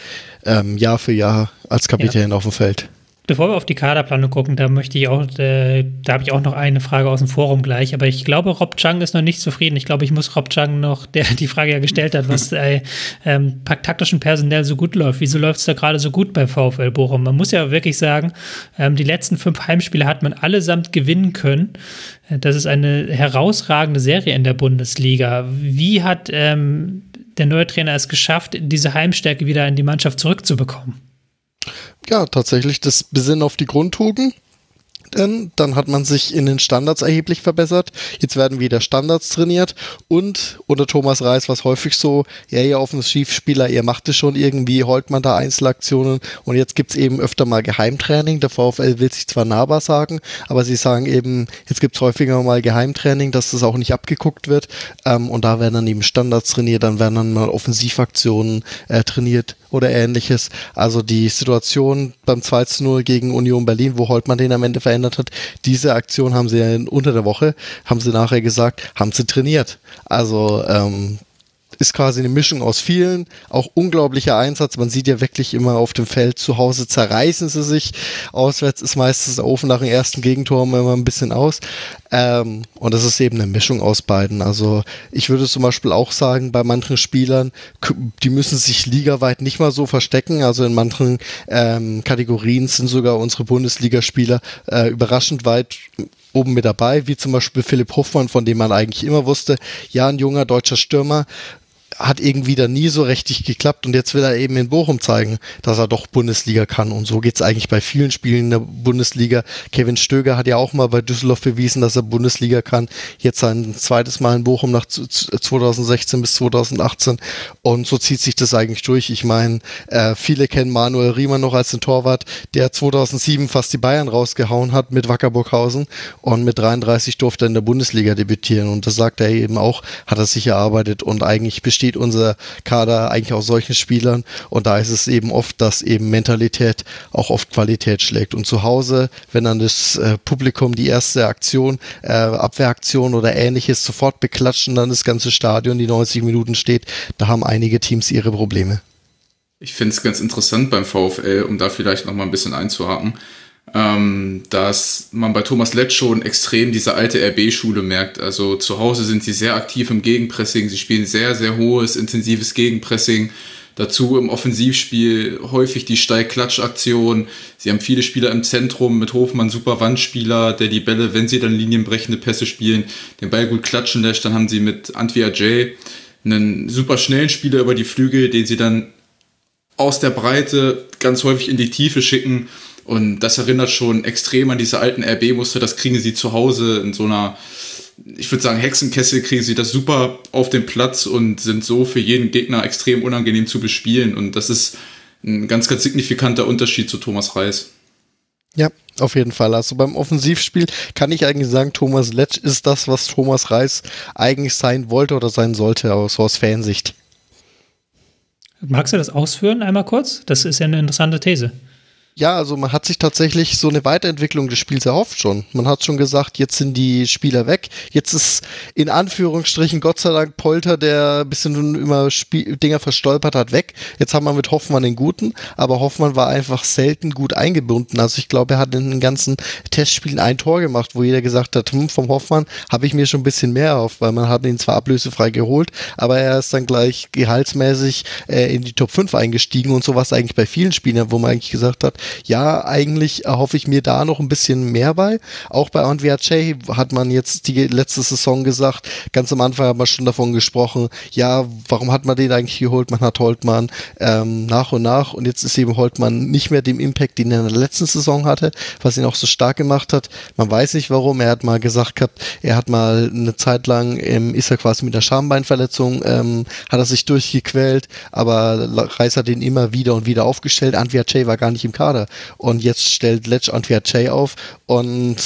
ähm, Jahr für Jahr als Kapitän ja. auf dem Feld. Bevor wir auf die Kaderplanung gucken, da möchte ich auch, äh, da habe ich auch noch eine Frage aus dem Forum gleich, aber ich glaube, Rob Chang ist noch nicht zufrieden. Ich glaube, ich muss Rob Chang noch, der die Frage ja gestellt hat, was äh, ähm, taktischen Personell so gut läuft. Wieso läuft es da gerade so gut bei VfL Bochum? Man muss ja wirklich sagen, ähm, die letzten fünf Heimspiele hat man allesamt gewinnen können. Äh, das ist eine herausragende Serie in der Bundesliga. Wie hat ähm, der neue Trainer es geschafft, diese Heimstärke wieder in die Mannschaft zurückzubekommen. Ja, tatsächlich das Besinnen auf die Grundtugend denn dann hat man sich in den Standards erheblich verbessert. Jetzt werden wieder Standards trainiert und unter Thomas Reis war es häufig so, ja, ihr Offensivspieler, ihr macht es schon irgendwie, holt man da Einzelaktionen und jetzt gibt es eben öfter mal Geheimtraining. Der VfL will sich zwar nahbar sagen, aber sie sagen eben, jetzt gibt es häufiger mal Geheimtraining, dass das auch nicht abgeguckt wird ähm, und da werden dann eben Standards trainiert, dann werden dann mal Offensivaktionen äh, trainiert oder ähnliches. Also die Situation beim 2-0 gegen Union Berlin, wo Holtmann den am Ende verändert hat, diese Aktion haben sie ja unter der Woche, haben sie nachher gesagt, haben sie trainiert. Also ähm, ist quasi eine Mischung aus vielen, auch unglaublicher Einsatz. Man sieht ja wirklich immer auf dem Feld, zu Hause zerreißen sie sich. Auswärts ist meistens der Ofen nach dem ersten Gegentor immer ein bisschen aus. Ähm, und das ist eben eine Mischung aus beiden. Also ich würde zum Beispiel auch sagen, bei manchen Spielern, die müssen sich ligaweit nicht mal so verstecken. Also in manchen ähm, Kategorien sind sogar unsere Bundesligaspieler äh, überraschend weit oben mit dabei, wie zum Beispiel Philipp Hoffmann, von dem man eigentlich immer wusste, ja, ein junger deutscher Stürmer, hat irgendwie da nie so richtig geklappt und jetzt will er eben in Bochum zeigen, dass er doch Bundesliga kann und so geht's eigentlich bei vielen Spielen in der Bundesliga. Kevin Stöger hat ja auch mal bei Düsseldorf bewiesen, dass er Bundesliga kann. Jetzt sein zweites Mal in Bochum nach 2016 bis 2018 und so zieht sich das eigentlich durch. Ich meine, äh, viele kennen Manuel Riemann noch als den Torwart, der 2007 fast die Bayern rausgehauen hat mit Wackerburghausen und mit 33 durfte er in der Bundesliga debütieren und das sagt er eben auch, hat er sich erarbeitet und eigentlich besteht besteht unser Kader eigentlich aus solchen Spielern und da ist es eben oft, dass eben Mentalität auch oft Qualität schlägt. Und zu Hause, wenn dann das äh, Publikum die erste Aktion, äh, Abwehraktion oder ähnliches sofort beklatschen, dann das ganze Stadion, die 90 Minuten steht, da haben einige Teams ihre Probleme. Ich finde es ganz interessant beim VfL, um da vielleicht noch mal ein bisschen einzuhaken ähm, dass man bei Thomas Letsch schon extrem diese alte RB-Schule merkt. Also zu Hause sind sie sehr aktiv im Gegenpressing, sie spielen sehr, sehr hohes, intensives Gegenpressing. Dazu im Offensivspiel häufig die Steil-Klatsch-Aktion. Sie haben viele Spieler im Zentrum mit Hofmann, super Wandspieler, der die Bälle, wenn sie dann linienbrechende Pässe spielen, den Ball gut klatschen lässt. Dann haben sie mit Antwia J einen super schnellen Spieler über die Flügel, den sie dann aus der Breite ganz häufig in die Tiefe schicken und das erinnert schon extrem an diese alten RB-Muster. Das kriegen sie zu Hause in so einer, ich würde sagen, Hexenkessel kriegen sie das super auf den Platz und sind so für jeden Gegner extrem unangenehm zu bespielen. Und das ist ein ganz, ganz signifikanter Unterschied zu Thomas Reis. Ja, auf jeden Fall. Also beim Offensivspiel kann ich eigentlich sagen, Thomas Letsch ist das, was Thomas Reis eigentlich sein wollte oder sein sollte, aus, aus Fansicht. Magst du das ausführen einmal kurz? Das ist ja eine interessante These. Ja, also man hat sich tatsächlich so eine Weiterentwicklung des Spiels erhofft schon. Man hat schon gesagt, jetzt sind die Spieler weg. Jetzt ist in Anführungsstrichen Gott sei Dank Polter, der ein bisschen immer Spiel Dinger verstolpert hat, weg. Jetzt haben wir mit Hoffmann den Guten, aber Hoffmann war einfach selten gut eingebunden. Also ich glaube, er hat in den ganzen Testspielen ein Tor gemacht, wo jeder gesagt hat, hm, vom Hoffmann habe ich mir schon ein bisschen mehr auf, weil man hat ihn zwar ablösefrei geholt, aber er ist dann gleich gehaltsmäßig äh, in die Top 5 eingestiegen und so was eigentlich bei vielen Spielern, wo man eigentlich gesagt hat, ja, eigentlich erhoffe ich mir da noch ein bisschen mehr bei. Auch bei Andrea Che hat man jetzt die letzte Saison gesagt, ganz am Anfang hat man schon davon gesprochen, ja, warum hat man den eigentlich geholt? Man hat Holtmann ähm, nach und nach und jetzt ist eben Holtmann nicht mehr dem Impact, den er in der letzten Saison hatte, was ihn auch so stark gemacht hat. Man weiß nicht warum. Er hat mal gesagt gehabt, er hat mal eine Zeit lang, ähm, ist er quasi mit der Schambeinverletzung, ähm, hat er sich durchgequält, aber Reis hat ihn immer wieder und wieder aufgestellt. Andrea Che war gar nicht im Kader Kader. Und jetzt stellt Letch Antwerp Jay auf und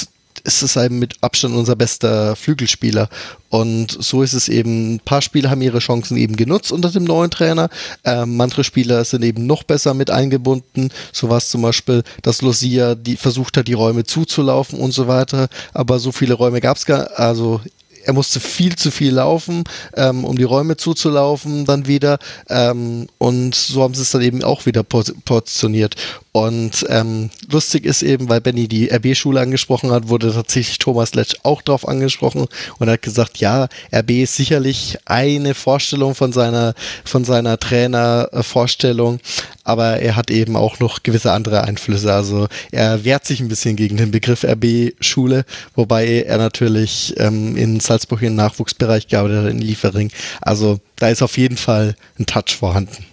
ist es eben mit Abstand unser bester Flügelspieler. Und so ist es eben, ein paar Spieler haben ihre Chancen eben genutzt unter dem neuen Trainer. Ähm, andere Spieler sind eben noch besser mit eingebunden. So war es zum Beispiel, dass Lucia die versucht hat, die Räume zuzulaufen und so weiter. Aber so viele Räume gab es gar, also er musste viel zu viel laufen, ähm, um die Räume zuzulaufen dann wieder. Ähm, und so haben sie es dann eben auch wieder positioniert. Und ähm, lustig ist eben, weil Benny die RB-Schule angesprochen hat, wurde tatsächlich Thomas Letsch auch drauf angesprochen und hat gesagt, ja, RB ist sicherlich eine Vorstellung von seiner, von seiner Trainervorstellung, aber er hat eben auch noch gewisse andere Einflüsse. Also er wehrt sich ein bisschen gegen den Begriff RB-Schule, wobei er natürlich ähm, in Salzburg im Nachwuchsbereich gearbeitet hat, in Liefering. Also da ist auf jeden Fall ein Touch vorhanden.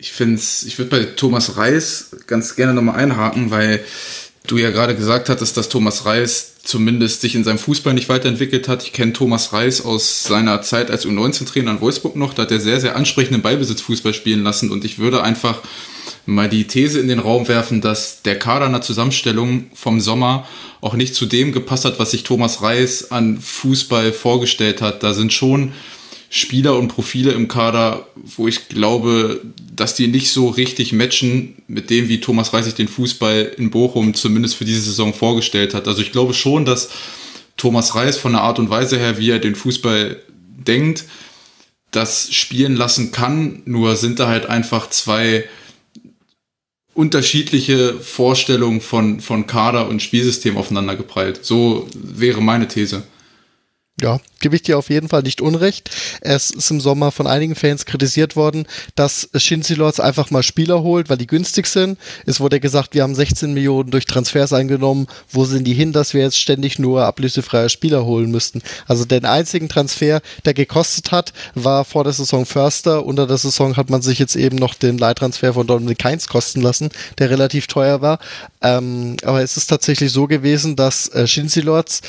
Ich finde ich würde bei Thomas Reis ganz gerne nochmal einhaken, weil du ja gerade gesagt hattest, dass Thomas Reis zumindest sich in seinem Fußball nicht weiterentwickelt hat. Ich kenne Thomas Reis aus seiner Zeit als U19-Trainer in Wolfsburg noch. Da hat er sehr, sehr ansprechenden Ballbesitzfußball spielen lassen. Und ich würde einfach mal die These in den Raum werfen, dass der Kader in der Zusammenstellung vom Sommer auch nicht zu dem gepasst hat, was sich Thomas Reis an Fußball vorgestellt hat. Da sind schon Spieler und Profile im Kader, wo ich glaube, dass die nicht so richtig matchen mit dem, wie Thomas Reis sich den Fußball in Bochum zumindest für diese Saison vorgestellt hat. Also ich glaube schon, dass Thomas Reis von der Art und Weise her, wie er den Fußball denkt, das spielen lassen kann. Nur sind da halt einfach zwei unterschiedliche Vorstellungen von, von Kader und Spielsystem aufeinander geprallt. So wäre meine These. Ja, gebe ich dir auf jeden Fall nicht unrecht. Es ist im Sommer von einigen Fans kritisiert worden, dass Shinzi Lords einfach mal Spieler holt, weil die günstig sind. Es wurde gesagt, wir haben 16 Millionen durch Transfers eingenommen. Wo sind die hin, dass wir jetzt ständig nur ablösefreie Spieler holen müssten? Also den einzigen Transfer, der gekostet hat, war vor der Saison Förster. Unter der Saison hat man sich jetzt eben noch den Leihtransfer von Dominik Heinz kosten lassen, der relativ teuer war. Ähm, aber es ist tatsächlich so gewesen, dass äh, Shinzi Lords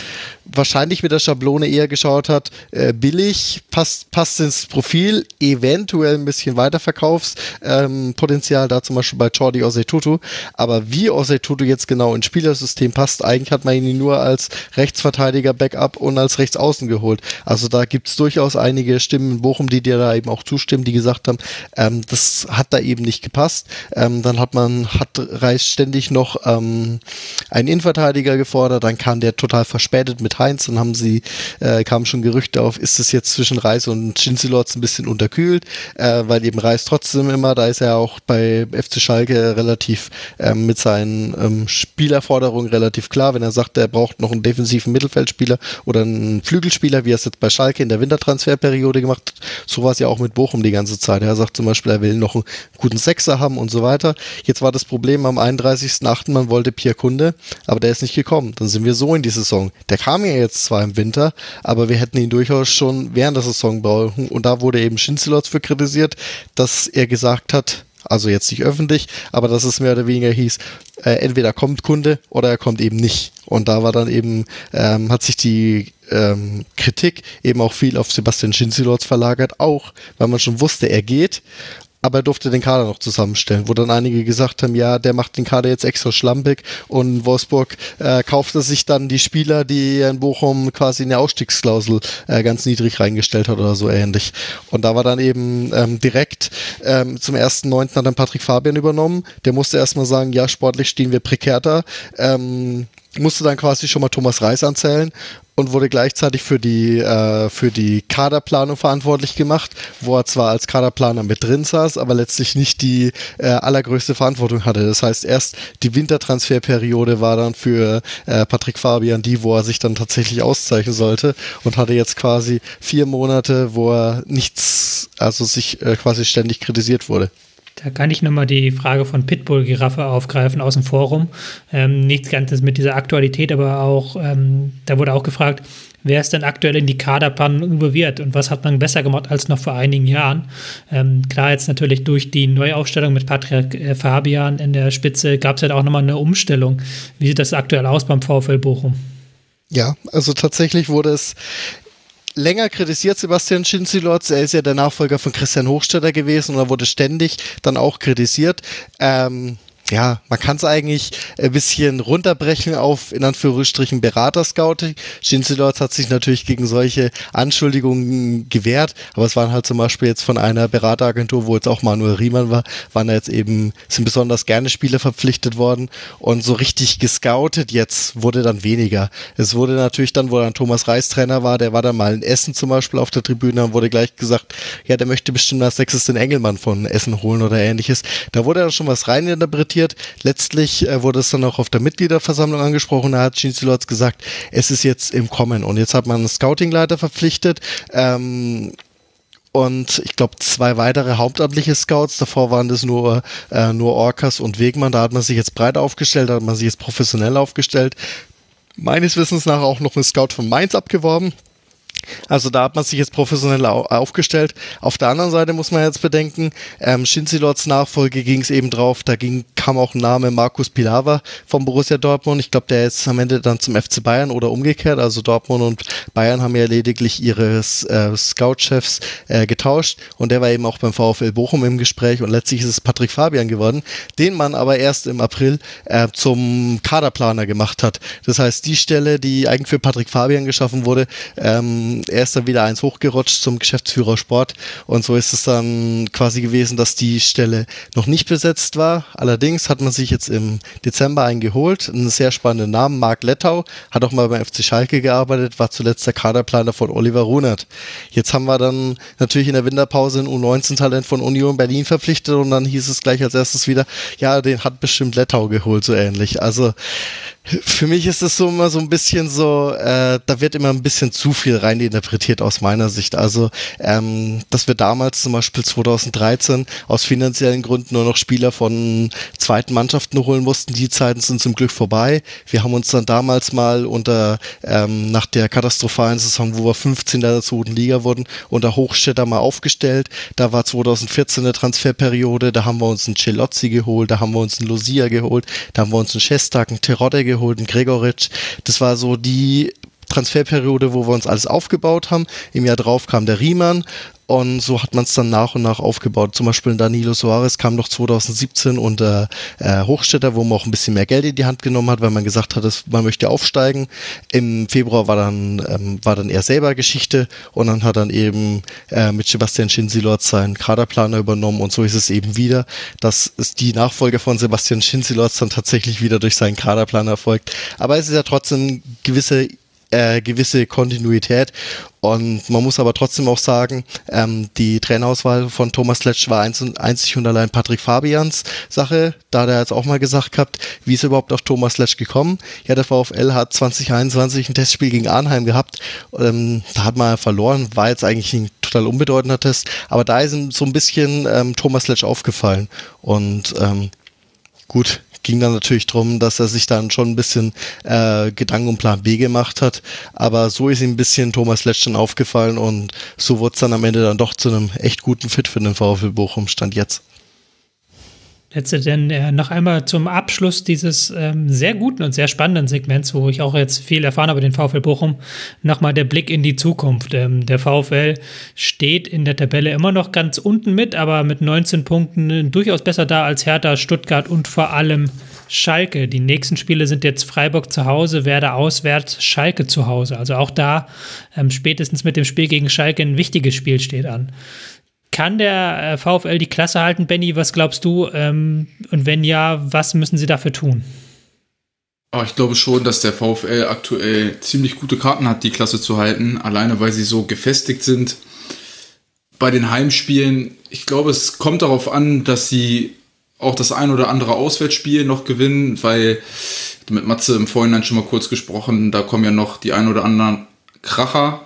wahrscheinlich mit der Schablone eher geschaut hat, äh, billig, passt, passt ins Profil, eventuell ein bisschen Weiterverkaufspotenzial, ähm, da zum Beispiel bei Jordi Osetutu, aber wie Osetutu jetzt genau ins Spielersystem passt, eigentlich hat man ihn nur als Rechtsverteidiger Backup und als Rechtsaußen geholt. Also da gibt's durchaus einige Stimmen in Bochum, die dir da eben auch zustimmen, die gesagt haben, ähm, das hat da eben nicht gepasst. Ähm, dann hat man, hat Reis ständig noch ähm, einen Innenverteidiger gefordert, dann kam der total verspätet mit Heinz, dann haben sie, äh, kamen schon Gerüchte auf, ist es jetzt zwischen Reis und Schinzelotz ein bisschen unterkühlt, äh, weil eben Reis trotzdem immer, da ist er auch bei FC Schalke relativ ähm, mit seinen ähm, Spielerforderungen relativ klar, wenn er sagt, er braucht noch einen defensiven Mittelfeldspieler oder einen Flügelspieler, wie er es jetzt bei Schalke in der Wintertransferperiode gemacht hat, so war es ja auch mit Bochum die ganze Zeit. Er sagt zum Beispiel, er will noch einen guten Sechser haben und so weiter. Jetzt war das Problem am 31.8., man wollte Pierre Kunde, aber der ist nicht gekommen. Dann sind wir so in die Saison. Der kam ja jetzt zwar im Winter, aber wir hätten ihn durchaus schon während der Saison brauchen. Und da wurde eben Schinzelotz für kritisiert, dass er gesagt hat, also jetzt nicht öffentlich, aber dass es mehr oder weniger hieß, äh, entweder kommt Kunde oder er kommt eben nicht. Und da war dann eben, ähm, hat sich die ähm, Kritik eben auch viel auf Sebastian Schinzelotz verlagert, auch weil man schon wusste, er geht aber er durfte den Kader noch zusammenstellen, wo dann einige gesagt haben, ja, der macht den Kader jetzt extra schlampig und Wolfsburg äh, kaufte sich dann die Spieler, die in Bochum quasi eine Ausstiegsklausel äh, ganz niedrig reingestellt hat oder so ähnlich. Und da war dann eben ähm, direkt ähm, zum ersten Neunten hat dann Patrick Fabian übernommen. Der musste erstmal sagen, ja, sportlich stehen wir prekär da. Ähm, musste dann quasi schon mal Thomas Reis anzählen und wurde gleichzeitig für die, äh, für die Kaderplanung verantwortlich gemacht, wo er zwar als Kaderplaner mit drin saß, aber letztlich nicht die äh, allergrößte Verantwortung hatte. Das heißt, erst die Wintertransferperiode war dann für äh, Patrick Fabian die, wo er sich dann tatsächlich auszeichnen sollte und hatte jetzt quasi vier Monate, wo er nichts, also sich äh, quasi ständig kritisiert wurde. Da kann ich nochmal die Frage von Pitbull-Giraffe aufgreifen aus dem Forum. Ähm, nichts Ganzes mit dieser Aktualität, aber auch, ähm, da wurde auch gefragt, wer ist denn aktuell in die Kaderplanung involviert und was hat man besser gemacht als noch vor einigen Jahren? Ähm, klar, jetzt natürlich durch die Neuaufstellung mit Patrick äh, Fabian in der Spitze gab es halt auch nochmal eine Umstellung. Wie sieht das aktuell aus beim VfL Bochum? Ja, also tatsächlich wurde es länger kritisiert Sebastian Schinzilotz. Er ist ja der Nachfolger von Christian Hochstetter gewesen und er wurde ständig dann auch kritisiert. Ähm, ja, man kann es eigentlich ein bisschen runterbrechen auf in Anführungsstrichen Berater-Scouting. Schinzelorz hat sich natürlich gegen solche Anschuldigungen gewehrt, aber es waren halt zum Beispiel jetzt von einer Berateragentur, wo jetzt auch Manuel Riemann war, waren da jetzt eben, sind besonders gerne Spieler verpflichtet worden und so richtig gescoutet jetzt wurde dann weniger. Es wurde natürlich dann, wo dann Thomas Reis Trainer war, der war dann mal in Essen zum Beispiel auf der Tribüne und wurde gleich gesagt, ja, der möchte bestimmt als sechstes den Engelmann von Essen holen oder ähnliches. Da wurde dann schon was reininterpretiert diskutiert. Letztlich äh, wurde es dann auch auf der Mitgliederversammlung angesprochen. Da hat Schinzilotz gesagt, es ist jetzt im Kommen. Und jetzt hat man einen Scoutingleiter verpflichtet. Ähm, und ich glaube zwei weitere hauptamtliche Scouts. Davor waren das nur, äh, nur Orcas und Wegmann. Da hat man sich jetzt breit aufgestellt, da hat man sich jetzt professionell aufgestellt. Meines Wissens nach auch noch einen Scout von Mainz abgeworben. Also da hat man sich jetzt professionell aufgestellt. Auf der anderen Seite muss man jetzt bedenken, ähm, Shinzilots Nachfolge ging es eben drauf, da ging, kam auch ein Name Markus Pilawa vom Borussia Dortmund. Ich glaube, der ist am Ende dann zum FC Bayern oder umgekehrt. Also Dortmund und Bayern haben ja lediglich ihre äh, Scout-Chefs äh, getauscht und der war eben auch beim VfL Bochum im Gespräch und letztlich ist es Patrick Fabian geworden, den man aber erst im April äh, zum Kaderplaner gemacht hat. Das heißt, die Stelle, die eigentlich für Patrick Fabian geschaffen wurde, ähm, er ist dann wieder eins hochgerutscht zum Geschäftsführer Sport und so ist es dann quasi gewesen, dass die Stelle noch nicht besetzt war. Allerdings hat man sich jetzt im Dezember einen geholt, einen sehr spannenden Namen, Marc Lettau, hat auch mal beim FC Schalke gearbeitet, war zuletzt der Kaderplaner von Oliver Runert. Jetzt haben wir dann natürlich in der Winterpause ein U19-Talent von Union Berlin verpflichtet und dann hieß es gleich als erstes wieder, ja, den hat bestimmt Lettau geholt, so ähnlich. Also für mich ist es so immer so ein bisschen so, äh, da wird immer ein bisschen zu viel reininterpretiert aus meiner Sicht. Also, ähm, dass wir damals zum Beispiel 2013 aus finanziellen Gründen nur noch Spieler von zweiten Mannschaften holen mussten, die Zeiten sind zum Glück vorbei. Wir haben uns dann damals mal unter, ähm, nach der katastrophalen Saison, wo wir 15. der zweiten Liga wurden, unter Hochstädter mal aufgestellt. Da war 2014 eine Transferperiode, da haben wir uns einen Celozzi geholt, da haben wir uns einen Lucia geholt, da haben wir uns einen Schestak, einen Terodde geholt, geholt, einen Gregoritsch. Das war so die Transferperiode, wo wir uns alles aufgebaut haben. Im Jahr drauf kam der Riemann und so hat man es dann nach und nach aufgebaut. Zum Beispiel Danilo Soares kam noch 2017 unter äh, Hochstädter, wo man auch ein bisschen mehr Geld in die Hand genommen hat, weil man gesagt hat, dass man möchte aufsteigen. Im Februar war dann ähm, war dann er selber Geschichte und dann hat dann eben äh, mit Sebastian Schinsilort seinen Kaderplaner übernommen und so ist es eben wieder, dass ist die Nachfolge von Sebastian Schinsilort dann tatsächlich wieder durch seinen Kaderplaner erfolgt. Aber es ist ja trotzdem gewisse äh, gewisse Kontinuität. Und man muss aber trotzdem auch sagen, ähm, die Trainerauswahl von Thomas Letsch war einzig und allein Patrick Fabians Sache. Da hat er jetzt auch mal gesagt gehabt, wie ist überhaupt auf Thomas Letsch gekommen? Ja, der VfL hat 2021 ein Testspiel gegen Arnheim gehabt. Ähm, da hat man verloren, war jetzt eigentlich ein total unbedeutender Test. Aber da ist ihm so ein bisschen ähm, Thomas Letsch aufgefallen. Und ähm, gut, ging dann natürlich darum, dass er sich dann schon ein bisschen äh, Gedanken um Plan B gemacht hat. Aber so ist ihm ein bisschen Thomas Letsch dann aufgefallen und so wurde es dann am Ende dann doch zu einem echt guten Fit für den VfL Bochum, stand jetzt. Jetzt denn äh, noch einmal zum Abschluss dieses ähm, sehr guten und sehr spannenden Segments, wo ich auch jetzt viel erfahren habe, den VfL Bochum, nochmal der Blick in die Zukunft. Ähm, der VfL steht in der Tabelle immer noch ganz unten mit, aber mit 19 Punkten äh, durchaus besser da als Hertha, Stuttgart und vor allem Schalke. Die nächsten Spiele sind jetzt Freiburg zu Hause, Werder auswärts, Schalke zu Hause. Also auch da ähm, spätestens mit dem Spiel gegen Schalke ein wichtiges Spiel steht an. Kann der äh, VfL die Klasse halten, Benny? Was glaubst du? Ähm, und wenn ja, was müssen sie dafür tun? Oh, ich glaube schon, dass der VfL aktuell ziemlich gute Karten hat, die Klasse zu halten, alleine weil sie so gefestigt sind. Bei den Heimspielen, ich glaube, es kommt darauf an, dass sie auch das ein oder andere Auswärtsspiel noch gewinnen, weil mit Matze im Vorhinein schon mal kurz gesprochen, da kommen ja noch die ein oder anderen Kracher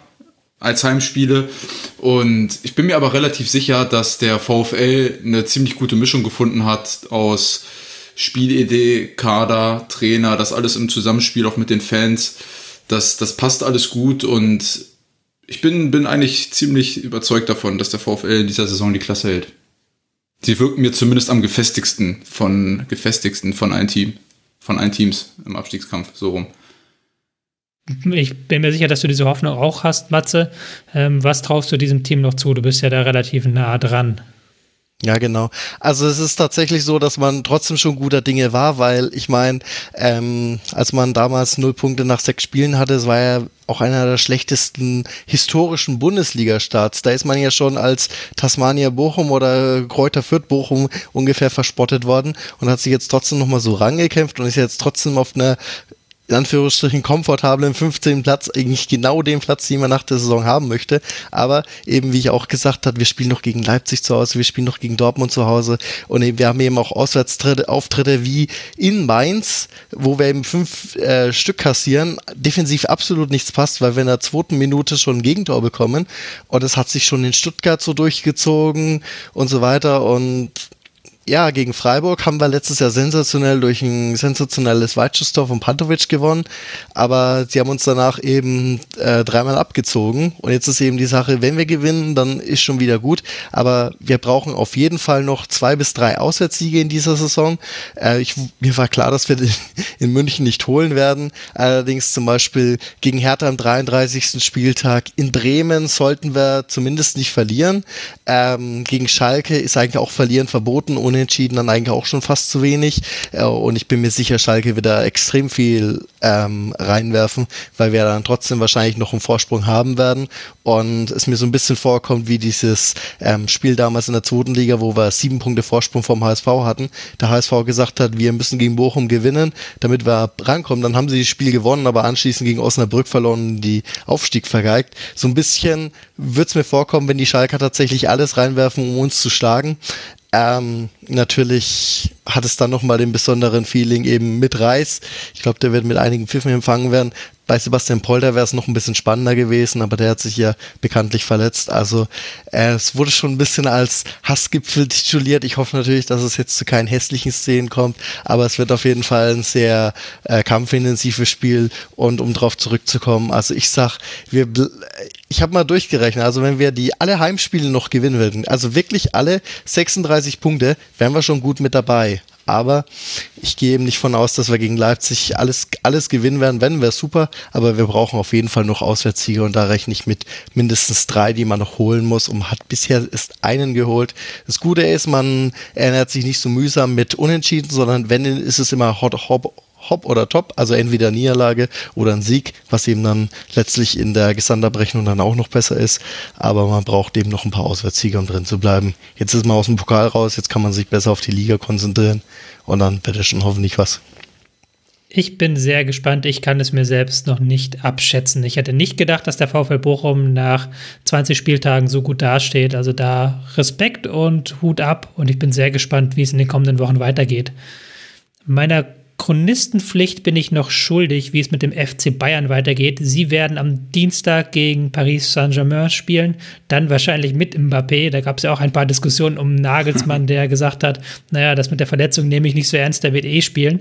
als Heimspiele. Und ich bin mir aber relativ sicher, dass der VfL eine ziemlich gute Mischung gefunden hat aus Spielidee, Kader, Trainer, das alles im Zusammenspiel auch mit den Fans. Das, das passt alles gut und ich bin, bin eigentlich ziemlich überzeugt davon, dass der VfL in dieser Saison die Klasse hält. Sie wirken mir zumindest am gefestigsten von gefestigsten von ein Team, von ein Teams im Abstiegskampf, so rum ich bin mir sicher, dass du diese Hoffnung auch hast, Matze. Ähm, was traust du diesem Team noch zu? Du bist ja da relativ nah dran. Ja, genau. Also es ist tatsächlich so, dass man trotzdem schon guter Dinge war, weil ich meine, ähm, als man damals null Punkte nach sechs Spielen hatte, es war ja auch einer der schlechtesten historischen Bundesliga-Starts. Da ist man ja schon als Tasmania Bochum oder Kräuter Fürth Bochum ungefähr verspottet worden und hat sich jetzt trotzdem nochmal so rangekämpft und ist jetzt trotzdem auf einer in Anführungsstrichen komfortablen 15. Platz, eigentlich genau den Platz, den man nach der Saison haben möchte. Aber eben, wie ich auch gesagt habe, wir spielen noch gegen Leipzig zu Hause, wir spielen noch gegen Dortmund zu Hause und wir haben eben auch Auswärtsauftritte wie in Mainz, wo wir eben fünf äh, Stück kassieren, defensiv absolut nichts passt, weil wir in der zweiten Minute schon ein Gegentor bekommen und es hat sich schon in Stuttgart so durchgezogen und so weiter und ja, gegen Freiburg haben wir letztes Jahr sensationell durch ein sensationelles Weitschusstor von Pantovic gewonnen, aber sie haben uns danach eben äh, dreimal abgezogen und jetzt ist eben die Sache, wenn wir gewinnen, dann ist schon wieder gut, aber wir brauchen auf jeden Fall noch zwei bis drei Auswärtssiege in dieser Saison. Äh, ich, mir war klar, dass wir den in München nicht holen werden, allerdings zum Beispiel gegen Hertha am 33. Spieltag in Bremen sollten wir zumindest nicht verlieren. Ähm, gegen Schalke ist eigentlich auch verlieren verboten und Unentschieden dann eigentlich auch schon fast zu wenig. Äh, und ich bin mir sicher, Schalke wird da extrem viel ähm, reinwerfen, weil wir dann trotzdem wahrscheinlich noch einen Vorsprung haben werden. Und es mir so ein bisschen vorkommt wie dieses ähm, Spiel damals in der zweiten Liga, wo wir sieben Punkte Vorsprung vom HSV hatten. Der HSV gesagt hat, wir müssen gegen Bochum gewinnen, damit wir rankommen. Dann haben sie das Spiel gewonnen, aber anschließend gegen Osnabrück verloren, die Aufstieg vergeigt. So ein bisschen wird es mir vorkommen, wenn die Schalker tatsächlich alles reinwerfen, um uns zu schlagen. Ähm, natürlich hat es dann nochmal den besonderen Feeling eben mit Reis. Ich glaube, der wird mit einigen Pfiffen empfangen werden. Bei Sebastian Polter wäre es noch ein bisschen spannender gewesen, aber der hat sich ja bekanntlich verletzt. Also äh, es wurde schon ein bisschen als Hassgipfel tituliert. Ich hoffe natürlich, dass es jetzt zu keinen hässlichen Szenen kommt, aber es wird auf jeden Fall ein sehr äh, kampfintensives Spiel. Und um darauf zurückzukommen, also ich sag, wir ich habe mal durchgerechnet, also wenn wir die alle Heimspiele noch gewinnen würden, also wirklich alle 36 Punkte, wären wir schon gut mit dabei. Aber ich gehe eben nicht von aus, dass wir gegen Leipzig alles, alles gewinnen werden. Wenn, wäre super. Aber wir brauchen auf jeden Fall noch Auswärtssiege und da rechne ich mit mindestens drei, die man noch holen muss. Und hat bisher ist einen geholt. Das Gute ist, man erinnert sich nicht so mühsam mit Unentschieden, sondern wenn, ist es immer hot, hot, hopp oder top, also entweder Niederlage oder ein Sieg, was eben dann letztlich in der Gesamtabrechnung dann auch noch besser ist. Aber man braucht eben noch ein paar Auswärtssieger, um drin zu bleiben. Jetzt ist man aus dem Pokal raus, jetzt kann man sich besser auf die Liga konzentrieren und dann wird es schon hoffentlich was. Ich bin sehr gespannt. Ich kann es mir selbst noch nicht abschätzen. Ich hätte nicht gedacht, dass der VfL Bochum nach 20 Spieltagen so gut dasteht. Also da Respekt und Hut ab. Und ich bin sehr gespannt, wie es in den kommenden Wochen weitergeht. Meiner Chronistenpflicht bin ich noch schuldig, wie es mit dem FC Bayern weitergeht. Sie werden am Dienstag gegen Paris Saint-Germain spielen, dann wahrscheinlich mit Mbappé. Da gab es ja auch ein paar Diskussionen um Nagelsmann, der gesagt hat, naja, das mit der Verletzung nehme ich nicht so ernst, der wird eh spielen.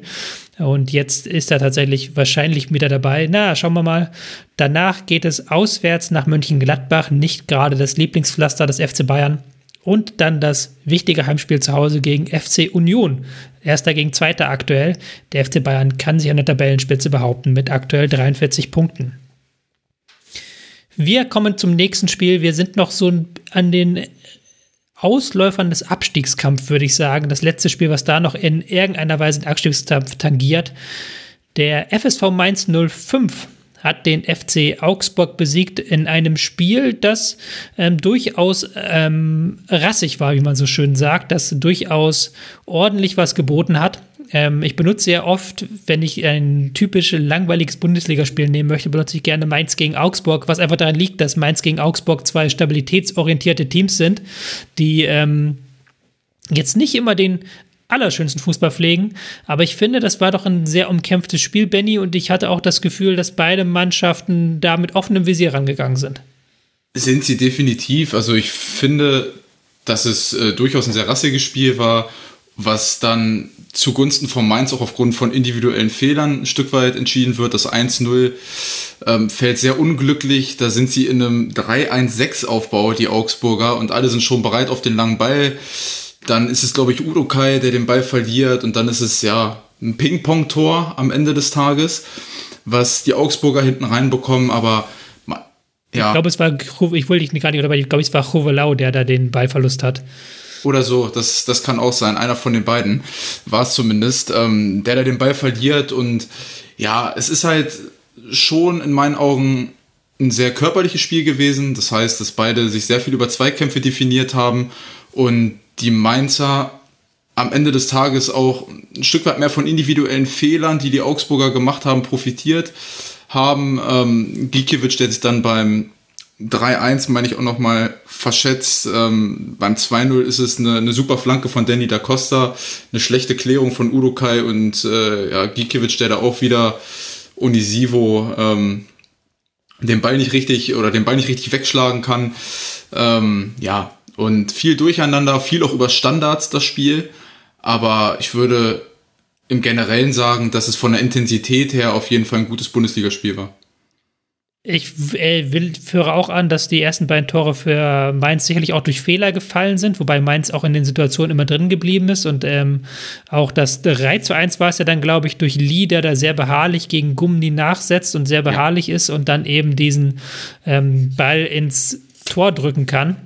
Und jetzt ist er tatsächlich wahrscheinlich wieder dabei. Na, schauen wir mal. Danach geht es auswärts nach Mönchengladbach, nicht gerade das Lieblingspflaster des FC Bayern. und dann das wichtige Heimspiel zu Hause gegen FC Union. Erster gegen Zweiter aktuell. Der FC Bayern kann sich an der Tabellenspitze behaupten mit aktuell 43 Punkten. Wir kommen zum nächsten Spiel. Wir sind noch so an den Ausläufern des Abstiegskampfs, würde ich sagen. Das letzte Spiel, was da noch in irgendeiner Weise den Abstiegskampf tangiert. Der FSV Mainz 05 hat den FC Augsburg besiegt in einem Spiel, das ähm, durchaus ähm, rassig war, wie man so schön sagt, das durchaus ordentlich was geboten hat. Ähm, ich benutze sehr oft, wenn ich ein typisch langweiliges Bundesligaspiel nehmen möchte, benutze ich gerne Mainz gegen Augsburg, was einfach daran liegt, dass Mainz gegen Augsburg zwei stabilitätsorientierte Teams sind, die ähm, jetzt nicht immer den allerschönsten Fußball pflegen. Aber ich finde, das war doch ein sehr umkämpftes Spiel, Benny, und ich hatte auch das Gefühl, dass beide Mannschaften da mit offenem Visier rangegangen sind. Sind sie definitiv. Also ich finde, dass es äh, durchaus ein sehr rassiges Spiel war, was dann zugunsten von Mainz auch aufgrund von individuellen Fehlern ein Stück weit entschieden wird. Das 1-0 ähm, fällt sehr unglücklich. Da sind sie in einem 3-1-6-Aufbau, die Augsburger, und alle sind schon bereit auf den langen Ball. Dann ist es, glaube ich, Udo Kai, der den Ball verliert. Und dann ist es ja ein Ping-Pong-Tor am Ende des Tages, was die Augsburger hinten reinbekommen. Aber ja. Ich glaube, es war, ich wollte dich gar nicht, oder ich glaube, es war Chovelau, der da den Ballverlust hat. Oder so, das, das kann auch sein. Einer von den beiden war es zumindest, ähm, der da den Ball verliert. Und ja, es ist halt schon in meinen Augen ein sehr körperliches Spiel gewesen. Das heißt, dass beide sich sehr viel über Zweikämpfe definiert haben und die Mainzer am Ende des Tages auch ein Stück weit mehr von individuellen Fehlern, die die Augsburger gemacht haben, profitiert haben. Ähm, Gikiewicz, der sich dann beim 3-1, meine ich, auch nochmal verschätzt. Ähm, beim 2-0 ist es eine, eine, super Flanke von Danny da Costa, eine schlechte Klärung von Udokai und äh, ja, Gikiewicz, der da auch wieder Unisivo ähm, den Ball nicht richtig oder den Ball nicht richtig wegschlagen kann. Ähm, ja, und viel Durcheinander, viel auch über Standards das Spiel. Aber ich würde im Generellen sagen, dass es von der Intensität her auf jeden Fall ein gutes Bundesligaspiel war. Ich äh, will, führe auch an, dass die ersten beiden Tore für Mainz sicherlich auch durch Fehler gefallen sind, wobei Mainz auch in den Situationen immer drin geblieben ist. Und ähm, auch das 3 zu 1 war es ja dann, glaube ich, durch Lee, der da sehr beharrlich gegen Gummi nachsetzt und sehr beharrlich ja. ist und dann eben diesen ähm, Ball ins Tor drücken kann.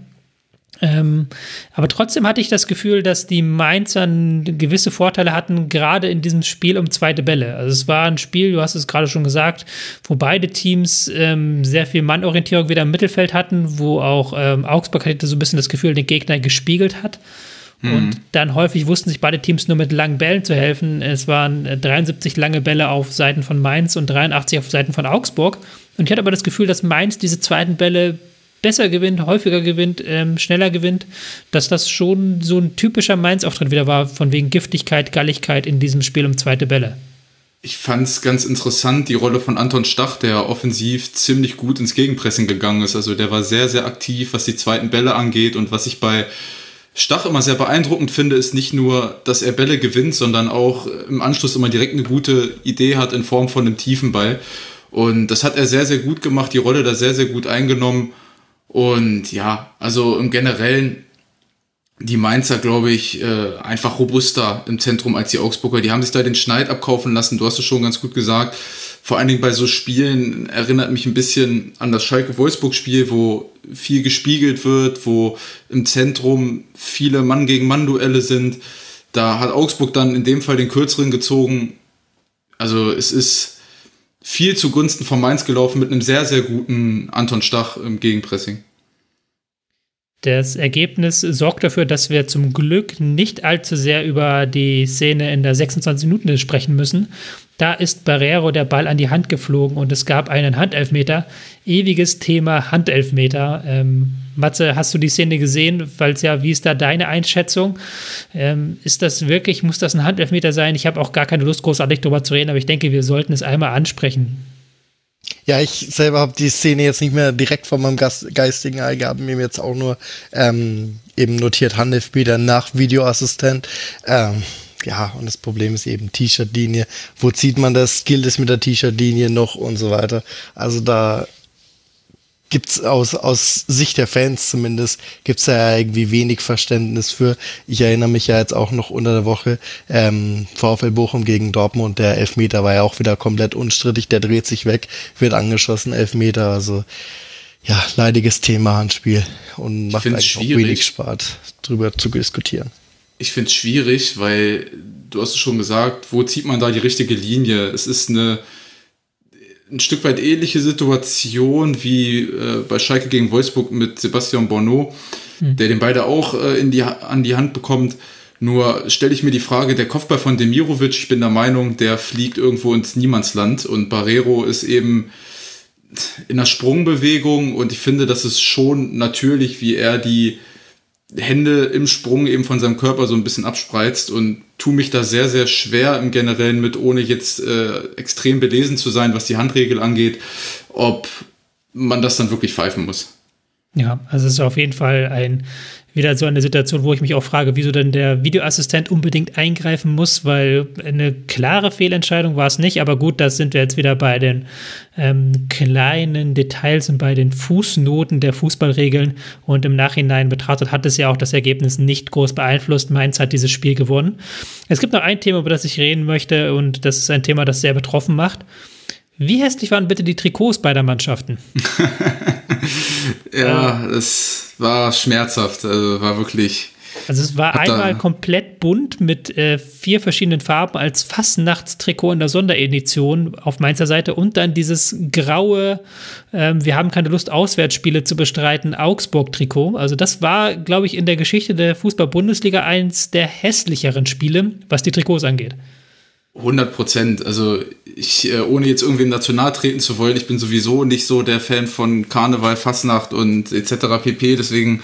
Ähm, aber trotzdem hatte ich das Gefühl, dass die Mainzer gewisse Vorteile hatten, gerade in diesem Spiel um zweite Bälle. Also es war ein Spiel, du hast es gerade schon gesagt, wo beide Teams ähm, sehr viel Mannorientierung wieder im Mittelfeld hatten, wo auch ähm, Augsburg hatte so ein bisschen das Gefühl, den Gegner gespiegelt hat. Mhm. Und dann häufig wussten sich beide Teams nur mit langen Bällen zu helfen. Es waren 73 lange Bälle auf Seiten von Mainz und 83 auf Seiten von Augsburg. Und ich hatte aber das Gefühl, dass Mainz diese zweiten Bälle besser gewinnt, häufiger gewinnt, ähm, schneller gewinnt, dass das schon so ein typischer Mainz-Auftritt wieder war, von wegen Giftigkeit, Galligkeit in diesem Spiel um zweite Bälle. Ich fand es ganz interessant, die Rolle von Anton Stach, der offensiv ziemlich gut ins Gegenpressing gegangen ist. Also der war sehr, sehr aktiv, was die zweiten Bälle angeht. Und was ich bei Stach immer sehr beeindruckend finde, ist nicht nur, dass er Bälle gewinnt, sondern auch im Anschluss immer direkt eine gute Idee hat in Form von einem tiefen Ball. Und das hat er sehr, sehr gut gemacht, die Rolle da sehr, sehr gut eingenommen. Und ja, also im Generellen die Mainzer, glaube ich, äh, einfach robuster im Zentrum als die Augsburger. Die haben sich da den Schneid abkaufen lassen, du hast es schon ganz gut gesagt. Vor allen Dingen bei so Spielen erinnert mich ein bisschen an das Schalke-Wolfsburg-Spiel, wo viel gespiegelt wird, wo im Zentrum viele Mann gegen Mann-Duelle sind. Da hat Augsburg dann in dem Fall den kürzeren gezogen. Also es ist viel zugunsten von Mainz gelaufen mit einem sehr, sehr guten Anton Stach im Gegenpressing. Das Ergebnis sorgt dafür, dass wir zum Glück nicht allzu sehr über die Szene in der 26 Minuten sprechen müssen. Da ist Barrero der Ball an die Hand geflogen und es gab einen Handelfmeter. Ewiges Thema Handelfmeter. Ähm, Matze, hast du die Szene gesehen? Weil ja, wie ist da deine Einschätzung? Ähm, ist das wirklich, muss das ein Handelfmeter sein? Ich habe auch gar keine Lust, großartig darüber zu reden, aber ich denke, wir sollten es einmal ansprechen. Ja, ich selber habe die Szene jetzt nicht mehr direkt vor meinem geistigen Ei gehabt, mir jetzt auch nur ähm, eben notiert Handelfmeter nach Videoassistent. Ähm, ja, und das Problem ist eben T-Shirt-Linie. Wo zieht man das? Gilt es mit der T-Shirt-Linie noch und so weiter? Also da gibt's aus, aus Sicht der Fans zumindest, gibt's ja irgendwie wenig Verständnis für. Ich erinnere mich ja jetzt auch noch unter der Woche, ähm, VfL Bochum gegen Dortmund, der Elfmeter war ja auch wieder komplett unstrittig, der dreht sich weg, wird angeschossen, Elfmeter, also ja, leidiges Thema Handspiel und macht eigentlich auch wenig Spaß, drüber zu diskutieren. Ich finde es schwierig, weil du hast es schon gesagt, wo zieht man da die richtige Linie? Es ist eine ein Stück weit ähnliche Situation wie äh, bei Schalke gegen Wolfsburg mit Sebastian Borneau, mhm. der den beide auch äh, in die, an die Hand bekommt. Nur stelle ich mir die Frage, der Kopfball von Demirovic, ich bin der Meinung, der fliegt irgendwo ins Niemandsland und Barrero ist eben in der Sprungbewegung und ich finde, das ist schon natürlich, wie er die Hände im Sprung eben von seinem Körper so ein bisschen abspreizt und tu mich da sehr, sehr schwer im Generellen mit, ohne jetzt äh, extrem belesen zu sein, was die Handregel angeht, ob man das dann wirklich pfeifen muss. Ja, also es ist auf jeden Fall ein wieder so eine Situation, wo ich mich auch frage, wieso denn der Videoassistent unbedingt eingreifen muss, weil eine klare Fehlentscheidung war es nicht. Aber gut, da sind wir jetzt wieder bei den ähm, kleinen Details und bei den Fußnoten der Fußballregeln. Und im Nachhinein betrachtet hat es ja auch das Ergebnis nicht groß beeinflusst. Mainz hat dieses Spiel gewonnen. Es gibt noch ein Thema, über das ich reden möchte, und das ist ein Thema, das sehr betroffen macht. Wie hässlich waren bitte die Trikots beider Mannschaften? ja, es war schmerzhaft. Also war wirklich. Also es war einmal komplett bunt mit äh, vier verschiedenen Farben als Fastnachtstrikot in der Sonderedition auf Mainzer Seite und dann dieses graue, äh, wir haben keine Lust, Auswärtsspiele zu bestreiten, Augsburg-Trikot. Also das war, glaube ich, in der Geschichte der Fußball-Bundesliga eins der hässlicheren Spiele, was die Trikots angeht. 100 Prozent. Also ich, äh, ohne jetzt irgendwem national treten zu wollen, ich bin sowieso nicht so der Fan von Karneval, Fastnacht und etc. pp. Deswegen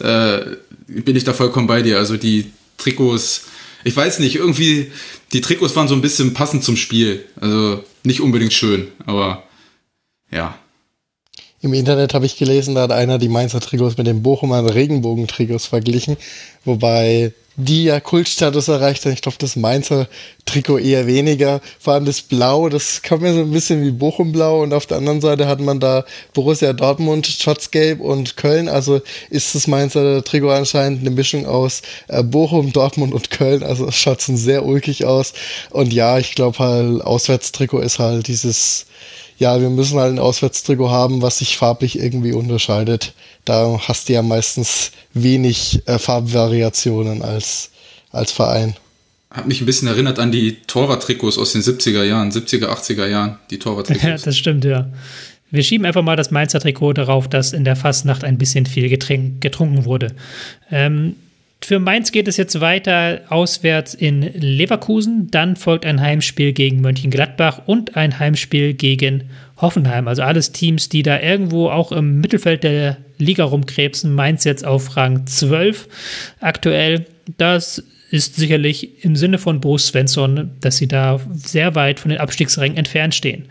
äh, bin ich da vollkommen bei dir. Also die Trikots, ich weiß nicht, irgendwie die Trikots waren so ein bisschen passend zum Spiel. Also nicht unbedingt schön, aber ja. Im Internet habe ich gelesen, da hat einer die Mainzer Trikots mit den Bochumer Regenbogen-Trikots verglichen, wobei die ja Kultstatus erreicht haben. Ich glaube, das Mainzer Trikot eher weniger. Vor allem das Blau, das kam mir so ein bisschen wie Bochum-Blau und auf der anderen Seite hat man da Borussia Dortmund, Schwarzgelb und Köln. Also ist das Mainzer Trikot anscheinend eine Mischung aus äh, Bochum, Dortmund und Köln. Also schaut schon sehr ulkig aus. Und ja, ich glaube halt, Auswärtstrikot ist halt dieses ja, wir müssen halt ein Auswärtstrikot haben, was sich farblich irgendwie unterscheidet. Da hast du ja meistens wenig äh, Farbvariationen als, als Verein. Hat mich ein bisschen erinnert an die Torwarttrikots aus den 70er Jahren, 70er, 80er Jahren, die Torwarttrikots. Ja, das stimmt, ja. Wir schieben einfach mal das Mainzer Trikot darauf, dass in der Fastnacht ein bisschen viel getrunken wurde. Ähm, für Mainz geht es jetzt weiter auswärts in Leverkusen. Dann folgt ein Heimspiel gegen Mönchengladbach und ein Heimspiel gegen Hoffenheim. Also alles Teams, die da irgendwo auch im Mittelfeld der Liga rumkrebsen. Mainz jetzt auf Rang 12 aktuell. Das ist sicherlich im Sinne von Bruce Svensson, dass sie da sehr weit von den Abstiegsrängen entfernt stehen.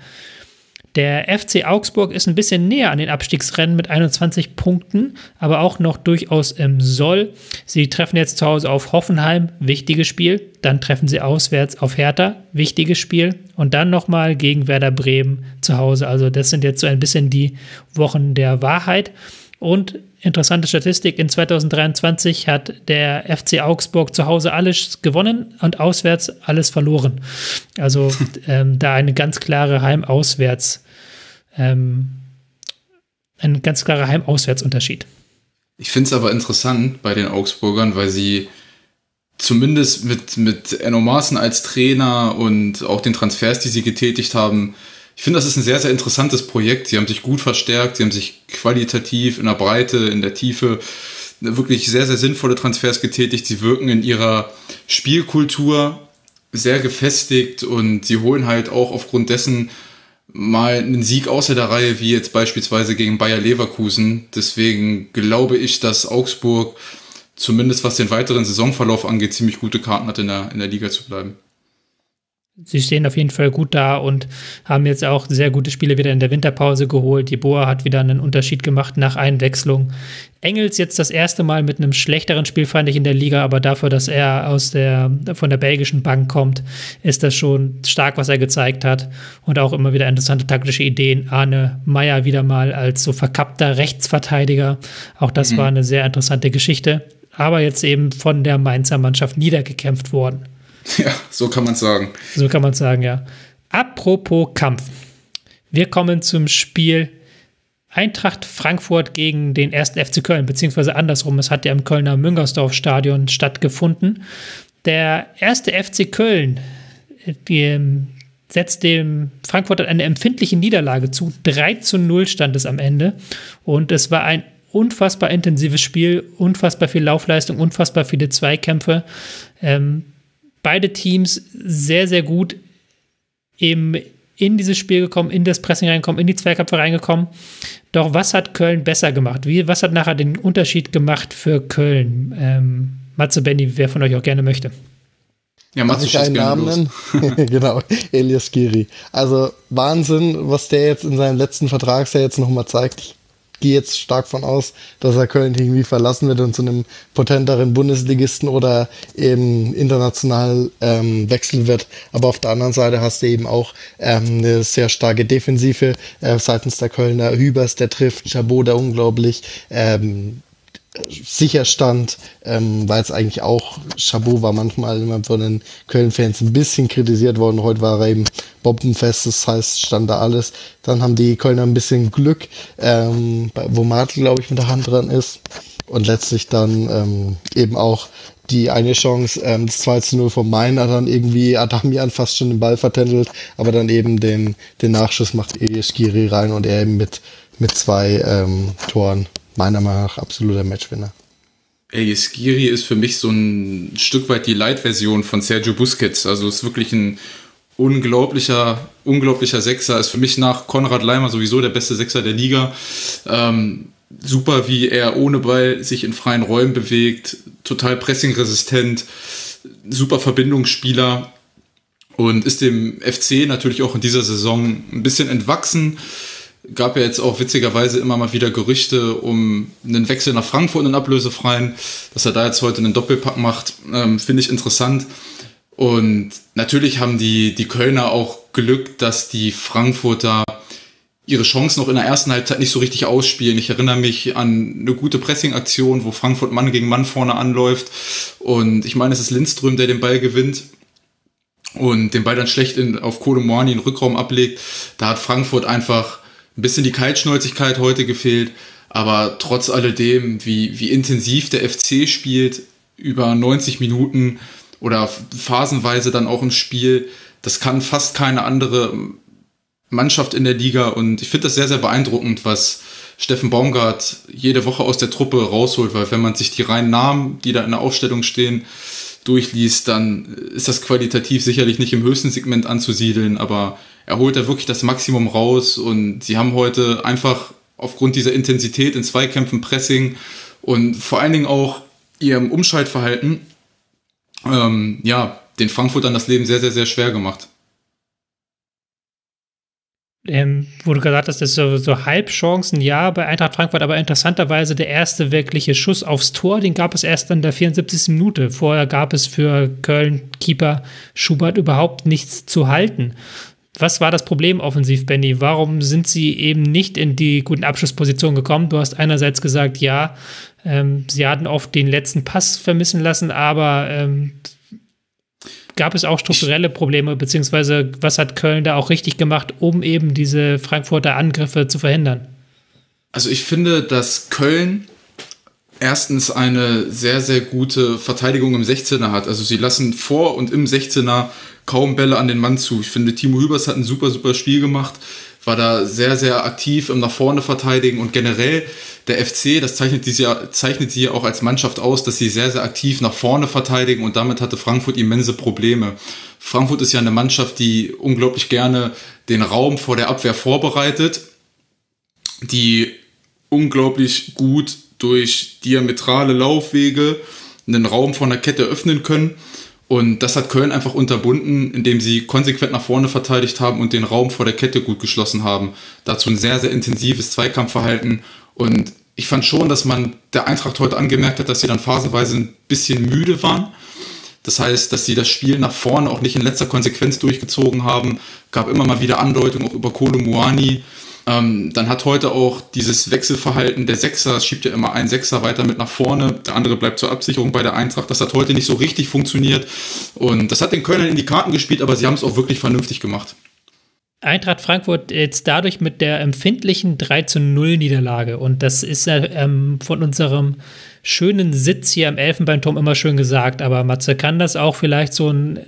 Der FC Augsburg ist ein bisschen näher an den Abstiegsrennen mit 21 Punkten, aber auch noch durchaus im Soll. Sie treffen jetzt zu Hause auf Hoffenheim, wichtiges Spiel. Dann treffen sie auswärts auf Hertha, wichtiges Spiel. Und dann nochmal gegen Werder Bremen zu Hause. Also das sind jetzt so ein bisschen die Wochen der Wahrheit. Und interessante Statistik, in 2023 hat der FC Augsburg zu Hause alles gewonnen und auswärts alles verloren. Also ähm, da eine ganz klare Heim-Auswärts, ähm, ein ganz klarer Heim-Auswärts-Unterschied. Ich finde es aber interessant bei den Augsburgern, weil sie zumindest mit, mit Enno Maaßen als Trainer und auch den Transfers, die sie getätigt haben, ich finde, das ist ein sehr, sehr interessantes Projekt. Sie haben sich gut verstärkt, sie haben sich qualitativ in der Breite, in der Tiefe wirklich sehr, sehr sinnvolle Transfers getätigt. Sie wirken in ihrer Spielkultur sehr gefestigt und sie holen halt auch aufgrund dessen mal einen Sieg außer der Reihe, wie jetzt beispielsweise gegen Bayer Leverkusen. Deswegen glaube ich, dass Augsburg zumindest was den weiteren Saisonverlauf angeht, ziemlich gute Karten hat, in der, in der Liga zu bleiben. Sie stehen auf jeden Fall gut da und haben jetzt auch sehr gute Spiele wieder in der Winterpause geholt. Die Boa hat wieder einen Unterschied gemacht nach Einwechslung. Engels jetzt das erste Mal mit einem schlechteren Spiel, fand ich in der Liga, aber dafür, dass er aus der, von der belgischen Bank kommt, ist das schon stark, was er gezeigt hat. Und auch immer wieder interessante taktische Ideen. Arne Meyer wieder mal als so verkappter Rechtsverteidiger. Auch das mhm. war eine sehr interessante Geschichte. Aber jetzt eben von der Mainzer Mannschaft niedergekämpft worden. Ja, so kann man sagen. So kann man sagen, ja. Apropos Kampf. Wir kommen zum Spiel Eintracht Frankfurt gegen den ersten FC Köln, beziehungsweise andersrum. Es hat ja im Kölner Müngersdorf-Stadion stattgefunden. Der erste FC Köln die, setzt dem Frankfurt eine empfindliche Niederlage zu. 3 zu 0 stand es am Ende. Und es war ein unfassbar intensives Spiel, unfassbar viel Laufleistung, unfassbar viele Zweikämpfe. Ähm, beide Teams sehr, sehr gut im, in dieses Spiel gekommen, in das Pressing reingekommen, in die Zweikämpfe reingekommen. Doch was hat Köln besser gemacht? Wie, was hat nachher den Unterschied gemacht für Köln? Ähm, Matze Benny, wer von euch auch gerne möchte. Ja, Matze ich einen Namen nennen? genau, Elias Giri. Also Wahnsinn, was der jetzt in seinem letzten Vertragsjahr jetzt nochmal zeigt. Ich gehe jetzt stark von aus, dass er Köln irgendwie verlassen wird und zu einem potenteren Bundesligisten oder eben international ähm, wechseln wird. Aber auf der anderen Seite hast du eben auch ähm, eine sehr starke Defensive äh, seitens der Kölner. Hübers, der trifft, Chabot, der unglaublich. Ähm, sicher stand, ähm, weil es eigentlich auch, Chabot war manchmal immer von den Köln-Fans ein bisschen kritisiert worden. Heute war er eben bombenfest, das heißt, stand da alles. Dann haben die Kölner ein bisschen Glück, ähm, wo Martel, glaube ich, mit der Hand dran ist. Und letztlich dann ähm, eben auch die eine Chance, ähm, das 2 zu 0 von Meiner dann irgendwie Adamian fast schon den Ball vertändelt, aber dann eben den, den Nachschuss macht Elias Giri rein und er eben mit, mit zwei ähm, Toren meiner Meinung nach absoluter Matchwinner. Elias Giri ist für mich so ein Stück weit die Light-Version von Sergio Busquets. Also ist wirklich ein unglaublicher, unglaublicher Sechser. Ist für mich nach Konrad Leimer sowieso der beste Sechser der Liga. Ähm, super, wie er ohne Ball sich in freien Räumen bewegt, total pressingresistent, super Verbindungsspieler und ist dem FC natürlich auch in dieser Saison ein bisschen entwachsen gab ja jetzt auch witzigerweise immer mal wieder Gerüchte um einen Wechsel nach Frankfurt, einen ablösefreien, dass er da jetzt heute einen Doppelpack macht, ähm, finde ich interessant. Und natürlich haben die, die Kölner auch Glück, dass die Frankfurter ihre Chancen noch in der ersten Halbzeit nicht so richtig ausspielen. Ich erinnere mich an eine gute Pressing-Aktion, wo Frankfurt Mann gegen Mann vorne anläuft. Und ich meine, es ist Lindström, der den Ball gewinnt und den Ball dann schlecht in, auf Kolo Moani in Rückraum ablegt. Da hat Frankfurt einfach ein bisschen die Kaltschnäuzigkeit heute gefehlt, aber trotz alledem, wie, wie intensiv der FC spielt, über 90 Minuten oder phasenweise dann auch im Spiel, das kann fast keine andere Mannschaft in der Liga und ich finde das sehr, sehr beeindruckend, was Steffen Baumgart jede Woche aus der Truppe rausholt, weil wenn man sich die reinen Namen, die da in der Aufstellung stehen, durchliest, dann ist das qualitativ sicherlich nicht im höchsten Segment anzusiedeln, aber er holt da wirklich das Maximum raus und sie haben heute einfach aufgrund dieser Intensität in Zweikämpfen, Pressing und vor allen Dingen auch ihrem Umschaltverhalten, ähm, ja, den Frankfurtern das Leben sehr, sehr, sehr schwer gemacht. Ähm, wo du gesagt hast, das ist so, so Halbchancen, ja, bei Eintracht Frankfurt, aber interessanterweise der erste wirkliche Schuss aufs Tor, den gab es erst in der 74. Minute. Vorher gab es für Köln-Keeper Schubert überhaupt nichts zu halten. Was war das Problem offensiv, Benny? Warum sind sie eben nicht in die guten Abschlusspositionen gekommen? Du hast einerseits gesagt, ja, ähm, sie hatten oft den letzten Pass vermissen lassen, aber ähm, gab es auch strukturelle Probleme, beziehungsweise was hat Köln da auch richtig gemacht, um eben diese Frankfurter Angriffe zu verhindern? Also ich finde, dass Köln erstens eine sehr, sehr gute Verteidigung im 16er hat. Also sie lassen vor und im 16er kaum Bälle an den Mann zu. Ich finde, Timo Hübers hat ein super, super Spiel gemacht, war da sehr, sehr aktiv im nach vorne verteidigen und generell der FC, das zeichnet sie, zeichnet sie auch als Mannschaft aus, dass sie sehr, sehr aktiv nach vorne verteidigen und damit hatte Frankfurt immense Probleme. Frankfurt ist ja eine Mannschaft, die unglaublich gerne den Raum vor der Abwehr vorbereitet, die unglaublich gut durch diametrale Laufwege einen Raum von der Kette öffnen können Und das hat Köln einfach unterbunden, indem sie konsequent nach vorne verteidigt haben und den Raum vor der Kette gut geschlossen haben. Dazu ein sehr, sehr intensives Zweikampfverhalten. Und ich fand schon, dass man der Eintracht heute angemerkt hat, dass sie dann phasenweise ein bisschen müde waren. Das heißt, dass sie das Spiel nach vorne auch nicht in letzter Konsequenz durchgezogen haben. Gab immer mal wieder Andeutungen auch über Kolo Muani. Ähm, dann hat heute auch dieses Wechselverhalten der Sechser, es schiebt ja immer ein Sechser weiter mit nach vorne, der andere bleibt zur Absicherung bei der Eintracht. Das hat heute nicht so richtig funktioniert. Und das hat den Kölnern in die Karten gespielt, aber sie haben es auch wirklich vernünftig gemacht. Eintracht Frankfurt jetzt dadurch mit der empfindlichen 3 zu 0 Niederlage. Und das ist ähm, von unserem schönen Sitz hier am Elfenbeinturm immer schön gesagt. Aber Matze, kann das auch vielleicht so ein,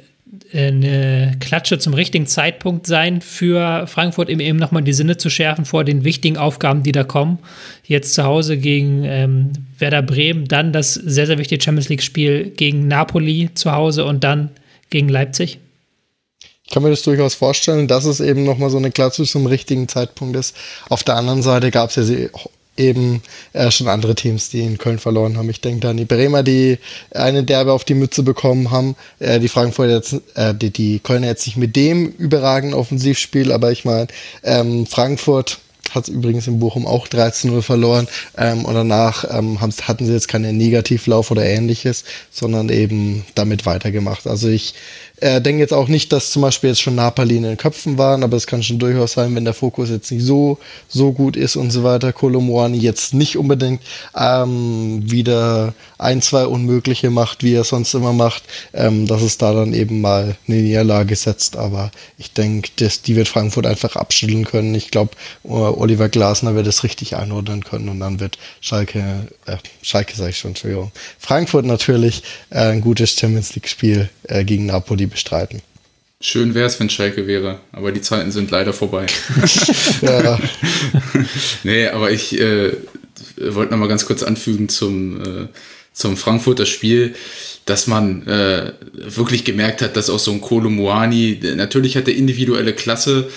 eine Klatsche zum richtigen Zeitpunkt sein für Frankfurt, eben, eben nochmal die Sinne zu schärfen vor den wichtigen Aufgaben, die da kommen? Jetzt zu Hause gegen ähm, Werder Bremen, dann das sehr, sehr wichtige Champions League-Spiel gegen Napoli zu Hause und dann gegen Leipzig? Ich kann mir das durchaus vorstellen, dass es eben nochmal so eine Klatsche zum richtigen Zeitpunkt ist. Auf der anderen Seite gab es ja eben äh, schon andere Teams, die in Köln verloren haben. Ich denke da an die Bremer, die eine Derbe auf die Mütze bekommen haben. Äh, die Frankfurter jetzt, äh, die, die Kölner jetzt nicht mit dem überragenden Offensivspiel, aber ich meine, ähm, Frankfurt hat übrigens in Bochum auch 13-0 verloren ähm, und danach ähm, hatten sie jetzt keinen Negativlauf oder ähnliches, sondern eben damit weitergemacht. Also ich äh, denke jetzt auch nicht, dass zum Beispiel jetzt schon Napoli in den Köpfen waren, aber es kann schon durchaus sein, wenn der Fokus jetzt nicht so, so gut ist und so weiter. Kolomoani jetzt nicht unbedingt ähm, wieder ein, zwei Unmögliche macht, wie er sonst immer macht, ähm, dass es da dann eben mal eine Niederlage setzt. Aber ich denke, die wird Frankfurt einfach abschütteln können. Ich glaube, Oliver Glasner wird es richtig einordnen können und dann wird Schalke, äh, Schalke sage ich schon, Entschuldigung, Frankfurt natürlich äh, ein gutes Champions League-Spiel äh, gegen Napoli bestreiten. Schön wäre es, wenn Schalke wäre, aber die Zeiten sind leider vorbei. ja. nee, aber ich äh, wollte noch mal ganz kurz anfügen zum, äh, zum Frankfurter Spiel, dass man äh, wirklich gemerkt hat, dass auch so ein Kolo Muani, natürlich hat er individuelle Klasse,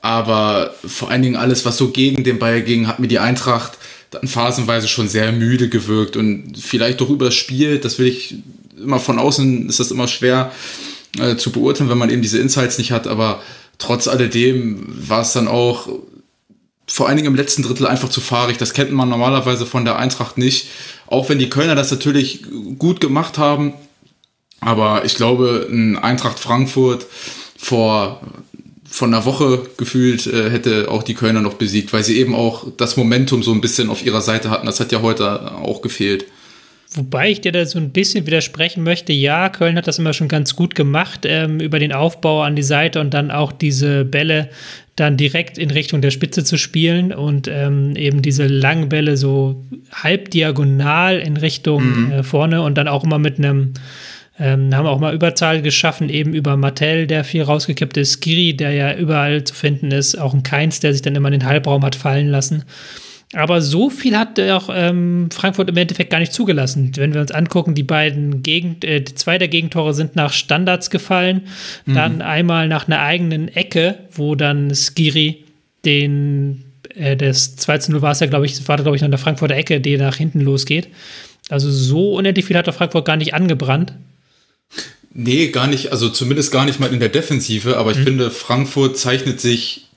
aber vor allen Dingen alles, was so gegen den Ball ging, hat mir die Eintracht dann phasenweise schon sehr müde gewirkt und vielleicht doch über das Spiel, das will ich immer von außen, ist das immer schwer, äh, zu beurteilen, wenn man eben diese Insights nicht hat. Aber trotz alledem war es dann auch vor allen Dingen im letzten Drittel einfach zu fahrig. Das kennt man normalerweise von der Eintracht nicht. Auch wenn die Kölner das natürlich gut gemacht haben. Aber ich glaube, ein Eintracht Frankfurt vor von einer Woche gefühlt äh, hätte auch die Kölner noch besiegt, weil sie eben auch das Momentum so ein bisschen auf ihrer Seite hatten. Das hat ja heute auch gefehlt. Wobei ich dir da so ein bisschen widersprechen möchte. Ja, Köln hat das immer schon ganz gut gemacht, ähm, über den Aufbau an die Seite und dann auch diese Bälle dann direkt in Richtung der Spitze zu spielen und ähm, eben diese langen Bälle so halb diagonal in Richtung mhm. äh, vorne und dann auch immer mit einem ähm, haben auch mal Überzahl geschaffen, eben über Mattel, der viel rausgekippt ist, Skiri, der ja überall zu finden ist, auch ein Keins, der sich dann immer in den Halbraum hat fallen lassen. Aber so viel hat auch ähm, Frankfurt im Endeffekt gar nicht zugelassen. Wenn wir uns angucken, die beiden Gegend, äh, zwei der Gegentore sind nach Standards gefallen. Mhm. Dann einmal nach einer eigenen Ecke, wo dann Skiri den, äh, das 2 zu 0 war es ja, glaube ich, war da, glaube ich, noch in der Frankfurter Ecke, die nach hinten losgeht. Also so unendlich viel hat der Frankfurt gar nicht angebrannt. Nee, gar nicht, also zumindest gar nicht mal in der Defensive, aber ich mhm. finde, Frankfurt zeichnet sich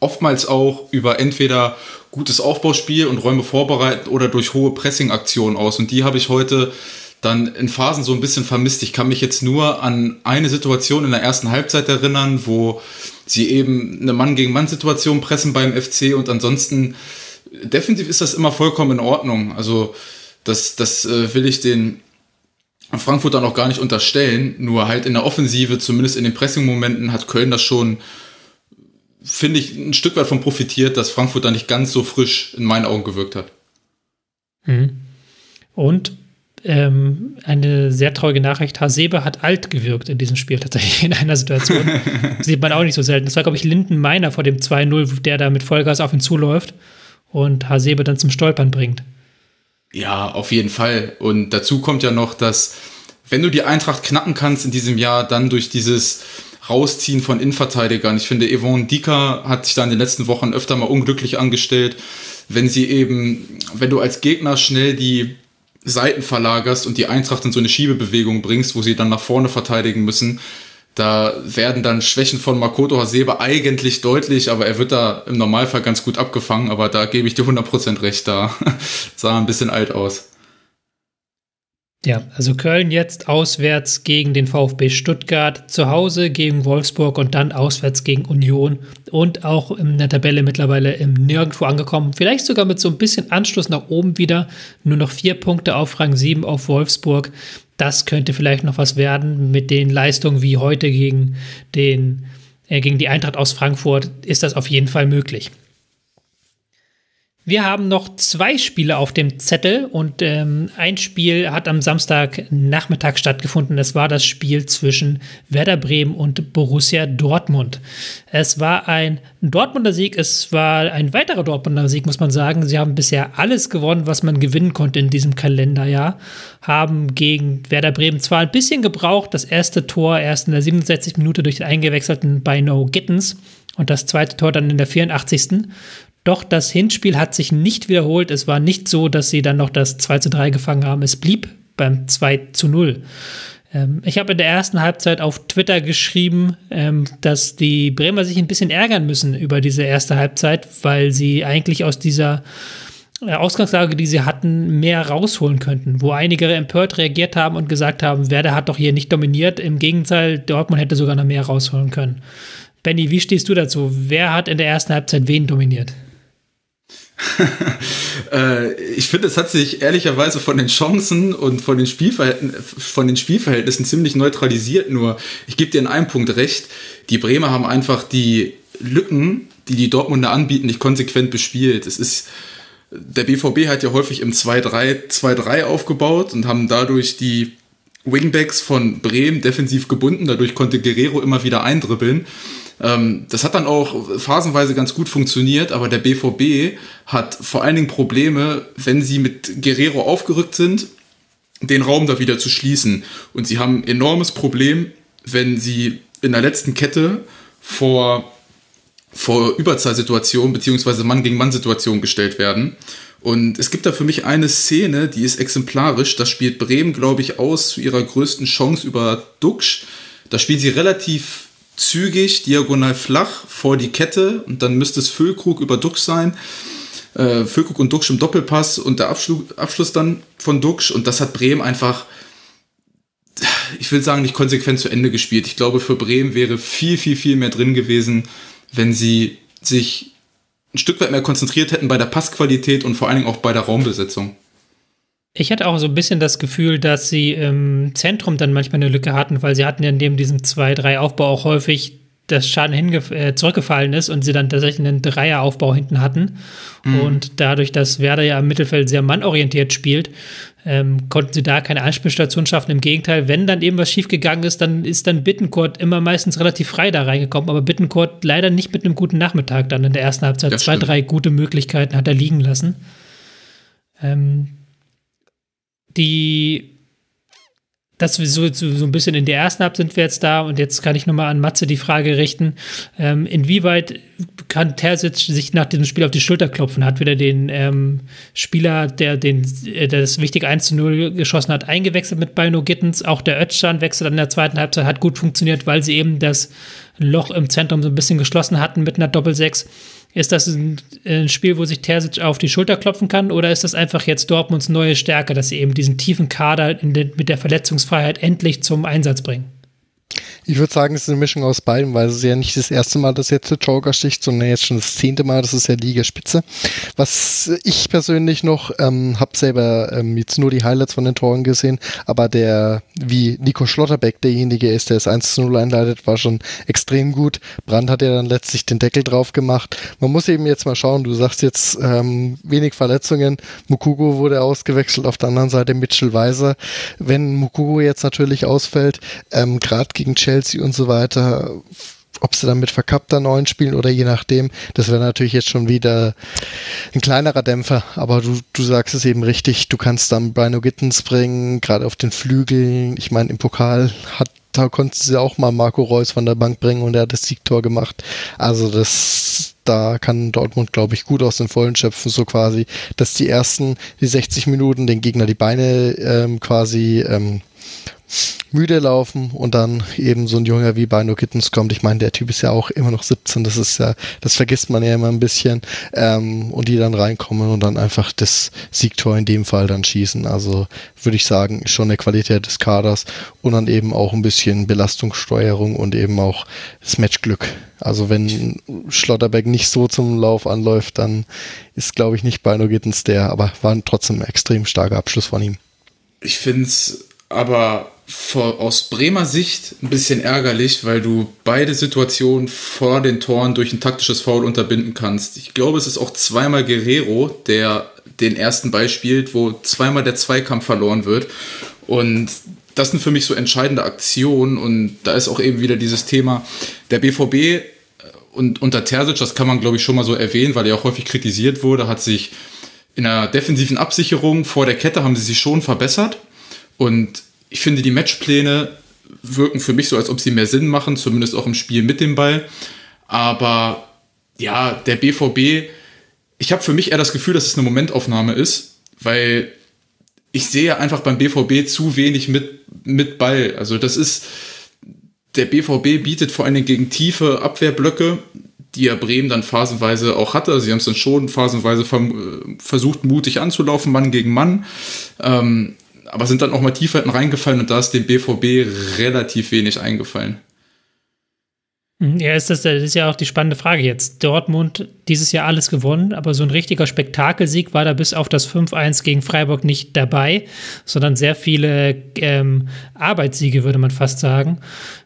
oftmals auch über entweder gutes Aufbauspiel und Räume vorbereiten oder durch hohe Pressing-Aktionen aus. Und die habe ich heute dann in Phasen so ein bisschen vermisst. Ich kann mich jetzt nur an eine Situation in der ersten Halbzeit erinnern, wo sie eben eine Mann-gegen-Mann-Situation pressen beim FC und ansonsten defensiv ist das immer vollkommen in Ordnung. Also das, das äh, will ich den Frankfurter noch gar nicht unterstellen. Nur halt in der Offensive, zumindest in den Pressing-Momenten, hat Köln das schon finde ich, ein Stück weit von profitiert, dass Frankfurt da nicht ganz so frisch in meinen Augen gewirkt hat. Mhm. Und ähm, eine sehr traurige Nachricht, Hasebe hat alt gewirkt in diesem Spiel tatsächlich in einer Situation. Sieht man auch nicht so selten. Das war, glaube ich, Linden Meiner vor dem 2-0, der da mit Vollgas auf ihn zuläuft und Hasebe dann zum Stolpern bringt. Ja, auf jeden Fall. Und dazu kommt ja noch, dass wenn du die Eintracht knacken kannst in diesem Jahr, dann durch dieses Rausziehen von Innenverteidigern. Ich finde, Yvonne Dika hat sich da in den letzten Wochen öfter mal unglücklich angestellt, wenn sie eben, wenn du als Gegner schnell die Seiten verlagerst und die Eintracht in so eine Schiebebewegung bringst, wo sie dann nach vorne verteidigen müssen, da werden dann Schwächen von Makoto Hasebe eigentlich deutlich, aber er wird da im Normalfall ganz gut abgefangen, aber da gebe ich dir 100% recht, da sah ein bisschen alt aus. Ja, also Köln jetzt auswärts gegen den VfB Stuttgart, zu Hause gegen Wolfsburg und dann auswärts gegen Union und auch in der Tabelle mittlerweile im Nirgendwo angekommen. Vielleicht sogar mit so ein bisschen Anschluss nach oben wieder. Nur noch vier Punkte auf Rang 7 auf Wolfsburg. Das könnte vielleicht noch was werden mit den Leistungen wie heute gegen den äh, gegen die Eintracht aus Frankfurt ist das auf jeden Fall möglich. Wir haben noch zwei Spiele auf dem Zettel und ähm, ein Spiel hat am Samstagnachmittag stattgefunden. Es war das Spiel zwischen Werder Bremen und Borussia Dortmund. Es war ein Dortmunder Sieg, es war ein weiterer Dortmunder Sieg, muss man sagen. Sie haben bisher alles gewonnen, was man gewinnen konnte in diesem Kalenderjahr. Haben gegen Werder Bremen zwar ein bisschen gebraucht, das erste Tor erst in der 67. Minute durch den eingewechselten Bino Gittens und das zweite Tor dann in der 84. Doch das Hinspiel hat sich nicht wiederholt. Es war nicht so, dass sie dann noch das 2 zu 3 gefangen haben. Es blieb beim 2 zu 0. Ähm, ich habe in der ersten Halbzeit auf Twitter geschrieben, ähm, dass die Bremer sich ein bisschen ärgern müssen über diese erste Halbzeit, weil sie eigentlich aus dieser äh, Ausgangslage, die sie hatten, mehr rausholen könnten, wo einige empört reagiert haben und gesagt haben, Werder hat doch hier nicht dominiert. Im Gegenteil, Dortmund hätte sogar noch mehr rausholen können. Benny, wie stehst du dazu? Wer hat in der ersten Halbzeit wen dominiert? äh, ich finde, es hat sich ehrlicherweise von den Chancen und von den, von den Spielverhältnissen ziemlich neutralisiert. Nur, ich gebe dir in einem Punkt recht. Die Bremer haben einfach die Lücken, die die Dortmunder anbieten, nicht konsequent bespielt. Es ist, der BVB hat ja häufig im 2-3 aufgebaut und haben dadurch die Wingbacks von Bremen defensiv gebunden. Dadurch konnte Guerrero immer wieder eindribbeln. Ähm, das hat dann auch phasenweise ganz gut funktioniert, aber der BVB hat vor allen Dingen Probleme, wenn sie mit Guerrero aufgerückt sind, den Raum da wieder zu schließen. Und sie haben ein enormes Problem, wenn sie in der letzten Kette vor, vor Überzahlsituationen beziehungsweise Mann gegen Mann Situationen gestellt werden. Und es gibt da für mich eine Szene, die ist exemplarisch. Das spielt Bremen, glaube ich, aus zu ihrer größten Chance über Duxch. Da spielt sie relativ zügig, diagonal flach vor die Kette und dann müsste es Füllkrug über Duxch sein. Äh, Füllkrug und Duxch im Doppelpass und der Abschlu Abschluss dann von Duxch und das hat Bremen einfach, ich will sagen, nicht konsequent zu Ende gespielt. Ich glaube, für Bremen wäre viel, viel, viel mehr drin gewesen, wenn sie sich ein Stück weit mehr konzentriert hätten bei der Passqualität und vor allen Dingen auch bei der Raumbesetzung. Ich hatte auch so ein bisschen das Gefühl, dass sie im Zentrum dann manchmal eine Lücke hatten, weil sie hatten ja neben diesem 2-3-Aufbau auch häufig das Schaden äh, zurückgefallen ist und sie dann tatsächlich einen Dreieraufbau hinten hatten. Mhm. Und dadurch, dass Werder ja im Mittelfeld sehr mannorientiert spielt, ähm, konnten sie da keine Anspielstation schaffen. Im Gegenteil, wenn dann eben was schiefgegangen ist, dann ist dann Bittencourt immer meistens relativ frei da reingekommen. Aber Bittencourt leider nicht mit einem guten Nachmittag dann in der ersten Halbzeit. Das Zwei, stimmt. drei gute Möglichkeiten hat er liegen lassen. Ähm, die das so, so, so ein bisschen in der ersten Halbzeit sind wir jetzt da und jetzt kann ich nochmal an Matze die Frage richten, ähm, inwieweit kann Terzic sich nach diesem Spiel auf die Schulter klopfen? Hat wieder den ähm, Spieler, der, den, der das wichtige 1 zu 0 geschossen hat, eingewechselt mit Bino Gittens. Auch der Özcan-Wechsel in der zweiten Halbzeit hat gut funktioniert, weil sie eben das Loch im Zentrum so ein bisschen geschlossen hatten mit einer Doppel-6. Ist das ein, ein, Spiel, wo sich Terzic auf die Schulter klopfen kann, oder ist das einfach jetzt Dortmunds neue Stärke, dass sie eben diesen tiefen Kader den, mit der Verletzungsfreiheit endlich zum Einsatz bringen? Ich würde sagen, es ist eine Mischung aus beiden, weil es ist ja nicht das erste Mal, dass jetzt der Joker sticht, sondern jetzt schon das zehnte Mal, das ist ja Ligaspitze. Was ich persönlich noch, ähm, habe selber ähm, jetzt nur die Highlights von den Toren gesehen, aber der, wie Nico Schlotterbeck derjenige ist, der das 1 zu 0 einleitet, war schon extrem gut. Brand hat ja dann letztlich den Deckel drauf gemacht. Man muss eben jetzt mal schauen, du sagst jetzt ähm, wenig Verletzungen. Mukugo wurde ausgewechselt, auf der anderen Seite Mitchell Weiser. Wenn Mukugo jetzt natürlich ausfällt, ähm, gerade gegen Chelsea und so weiter, ob sie dann mit verkappter neuen spielen oder je nachdem, das wäre natürlich jetzt schon wieder ein kleinerer Dämpfer, aber du, du sagst es eben richtig, du kannst dann Brian Gittens bringen, gerade auf den Flügeln, ich meine im Pokal hat da konnten sie auch mal Marco Reus von der Bank bringen und er hat das Siegtor gemacht. Also das da kann Dortmund, glaube ich, gut aus den Vollen schöpfen, so quasi, dass die ersten, die 60 Minuten den Gegner die Beine ähm, quasi ähm, müde laufen und dann eben so ein Junger wie Bino Kittens kommt. Ich meine, der Typ ist ja auch immer noch 17, das ist ja, das vergisst man ja immer ein bisschen. Ähm, und die dann reinkommen und dann einfach das Siegtor in dem Fall dann schießen. Also würde ich sagen, schon eine Qualität des Kaders und dann eben auch ein bisschen Belastungssteuerung und eben auch das Matchglück. Also wenn Schlotterbeck nicht so zum Lauf anläuft, dann ist, glaube ich, nicht Bino Gittens der, aber war trotzdem ein extrem starker Abschluss von ihm. Ich finde es aber aus Bremer Sicht ein bisschen ärgerlich, weil du beide Situationen vor den Toren durch ein taktisches Foul unterbinden kannst. Ich glaube, es ist auch zweimal Guerrero, der den ersten Ball spielt, wo zweimal der Zweikampf verloren wird. Und das sind für mich so entscheidende Aktionen. Und da ist auch eben wieder dieses Thema der BVB äh, und unter Terzic, das kann man glaube ich schon mal so erwähnen, weil er auch häufig kritisiert wurde, hat sich in der defensiven Absicherung vor der Kette haben sie sich schon verbessert. Und ich finde, die Matchpläne wirken für mich so, als ob sie mehr Sinn machen, zumindest auch im Spiel mit dem Ball. Aber ja, der BVB, ich habe für mich eher das Gefühl, dass es eine Momentaufnahme ist, weil ich sehe einfach beim BVB zu wenig mit, mit Ball. Also das ist, der BVB bietet vor allen Dingen gegen tiefe Abwehrblöcke, die ja Bremen dann phasenweise auch hatte. Sie haben es dann schon phasenweise versucht, mutig anzulaufen, Mann gegen Mann. Ähm, aber sind dann auch mal tiefer reingefallen und da ist dem BVB relativ wenig eingefallen. Mhm, ja, ist das, das ist ja auch die spannende Frage jetzt. Dortmund dieses Jahr alles gewonnen, aber so ein richtiger Spektakelsieg war da bis auf das 5-1 gegen Freiburg nicht dabei, sondern sehr viele ähm, Arbeitssiege, würde man fast sagen,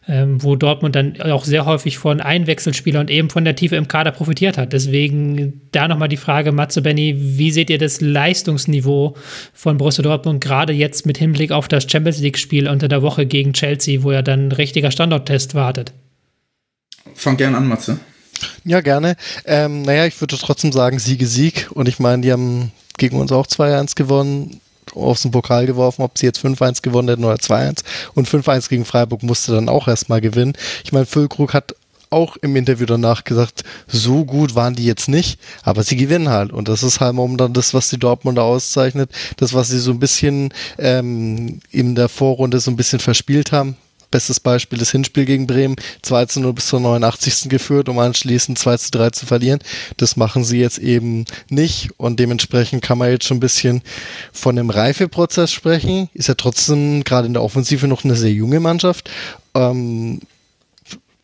ähm, wo Dortmund dann auch sehr häufig von Einwechselspielern und eben von der Tiefe im Kader profitiert hat. Deswegen da nochmal die Frage, Matze Benny, wie seht ihr das Leistungsniveau von Borussia Dortmund gerade jetzt mit Hinblick auf das Champions League-Spiel unter der Woche gegen Chelsea, wo ja dann ein richtiger Standorttest wartet? Fang gern an, Matze. Ja, gerne. Ähm, naja, ich würde trotzdem sagen, Siege, Sieg. Und ich meine, die haben gegen uns auch 2-1 gewonnen, aus dem Pokal geworfen, ob sie jetzt 5-1 gewonnen hätten oder 2-1. Und 5-1 gegen Freiburg musste dann auch erstmal gewinnen. Ich meine, Füllkrug hat auch im Interview danach gesagt, so gut waren die jetzt nicht, aber sie gewinnen halt. Und das ist halt momentan das, was die Dortmunder auszeichnet, das, was sie so ein bisschen ähm, in der Vorrunde so ein bisschen verspielt haben. Bestes Beispiel das Hinspiel gegen Bremen, 2 zu 0 bis zur 89. geführt, um anschließend 2 zu 3 zu verlieren. Das machen sie jetzt eben nicht und dementsprechend kann man jetzt schon ein bisschen von einem Reifeprozess sprechen. Ist ja trotzdem gerade in der Offensive noch eine sehr junge Mannschaft. Ähm,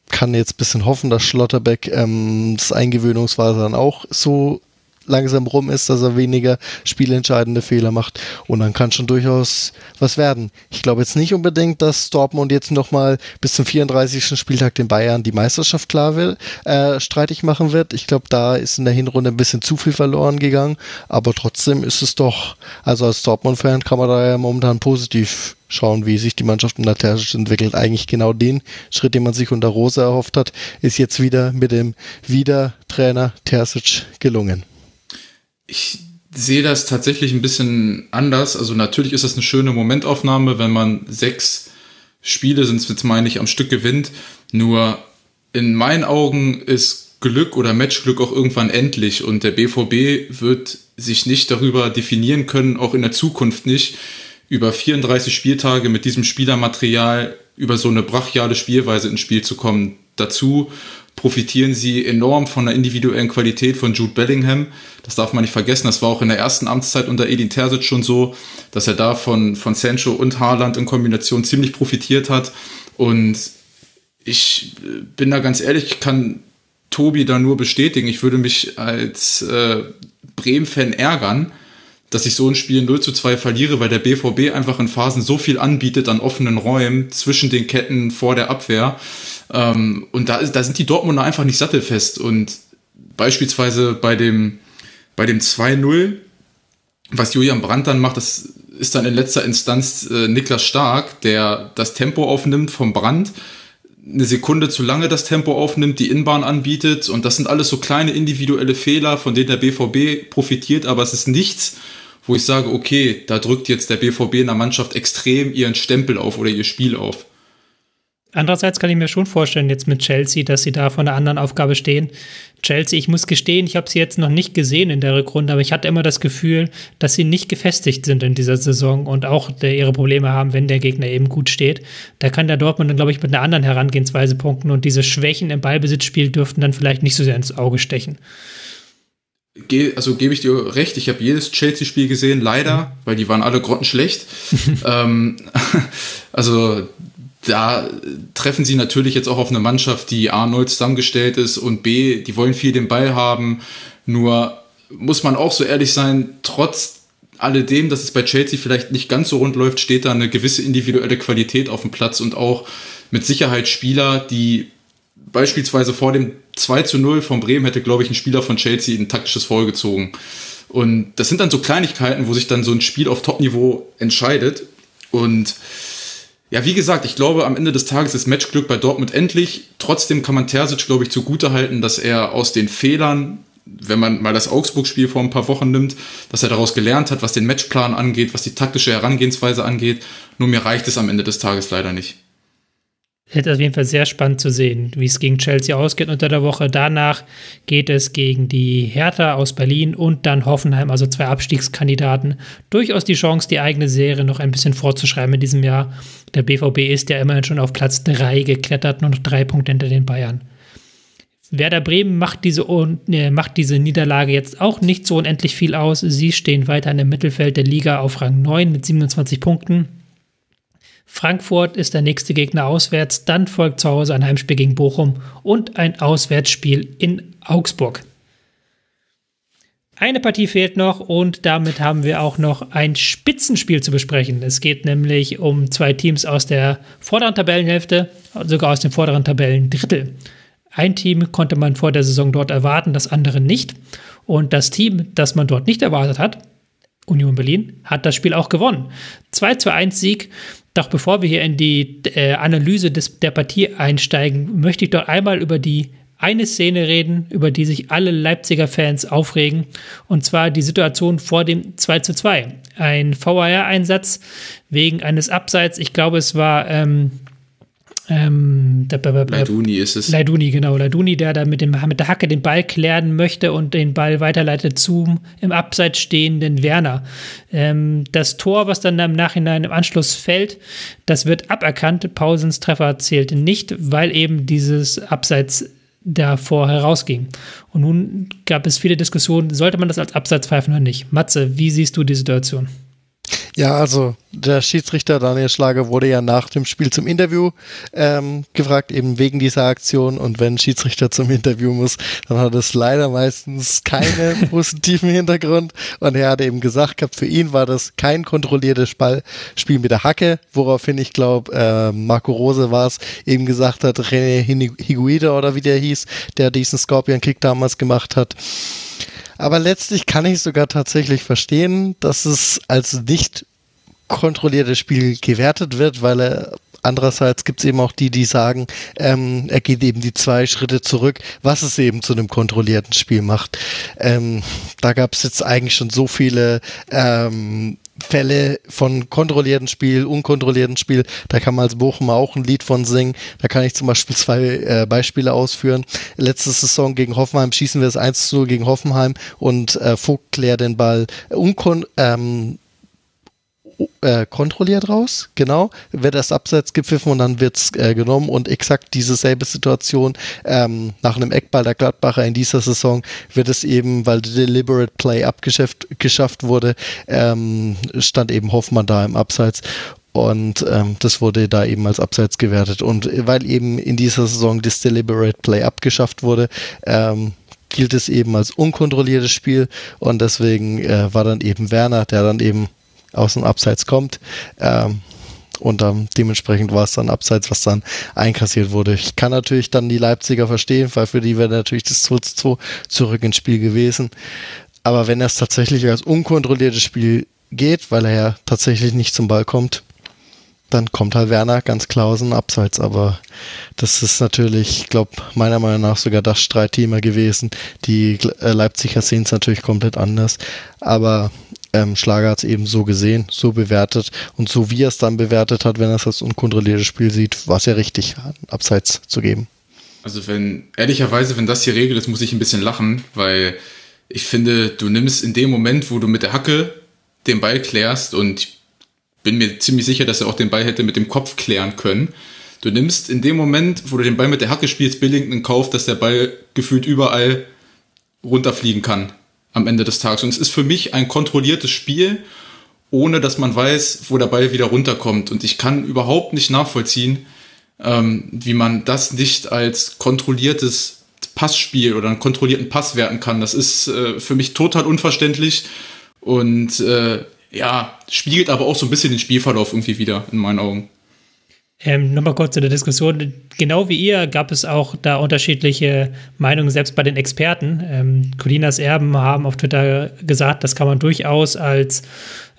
kann jetzt ein bisschen hoffen, dass Schlotterbeck ähm, das Eingewöhnungsphase dann auch so langsam rum ist, dass er weniger spielentscheidende Fehler macht. Und dann kann schon durchaus was werden. Ich glaube jetzt nicht unbedingt, dass Dortmund jetzt nochmal bis zum 34. Spieltag den Bayern die Meisterschaft klar will, äh, streitig machen wird. Ich glaube, da ist in der Hinrunde ein bisschen zu viel verloren gegangen. Aber trotzdem ist es doch, also als Dortmund-Fan kann man da ja momentan positiv schauen, wie sich die Mannschaft unter Terzic entwickelt. Eigentlich genau den Schritt, den man sich unter Rose erhofft hat, ist jetzt wieder mit dem Wiedertrainer Terzic gelungen. Ich sehe das tatsächlich ein bisschen anders. Also natürlich ist das eine schöne Momentaufnahme, wenn man sechs Spiele, sind es jetzt meine ich, am Stück gewinnt. Nur in meinen Augen ist Glück oder Matchglück auch irgendwann endlich und der BVB wird sich nicht darüber definieren können, auch in der Zukunft nicht, über 34 Spieltage mit diesem Spielermaterial über so eine brachiale Spielweise ins Spiel zu kommen. Dazu profitieren sie enorm von der individuellen Qualität von Jude Bellingham. Das darf man nicht vergessen. Das war auch in der ersten Amtszeit unter Edin Terzic schon so, dass er da von, von Sancho und Haaland in Kombination ziemlich profitiert hat. Und ich bin da ganz ehrlich, ich kann Tobi da nur bestätigen. Ich würde mich als äh, Bremen-Fan ärgern, dass ich so ein Spiel 0 zu 2 verliere, weil der BVB einfach in Phasen so viel anbietet an offenen Räumen zwischen den Ketten vor der Abwehr, ähm, und da, da sind die Dortmunder einfach nicht sattelfest. Und beispielsweise bei dem, bei dem 2-0, was Julian Brandt dann macht, das ist dann in letzter Instanz äh, Niklas Stark, der das Tempo aufnimmt vom Brand, eine Sekunde zu lange das Tempo aufnimmt, die Innenbahn anbietet. Und das sind alles so kleine individuelle Fehler, von denen der BVB profitiert, aber es ist nichts, wo ich sage, okay, da drückt jetzt der BVB in der Mannschaft extrem ihren Stempel auf oder ihr Spiel auf. Andererseits kann ich mir schon vorstellen, jetzt mit Chelsea, dass sie da vor einer anderen Aufgabe stehen. Chelsea, ich muss gestehen, ich habe sie jetzt noch nicht gesehen in der Rückrunde, aber ich hatte immer das Gefühl, dass sie nicht gefestigt sind in dieser Saison und auch ihre Probleme haben, wenn der Gegner eben gut steht. Da kann der Dortmund dann, glaube ich, mit einer anderen Herangehensweise punkten und diese Schwächen im Ballbesitzspiel dürften dann vielleicht nicht so sehr ins Auge stechen. Also gebe ich dir recht, ich habe jedes Chelsea-Spiel gesehen, leider, weil die waren alle grottenschlecht. ähm, also da treffen sie natürlich jetzt auch auf eine Mannschaft, die A, neu zusammengestellt ist und B, die wollen viel den Ball haben. Nur muss man auch so ehrlich sein, trotz alledem, dass es bei Chelsea vielleicht nicht ganz so rund läuft, steht da eine gewisse individuelle Qualität auf dem Platz und auch mit Sicherheit Spieler, die beispielsweise vor dem 2 zu 0 von Bremen hätte, glaube ich, ein Spieler von Chelsea ein taktisches Foul gezogen. Und das sind dann so Kleinigkeiten, wo sich dann so ein Spiel auf Top-Niveau entscheidet. Und ja, wie gesagt, ich glaube, am Ende des Tages ist Matchglück bei Dortmund endlich. Trotzdem kann man Terzic, glaube ich, zugutehalten, dass er aus den Fehlern, wenn man mal das Augsburg-Spiel vor ein paar Wochen nimmt, dass er daraus gelernt hat, was den Matchplan angeht, was die taktische Herangehensweise angeht. Nur mir reicht es am Ende des Tages leider nicht. Es ist auf jeden Fall sehr spannend zu sehen, wie es gegen Chelsea ausgeht unter der Woche. Danach geht es gegen die Hertha aus Berlin und dann Hoffenheim, also zwei Abstiegskandidaten. Durchaus die Chance, die eigene Serie noch ein bisschen vorzuschreiben in diesem Jahr. Der BVB ist ja immerhin schon auf Platz 3 geklettert, nur noch drei Punkte hinter den Bayern. Werder Bremen macht diese, äh, macht diese Niederlage jetzt auch nicht so unendlich viel aus. Sie stehen weiter im Mittelfeld der Liga auf Rang 9 mit 27 Punkten. Frankfurt ist der nächste Gegner auswärts, dann folgt zu Hause ein Heimspiel gegen Bochum und ein Auswärtsspiel in Augsburg. Eine Partie fehlt noch und damit haben wir auch noch ein Spitzenspiel zu besprechen. Es geht nämlich um zwei Teams aus der vorderen Tabellenhälfte, sogar aus dem vorderen Tabellendrittel. Ein Team konnte man vor der Saison dort erwarten, das andere nicht. Und das Team, das man dort nicht erwartet hat, Union Berlin, hat das Spiel auch gewonnen. 2 zu 1 Sieg doch bevor wir hier in die äh, Analyse des, der Partie einsteigen, möchte ich doch einmal über die eine Szene reden, über die sich alle Leipziger Fans aufregen, und zwar die Situation vor dem 2 zu 2. Ein VAR-Einsatz wegen eines Abseits, ich glaube, es war ähm, ähm, Leiduni ist es. Leiduni, genau. Leiduni, der da mit, dem, mit der Hacke den Ball klären möchte und den Ball weiterleitet zum im Abseits stehenden Werner. Ähm, das Tor, was dann im Nachhinein im Anschluss fällt, das wird aberkannt. Pausens Treffer zählte nicht, weil eben dieses Abseits davor herausging. Und nun gab es viele Diskussionen, sollte man das als Abseits pfeifen oder nicht? Matze, wie siehst du die Situation? Ja, also der Schiedsrichter Daniel Schlager wurde ja nach dem Spiel zum Interview ähm, gefragt, eben wegen dieser Aktion. Und wenn ein Schiedsrichter zum Interview muss, dann hat es leider meistens keinen positiven Hintergrund. Und er hat eben gesagt gehabt, für ihn war das kein kontrolliertes Spiel mit der Hacke, woraufhin ich glaube, äh, Marco Rose war es, eben gesagt hat, René Higuida oder wie der hieß, der diesen Scorpion-Kick damals gemacht hat. Aber letztlich kann ich sogar tatsächlich verstehen, dass es als nicht kontrolliertes Spiel gewertet wird, weil er Andererseits gibt es eben auch die, die sagen, ähm, er geht eben die zwei Schritte zurück, was es eben zu einem kontrollierten Spiel macht. Ähm, da gab es jetzt eigentlich schon so viele ähm, Fälle von kontrollierten Spiel, unkontrollierten Spiel. Da kann man als Bochum auch ein Lied von singen. Da kann ich zum Beispiel zwei äh, Beispiele ausführen. Letzte Saison gegen Hoffenheim schießen wir das 1 zu 0 gegen Hoffenheim und äh, Vogt klärt den Ball unkon ähm, äh, kontrolliert raus, genau, wird das Abseits gepfiffen und dann wird es äh, genommen. Und exakt diese selbe Situation ähm, nach einem Eckball der Gladbacher in dieser Saison wird es eben, weil der Deliberate Play abgeschafft wurde, ähm, stand eben Hoffmann da im Abseits. Und ähm, das wurde da eben als Abseits gewertet. Und weil eben in dieser Saison das Deliberate Play abgeschafft wurde, ähm, gilt es eben als unkontrolliertes Spiel. Und deswegen äh, war dann eben Werner, der dann eben aus dem Abseits kommt. Ähm, und ähm, dementsprechend war es dann Abseits, was dann einkassiert wurde. Ich kann natürlich dann die Leipziger verstehen, weil für die wäre natürlich das 2 zu 2 zurück ins Spiel gewesen. Aber wenn es tatsächlich als unkontrolliertes Spiel geht, weil er ja tatsächlich nicht zum Ball kommt, dann kommt halt Werner ganz klar aus dem Abseits. Aber das ist natürlich, ich glaube, meiner Meinung nach sogar das Streitthema gewesen. Die äh, Leipziger sehen es natürlich komplett anders. Aber ähm, Schlager hat es eben so gesehen, so bewertet und so wie er es dann bewertet hat, wenn er es als unkontrolliertes Spiel sieht, war es ja richtig, abseits zu geben. Also wenn, ehrlicherweise, wenn das die Regel ist, muss ich ein bisschen lachen, weil ich finde, du nimmst in dem Moment, wo du mit der Hacke den Ball klärst und ich bin mir ziemlich sicher, dass er auch den Ball hätte mit dem Kopf klären können. Du nimmst in dem Moment, wo du den Ball mit der Hacke spielst, billigend in Kauf, dass der Ball gefühlt überall runterfliegen kann am Ende des Tages. Und es ist für mich ein kontrolliertes Spiel, ohne dass man weiß, wo der Ball wieder runterkommt. Und ich kann überhaupt nicht nachvollziehen, ähm, wie man das nicht als kontrolliertes Passspiel oder einen kontrollierten Pass werten kann. Das ist äh, für mich total unverständlich und äh, ja, spiegelt aber auch so ein bisschen den Spielverlauf irgendwie wieder in meinen Augen. Ähm, Nochmal kurz zu der Diskussion. Genau wie ihr gab es auch da unterschiedliche Meinungen, selbst bei den Experten. Ähm, Colinas Erben haben auf Twitter gesagt, das kann man durchaus als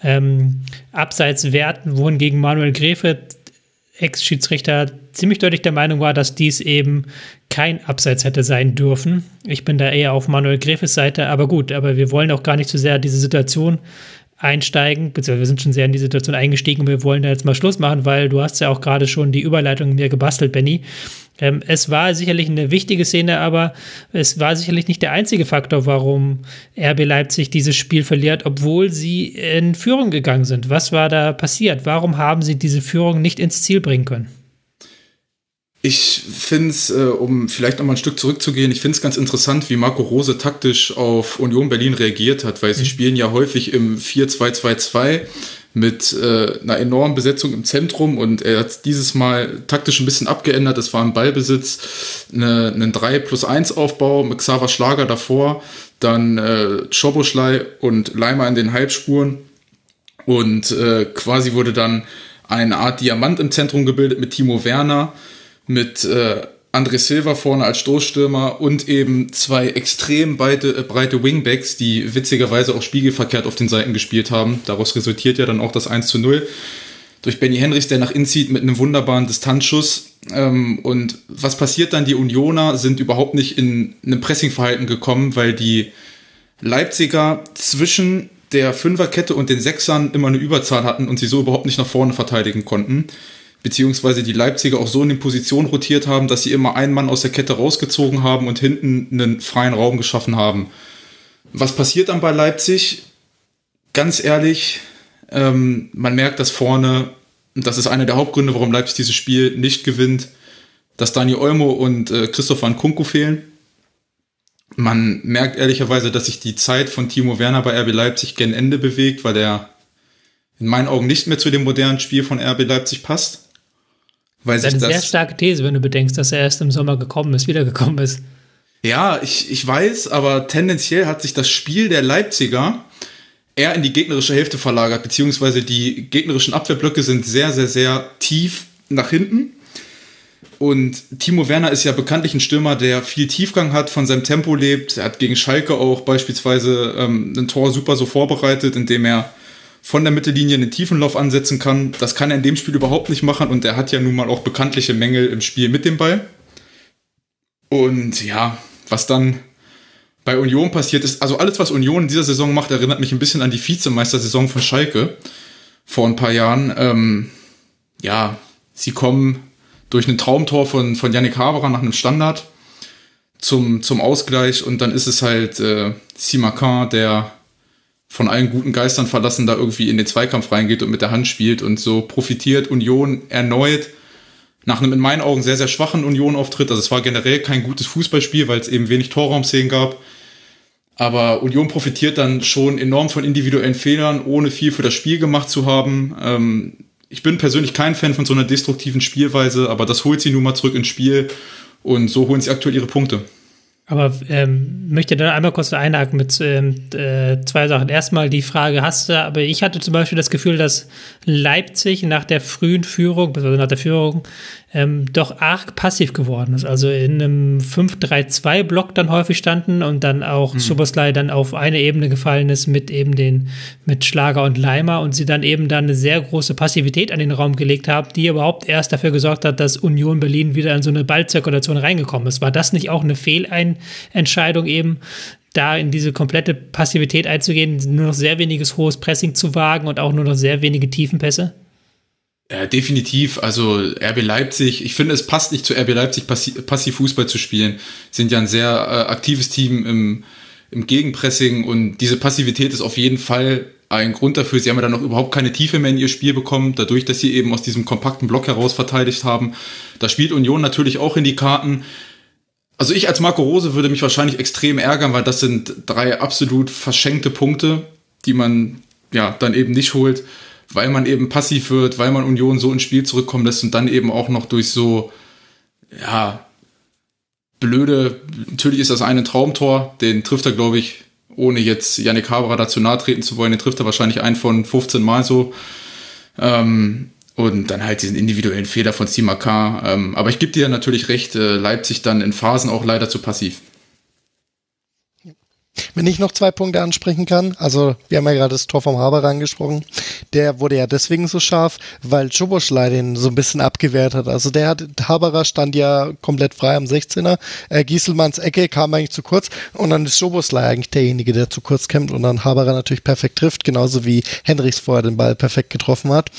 ähm, Abseits werten, wohingegen Manuel Gräfe, Ex-Schiedsrichter, ziemlich deutlich der Meinung war, dass dies eben kein Abseits hätte sein dürfen. Ich bin da eher auf Manuel Gräfes Seite, aber gut, aber wir wollen auch gar nicht so sehr diese Situation einsteigen, beziehungsweise wir sind schon sehr in die Situation eingestiegen und wir wollen da jetzt mal Schluss machen, weil du hast ja auch gerade schon die Überleitung mir gebastelt, Benny. Ähm, es war sicherlich eine wichtige Szene, aber es war sicherlich nicht der einzige Faktor, warum RB Leipzig dieses Spiel verliert, obwohl sie in Führung gegangen sind. Was war da passiert? Warum haben sie diese Führung nicht ins Ziel bringen können? Ich finde es, äh, um vielleicht noch mal ein Stück zurückzugehen, ich finde es ganz interessant, wie Marco Rose taktisch auf Union Berlin reagiert hat, weil mhm. sie spielen ja häufig im 4-2-2-2 mit äh, einer enormen Besetzung im Zentrum und er hat dieses Mal taktisch ein bisschen abgeändert. Es war ein Ballbesitz, eine, einen 3 plus 1 Aufbau mit Xaver Schlager davor, dann äh, Schoboschlei und Leimer in den Halbspuren und äh, quasi wurde dann eine Art Diamant im Zentrum gebildet mit Timo Werner mit äh, André Silva vorne als Stoßstürmer und eben zwei extrem breite, äh, breite Wingbacks, die witzigerweise auch spiegelverkehrt auf den Seiten gespielt haben. Daraus resultiert ja dann auch das 1 zu 0 durch Benny Henrichs, der nach innen zieht mit einem wunderbaren Distanzschuss. Ähm, und was passiert dann? Die Unioner sind überhaupt nicht in einem Pressingverhalten gekommen, weil die Leipziger zwischen der Fünferkette und den Sechsern immer eine Überzahl hatten und sie so überhaupt nicht nach vorne verteidigen konnten beziehungsweise die Leipziger auch so in den Positionen rotiert haben, dass sie immer einen Mann aus der Kette rausgezogen haben und hinten einen freien Raum geschaffen haben. Was passiert dann bei Leipzig? Ganz ehrlich, ähm, man merkt, dass vorne, und das ist einer der Hauptgründe, warum Leipzig dieses Spiel nicht gewinnt, dass Dani Olmo und äh, Christoph Van Kunku fehlen. Man merkt ehrlicherweise, dass sich die Zeit von Timo Werner bei RB Leipzig gen Ende bewegt, weil er in meinen Augen nicht mehr zu dem modernen Spiel von RB Leipzig passt. Weil das ist eine sehr starke These, wenn du bedenkst, dass er erst im Sommer gekommen ist, wiedergekommen ist. Ja, ich, ich weiß, aber tendenziell hat sich das Spiel der Leipziger eher in die gegnerische Hälfte verlagert, beziehungsweise die gegnerischen Abwehrblöcke sind sehr, sehr, sehr tief nach hinten. Und Timo Werner ist ja bekanntlich ein Stürmer, der viel Tiefgang hat, von seinem Tempo lebt. Er hat gegen Schalke auch beispielsweise ähm, ein Tor super so vorbereitet, indem er von der Mittellinie einen Tiefenlauf ansetzen kann. Das kann er in dem Spiel überhaupt nicht machen und er hat ja nun mal auch bekanntliche Mängel im Spiel mit dem Ball. Und ja, was dann bei Union passiert ist, also alles, was Union in dieser Saison macht, erinnert mich ein bisschen an die Vizemeistersaison von Schalke vor ein paar Jahren. Ähm, ja, sie kommen durch ein Traumtor von, von Yannick Haberer nach einem Standard zum, zum Ausgleich und dann ist es halt äh, Simacan, der von allen guten Geistern verlassen da irgendwie in den Zweikampf reingeht und mit der Hand spielt und so profitiert Union erneut nach einem in meinen Augen sehr, sehr schwachen Union-Auftritt. Also es war generell kein gutes Fußballspiel, weil es eben wenig Torraumszenen gab. Aber Union profitiert dann schon enorm von individuellen Fehlern, ohne viel für das Spiel gemacht zu haben. Ähm, ich bin persönlich kein Fan von so einer destruktiven Spielweise, aber das holt sie nun mal zurück ins Spiel und so holen sie aktuell ihre Punkte. Aber ähm, möchte dann einmal kurz einhaken mit ähm, äh, zwei Sachen. Erstmal die Frage, hast du, aber ich hatte zum Beispiel das Gefühl, dass Leipzig nach der frühen Führung, also nach der Führung, ähm, doch arg passiv geworden ist. Also in einem 5-3-2-Block dann häufig standen und dann auch mhm. Soboslai dann auf eine Ebene gefallen ist mit eben den, mit Schlager und Leimer und sie dann eben dann eine sehr große Passivität an den Raum gelegt haben, die überhaupt erst dafür gesorgt hat, dass Union Berlin wieder in so eine Ballzirkulation reingekommen ist. War das nicht auch eine Fehlentscheidung eben, da in diese komplette Passivität einzugehen, nur noch sehr weniges hohes Pressing zu wagen und auch nur noch sehr wenige Tiefenpässe? Ja, definitiv. Also RB Leipzig, ich finde, es passt nicht zu RB Leipzig, passiv Fußball zu spielen. Sind ja ein sehr äh, aktives Team im, im Gegenpressing und diese Passivität ist auf jeden Fall ein Grund dafür. Sie haben ja dann noch überhaupt keine Tiefe mehr in ihr Spiel bekommen, dadurch, dass sie eben aus diesem kompakten Block heraus verteidigt haben. Da spielt Union natürlich auch in die Karten. Also ich als Marco Rose würde mich wahrscheinlich extrem ärgern, weil das sind drei absolut verschenkte Punkte, die man ja dann eben nicht holt weil man eben passiv wird, weil man Union so ins Spiel zurückkommen lässt und dann eben auch noch durch so, ja, blöde, natürlich ist das ein Traumtor, den trifft er, glaube ich, ohne jetzt Yannick Haberer dazu nahe treten zu wollen, den trifft er wahrscheinlich ein von 15 Mal so. Ähm, und dann halt diesen individuellen Fehler von Simakar. Ähm, aber ich gebe dir natürlich recht, äh, Leipzig dann in Phasen auch leider zu passiv. Wenn ich noch zwei Punkte ansprechen kann, also wir haben ja gerade das Tor vom Haber angesprochen, der wurde ja deswegen so scharf, weil Choboschlei den so ein bisschen abgewehrt hat. Also der hat, Haberer stand ja komplett frei am 16er, äh, Gieselmanns Ecke kam eigentlich zu kurz und dann ist Choboschlei eigentlich derjenige, der zu kurz kämpft und dann Haberer natürlich perfekt trifft, genauso wie Henrichs vorher den Ball perfekt getroffen hat.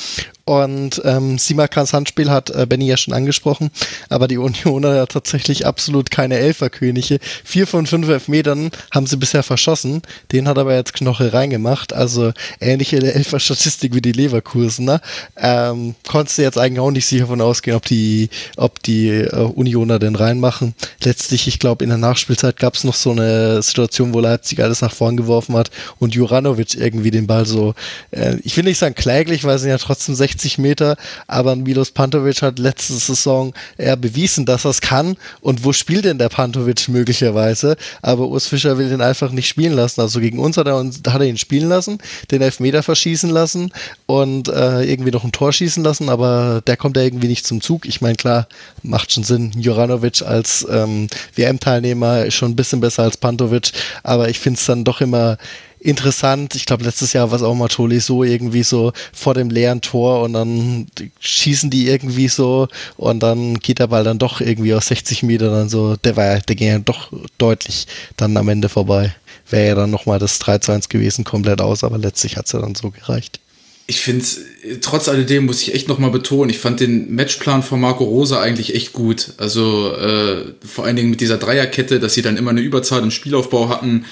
Und ähm, Simakans Handspiel hat äh, Benny ja schon angesprochen, aber die Unioner ja tatsächlich absolut keine Elferkönige. Vier von fünf Elfmetern haben sie bisher verschossen. Den hat aber jetzt Knoche reingemacht. Also ähnliche Elferstatistik wie die Leverkusener. Ähm, konntest du jetzt eigentlich auch nicht sicher davon ausgehen, ob die, ob die äh, Unioner den reinmachen. Letztlich, ich glaube, in der Nachspielzeit gab es noch so eine Situation, wo Leipzig alles nach vorn geworfen hat und Juranovic irgendwie den Ball so, äh, ich will nicht sagen kläglich, weil sie ja trotzdem 60 60 Meter, aber Milos Pantovic hat letzte Saison eher bewiesen, dass er es kann. Und wo spielt denn der Pantovic möglicherweise? Aber Urs Fischer will den einfach nicht spielen lassen. Also gegen uns hat er, hat er ihn spielen lassen, den Elfmeter verschießen lassen und äh, irgendwie noch ein Tor schießen lassen, aber der kommt ja irgendwie nicht zum Zug. Ich meine, klar, macht schon Sinn. Joranovic als ähm, WM-Teilnehmer ist schon ein bisschen besser als Pantovic, aber ich finde es dann doch immer interessant. Ich glaube, letztes Jahr war es auch mal Toli so irgendwie so vor dem leeren Tor und dann schießen die irgendwie so und dann geht der Ball dann doch irgendwie aus 60 Metern dann so. Der war der ging ja doch deutlich dann am Ende vorbei. Wäre ja dann nochmal das 3 zu 1 gewesen, komplett aus, aber letztlich hat es ja dann so gereicht. Ich finde trotz alledem muss ich echt nochmal betonen, ich fand den Matchplan von Marco Rosa eigentlich echt gut. Also äh, vor allen Dingen mit dieser Dreierkette, dass sie dann immer eine Überzahl im Spielaufbau hatten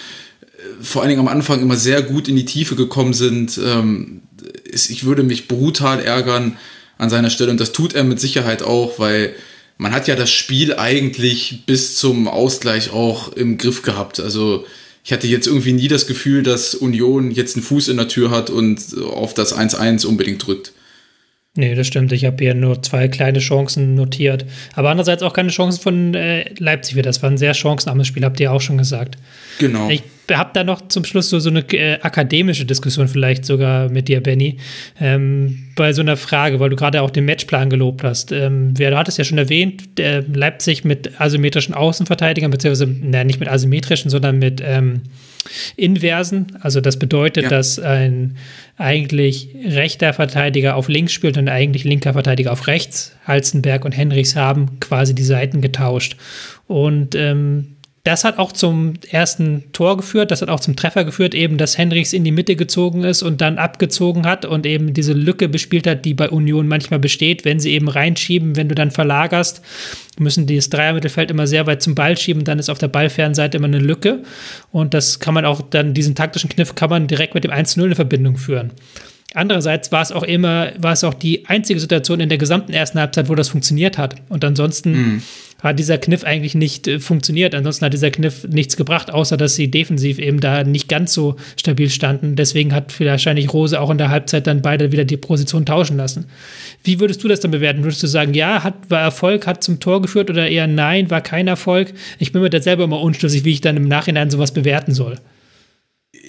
vor allen Dingen am Anfang immer sehr gut in die Tiefe gekommen sind. Ähm, ich würde mich brutal ärgern an seiner Stelle und das tut er mit Sicherheit auch, weil man hat ja das Spiel eigentlich bis zum Ausgleich auch im Griff gehabt. Also ich hatte jetzt irgendwie nie das Gefühl, dass Union jetzt einen Fuß in der Tür hat und auf das 1-1 unbedingt drückt. Nee, das stimmt. Ich habe hier nur zwei kleine Chancen notiert. Aber andererseits auch keine Chancen von äh, Leipzig wieder. Das war ein sehr chancenarmes Spiel, habt ihr auch schon gesagt. Genau. Ich habe da noch zum Schluss so, so eine äh, akademische Diskussion vielleicht sogar mit dir, Benny, ähm, bei so einer Frage, weil du gerade auch den Matchplan gelobt hast. Ähm, du hattest ja schon erwähnt, äh, Leipzig mit asymmetrischen Außenverteidigern, beziehungsweise, na, nicht mit asymmetrischen, sondern mit ähm, Inversen. Also das bedeutet, ja. dass ein eigentlich rechter Verteidiger auf links spielt und eigentlich linker Verteidiger auf rechts. Halzenberg und Henrichs haben quasi die Seiten getauscht. Und ähm, das hat auch zum ersten Tor geführt, das hat auch zum Treffer geführt, eben, dass Henrichs in die Mitte gezogen ist und dann abgezogen hat und eben diese Lücke bespielt hat, die bei Union manchmal besteht, wenn sie eben reinschieben, wenn du dann verlagerst, müssen die das Dreiermittelfeld immer sehr weit zum Ball schieben, dann ist auf der Ballfernseite immer eine Lücke und das kann man auch dann, diesen taktischen Kniff kann man direkt mit dem 1-0 in Verbindung führen. Andererseits war es auch immer, war es auch die einzige Situation in der gesamten ersten Halbzeit, wo das funktioniert hat. Und ansonsten mm. hat dieser Kniff eigentlich nicht äh, funktioniert. Ansonsten hat dieser Kniff nichts gebracht, außer dass sie defensiv eben da nicht ganz so stabil standen. Deswegen hat wahrscheinlich Rose auch in der Halbzeit dann beide wieder die Position tauschen lassen. Wie würdest du das dann bewerten? Würdest du sagen, ja, hat, war Erfolg, hat zum Tor geführt oder eher nein, war kein Erfolg? Ich bin mir da selber immer unschlüssig, wie ich dann im Nachhinein sowas bewerten soll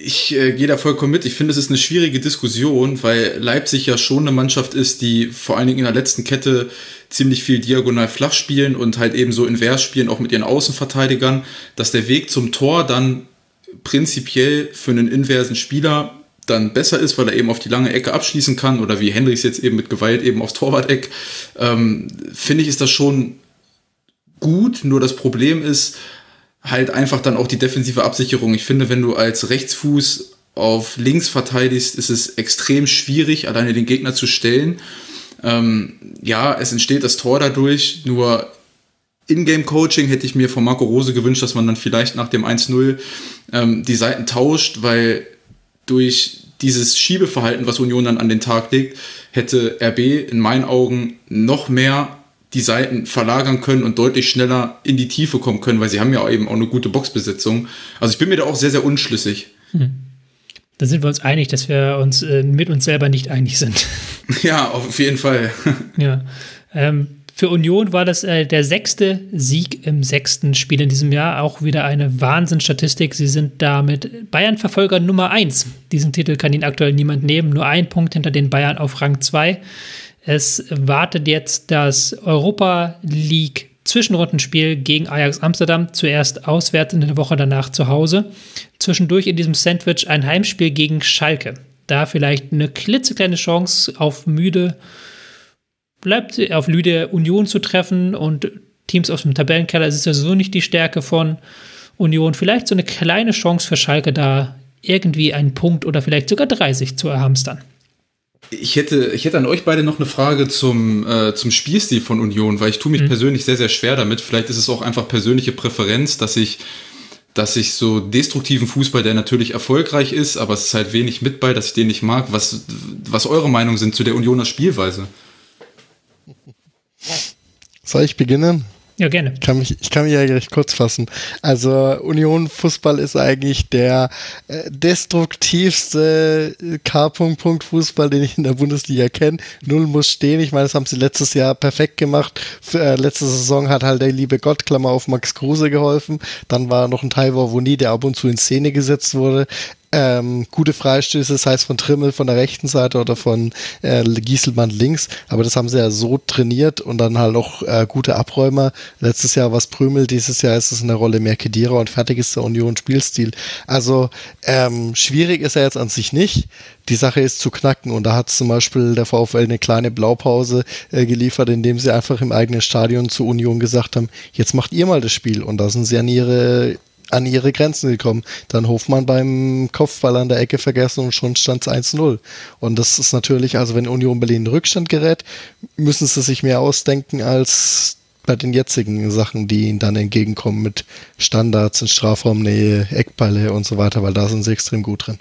ich äh, gehe da vollkommen mit. Ich finde, es ist eine schwierige Diskussion, weil Leipzig ja schon eine Mannschaft ist, die vor allen Dingen in der letzten Kette ziemlich viel diagonal flach spielen und halt eben so invers spielen, auch mit ihren Außenverteidigern, dass der Weg zum Tor dann prinzipiell für einen inversen Spieler dann besser ist, weil er eben auf die lange Ecke abschließen kann oder wie Hendricks jetzt eben mit Gewalt eben aufs Torwart-Eck, ähm, finde ich, ist das schon gut. Nur das Problem ist, halt einfach dann auch die defensive Absicherung. Ich finde, wenn du als Rechtsfuß auf links verteidigst, ist es extrem schwierig, alleine den Gegner zu stellen. Ähm, ja, es entsteht das Tor dadurch, nur Ingame-Coaching hätte ich mir von Marco Rose gewünscht, dass man dann vielleicht nach dem 1-0 ähm, die Seiten tauscht, weil durch dieses Schiebeverhalten, was Union dann an den Tag legt, hätte RB in meinen Augen noch mehr die Seiten verlagern können und deutlich schneller in die Tiefe kommen können, weil sie haben ja eben auch eine gute Boxbesetzung. Also ich bin mir da auch sehr, sehr unschlüssig. Hm. Da sind wir uns einig, dass wir uns äh, mit uns selber nicht einig sind. Ja, auf jeden Fall. ja. Ähm, für Union war das äh, der sechste Sieg im sechsten Spiel in diesem Jahr. Auch wieder eine Wahnsinnsstatistik. Sie sind damit Bayern-Verfolger Nummer eins. Diesen Titel kann Ihnen aktuell niemand nehmen. Nur ein Punkt hinter den Bayern auf Rang zwei. Es wartet jetzt das Europa League Zwischenrundenspiel gegen Ajax Amsterdam. Zuerst auswärts in der Woche danach zu Hause. Zwischendurch in diesem Sandwich ein Heimspiel gegen Schalke. Da vielleicht eine klitzekleine Chance auf müde, bleibt auf Lüde Union zu treffen und Teams aus dem Tabellenkeller. Es ist ja so nicht die Stärke von Union. Vielleicht so eine kleine Chance für Schalke da irgendwie einen Punkt oder vielleicht sogar 30 zu erhamstern. Ich hätte, ich hätte an euch beide noch eine Frage zum, äh, zum Spielstil von Union, weil ich tue mich mhm. persönlich sehr, sehr schwer damit. Vielleicht ist es auch einfach persönliche Präferenz, dass ich, dass ich so destruktiven Fußball, der natürlich erfolgreich ist, aber es ist halt wenig mit bei, dass ich den nicht mag. Was, was eure Meinung sind zu der Unioner Spielweise? Soll ich beginnen? Ja, gerne. Ich kann mich, ich kann mich ja recht kurz fassen. Also Union Fußball ist eigentlich der äh, destruktivste K. Fußball, den ich in der Bundesliga kenne. Null muss stehen. Ich meine, das haben sie letztes Jahr perfekt gemacht. Für, äh, letzte Saison hat halt der liebe Gott, Klammer auf Max Kruse geholfen. Dann war noch ein Teil, wo nie der ab und zu in Szene gesetzt wurde ähm, gute Freistöße, das heißt von Trimmel von der rechten Seite oder von äh, Gieselmann links, aber das haben sie ja so trainiert und dann halt auch äh, gute Abräumer. Letztes Jahr war es Prümel, dieses Jahr ist es eine Rolle mehr Kedira und fertig ist der Union Spielstil. Also ähm, schwierig ist er jetzt an sich nicht. Die Sache ist zu knacken und da hat zum Beispiel der VfL eine kleine Blaupause äh, geliefert, indem sie einfach im eigenen Stadion zu Union gesagt haben, jetzt macht ihr mal das Spiel und da sind sie an ihre an ihre Grenzen gekommen. Dann Hofmann beim Kopfball an der Ecke vergessen und schon stand es 1-0. Und das ist natürlich, also wenn Union Berlin in Rückstand gerät, müssen sie sich mehr ausdenken als bei den jetzigen Sachen, die ihnen dann entgegenkommen mit Standards in Strafraumnähe, Eckballe und so weiter, weil da sind sie extrem gut drin.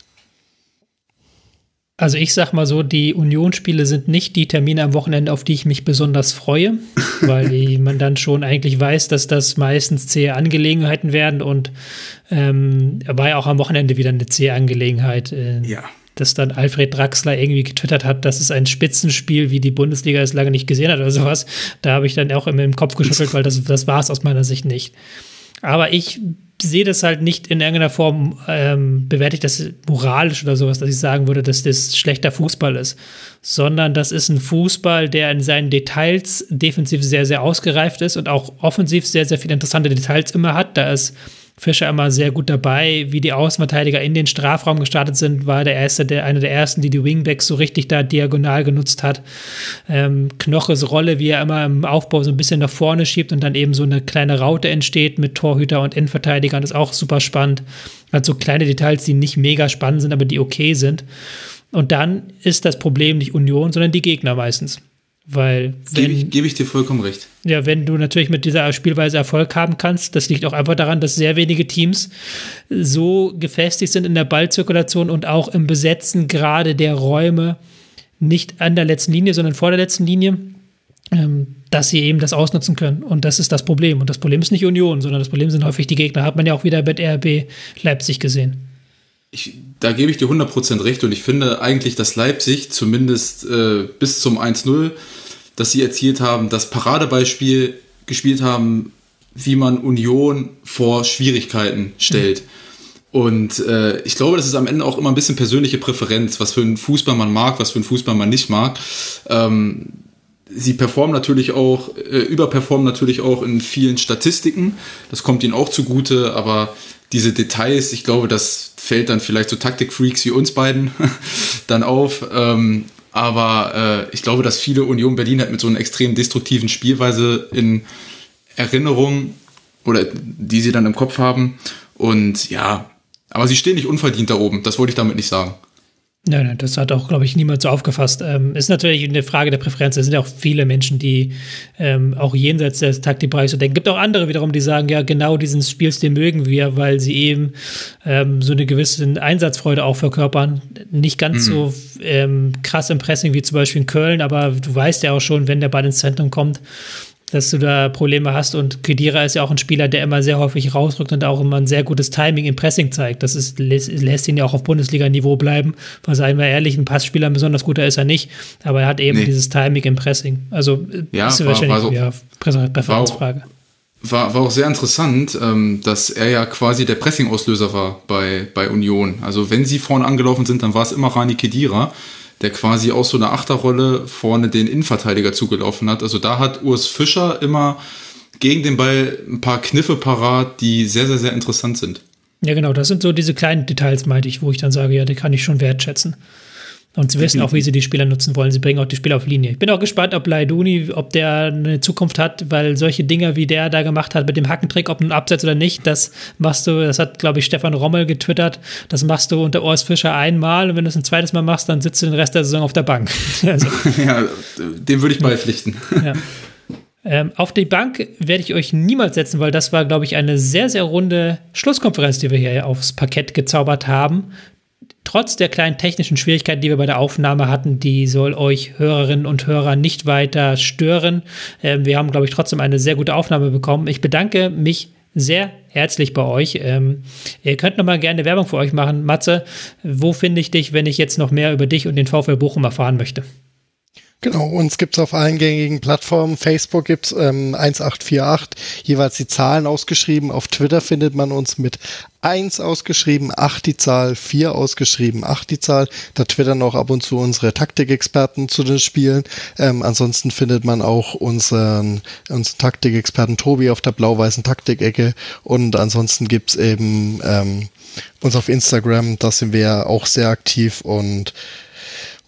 Also ich sag mal so, die Unionsspiele sind nicht die Termine am Wochenende, auf die ich mich besonders freue, weil man dann schon eigentlich weiß, dass das meistens zähe Angelegenheiten werden und ähm, war ja auch am Wochenende wieder eine zähe Angelegenheit. Äh, ja. Dass dann Alfred Draxler irgendwie getwittert hat, dass es ein Spitzenspiel, wie die Bundesliga es lange nicht gesehen hat oder sowas. Da habe ich dann auch immer im Kopf geschüttelt, weil das, das war es aus meiner Sicht nicht. Aber ich sehe das halt nicht in irgendeiner Form, ähm, bewerte ich das moralisch oder sowas, dass ich sagen würde, dass das schlechter Fußball ist, sondern das ist ein Fußball, der in seinen Details defensiv sehr, sehr ausgereift ist und auch offensiv sehr, sehr viele interessante Details immer hat. Da ist Fischer immer sehr gut dabei. Wie die Außenverteidiger in den Strafraum gestartet sind, war der erste, der einer der ersten, die die Wingbacks so richtig da diagonal genutzt hat. Ähm, Knoches Rolle, wie er immer im Aufbau so ein bisschen nach vorne schiebt und dann eben so eine kleine Raute entsteht mit Torhüter und Innenverteidigern, ist auch super spannend. Also kleine Details, die nicht mega spannend sind, aber die okay sind. Und dann ist das Problem nicht Union, sondern die Gegner meistens. Weil Gebe ich, geb ich dir vollkommen recht. Ja, wenn du natürlich mit dieser Spielweise Erfolg haben kannst, das liegt auch einfach daran, dass sehr wenige Teams so gefestigt sind in der Ballzirkulation und auch im Besetzen gerade der Räume, nicht an der letzten Linie, sondern vor der letzten Linie, ähm, dass sie eben das ausnutzen können. Und das ist das Problem. Und das Problem ist nicht Union, sondern das Problem sind häufig die Gegner. Hat man ja auch wieder bei RB Leipzig gesehen. Ich, da gebe ich dir 100% recht und ich finde eigentlich, dass Leipzig zumindest äh, bis zum 1-0 das sie erzielt haben, das Paradebeispiel gespielt haben, wie man Union vor Schwierigkeiten stellt. Mhm. Und äh, ich glaube, das ist am Ende auch immer ein bisschen persönliche Präferenz, was für einen Fußball man mag, was für einen Fußball man nicht mag. Ähm, sie performen natürlich auch, äh, überperformen natürlich auch in vielen Statistiken. Das kommt ihnen auch zugute, aber diese Details, ich glaube, das fällt dann vielleicht so Taktikfreaks wie uns beiden dann auf. Ähm, aber äh, ich glaube, dass viele Union Berlin halt mit so einer extrem destruktiven Spielweise in Erinnerung oder die sie dann im Kopf haben. Und ja, aber sie stehen nicht unverdient da oben. Das wollte ich damit nicht sagen. Nein, nein, das hat auch, glaube ich, niemand so aufgefasst. Ähm, ist natürlich eine Frage der Präferenz. Es sind ja auch viele Menschen, die ähm, auch jenseits des Taktikbereichs so denken. Gibt auch andere wiederum, die sagen, ja, genau diesen Spielstil mögen wir, weil sie eben ähm, so eine gewisse Einsatzfreude auch verkörpern. Nicht ganz mhm. so ähm, krass im Pressing wie zum Beispiel in Köln, aber du weißt ja auch schon, wenn der Ball ins Zentrum kommt, dass du da Probleme hast. Und Kedira ist ja auch ein Spieler, der immer sehr häufig rausrückt und auch immer ein sehr gutes Timing im Pressing zeigt. Das ist, lässt, lässt ihn ja auch auf Bundesliga-Niveau bleiben. Weil, seien wir ehrlich, ein Passspieler ein besonders guter ist er nicht. Aber er hat eben nee. dieses Timing im Pressing. Also ja, ist war, wahrscheinlich war so, ja, Präferenzfrage. War, war auch sehr interessant, ähm, dass er ja quasi der Pressing-Auslöser war bei, bei Union. Also wenn sie vorne angelaufen sind, dann war es immer Rani Kedira der quasi aus so einer Achterrolle vorne den Innenverteidiger zugelaufen hat. Also da hat Urs Fischer immer gegen den Ball ein paar Kniffe parat, die sehr, sehr, sehr interessant sind. Ja, genau, das sind so diese kleinen Details, meinte ich, wo ich dann sage, ja, die kann ich schon wertschätzen. Und sie wissen auch, wie sie die Spieler nutzen wollen. Sie bringen auch die Spieler auf Linie. Ich bin auch gespannt, ob Laiduni, ob der eine Zukunft hat, weil solche Dinge, wie der da gemacht hat mit dem Hackentrick, ob ein Absetz oder nicht, das machst du, das hat, glaube ich, Stefan Rommel getwittert, das machst du unter Urs Fischer einmal und wenn du es ein zweites Mal machst, dann sitzt du den Rest der Saison auf der Bank. also. Ja, dem würde ich beipflichten. Ja. Ähm, auf die Bank werde ich euch niemals setzen, weil das war, glaube ich, eine sehr, sehr runde Schlusskonferenz, die wir hier aufs Parkett gezaubert haben trotz der kleinen technischen Schwierigkeiten, die wir bei der Aufnahme hatten, die soll euch Hörerinnen und Hörer nicht weiter stören. Ähm, wir haben, glaube ich, trotzdem eine sehr gute Aufnahme bekommen. Ich bedanke mich sehr herzlich bei euch. Ähm, ihr könnt noch mal gerne Werbung für euch machen. Matze, wo finde ich dich, wenn ich jetzt noch mehr über dich und den VfL Bochum erfahren möchte? Genau, uns gibt's auf allen gängigen Plattformen. Facebook gibt's ähm, 1848, jeweils die Zahlen ausgeschrieben. Auf Twitter findet man uns mit 1 ausgeschrieben, 8 die Zahl, 4 ausgeschrieben, 8 die Zahl. Da twittern auch ab und zu unsere Taktikexperten zu den Spielen. Ähm, ansonsten findet man auch unseren, unseren Taktikexperten Tobi auf der blau-weißen Taktikecke. Und ansonsten gibt's eben ähm, uns auf Instagram, da sind wir auch sehr aktiv und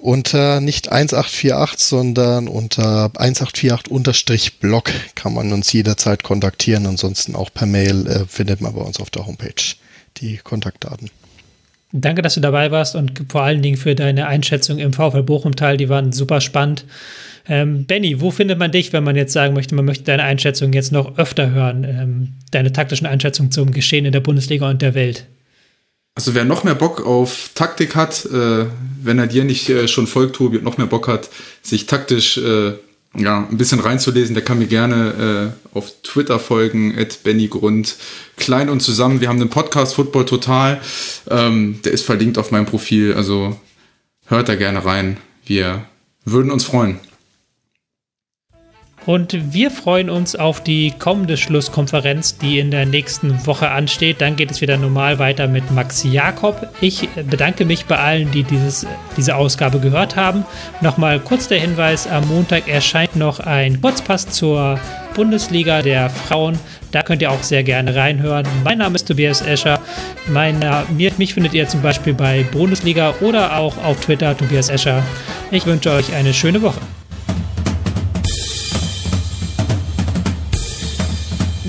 unter nicht 1848, sondern unter 1848-Blog kann man uns jederzeit kontaktieren. Ansonsten auch per Mail äh, findet man bei uns auf der Homepage die Kontaktdaten. Danke, dass du dabei warst und vor allen Dingen für deine Einschätzung im VfL Bochum-Teil. Die waren super spannend. Ähm, Benny, wo findet man dich, wenn man jetzt sagen möchte, man möchte deine Einschätzung jetzt noch öfter hören, ähm, deine taktischen Einschätzungen zum Geschehen in der Bundesliga und der Welt? Also wer noch mehr Bock auf Taktik hat, äh, wenn er dir nicht äh, schon folgt, Tobi, und noch mehr Bock hat, sich taktisch äh, ja, ein bisschen reinzulesen, der kann mir gerne äh, auf Twitter folgen, at Benny Grund, klein und zusammen. Wir haben einen Podcast Football Total, ähm, der ist verlinkt auf meinem Profil, also hört da gerne rein. Wir würden uns freuen. Und wir freuen uns auf die kommende Schlusskonferenz, die in der nächsten Woche ansteht. Dann geht es wieder normal weiter mit Max Jakob. Ich bedanke mich bei allen, die dieses, diese Ausgabe gehört haben. Nochmal kurz der Hinweis: Am Montag erscheint noch ein Kurzpass zur Bundesliga der Frauen. Da könnt ihr auch sehr gerne reinhören. Mein Name ist Tobias Escher. Meine, mich findet ihr zum Beispiel bei Bundesliga oder auch auf Twitter Tobias Escher. Ich wünsche euch eine schöne Woche.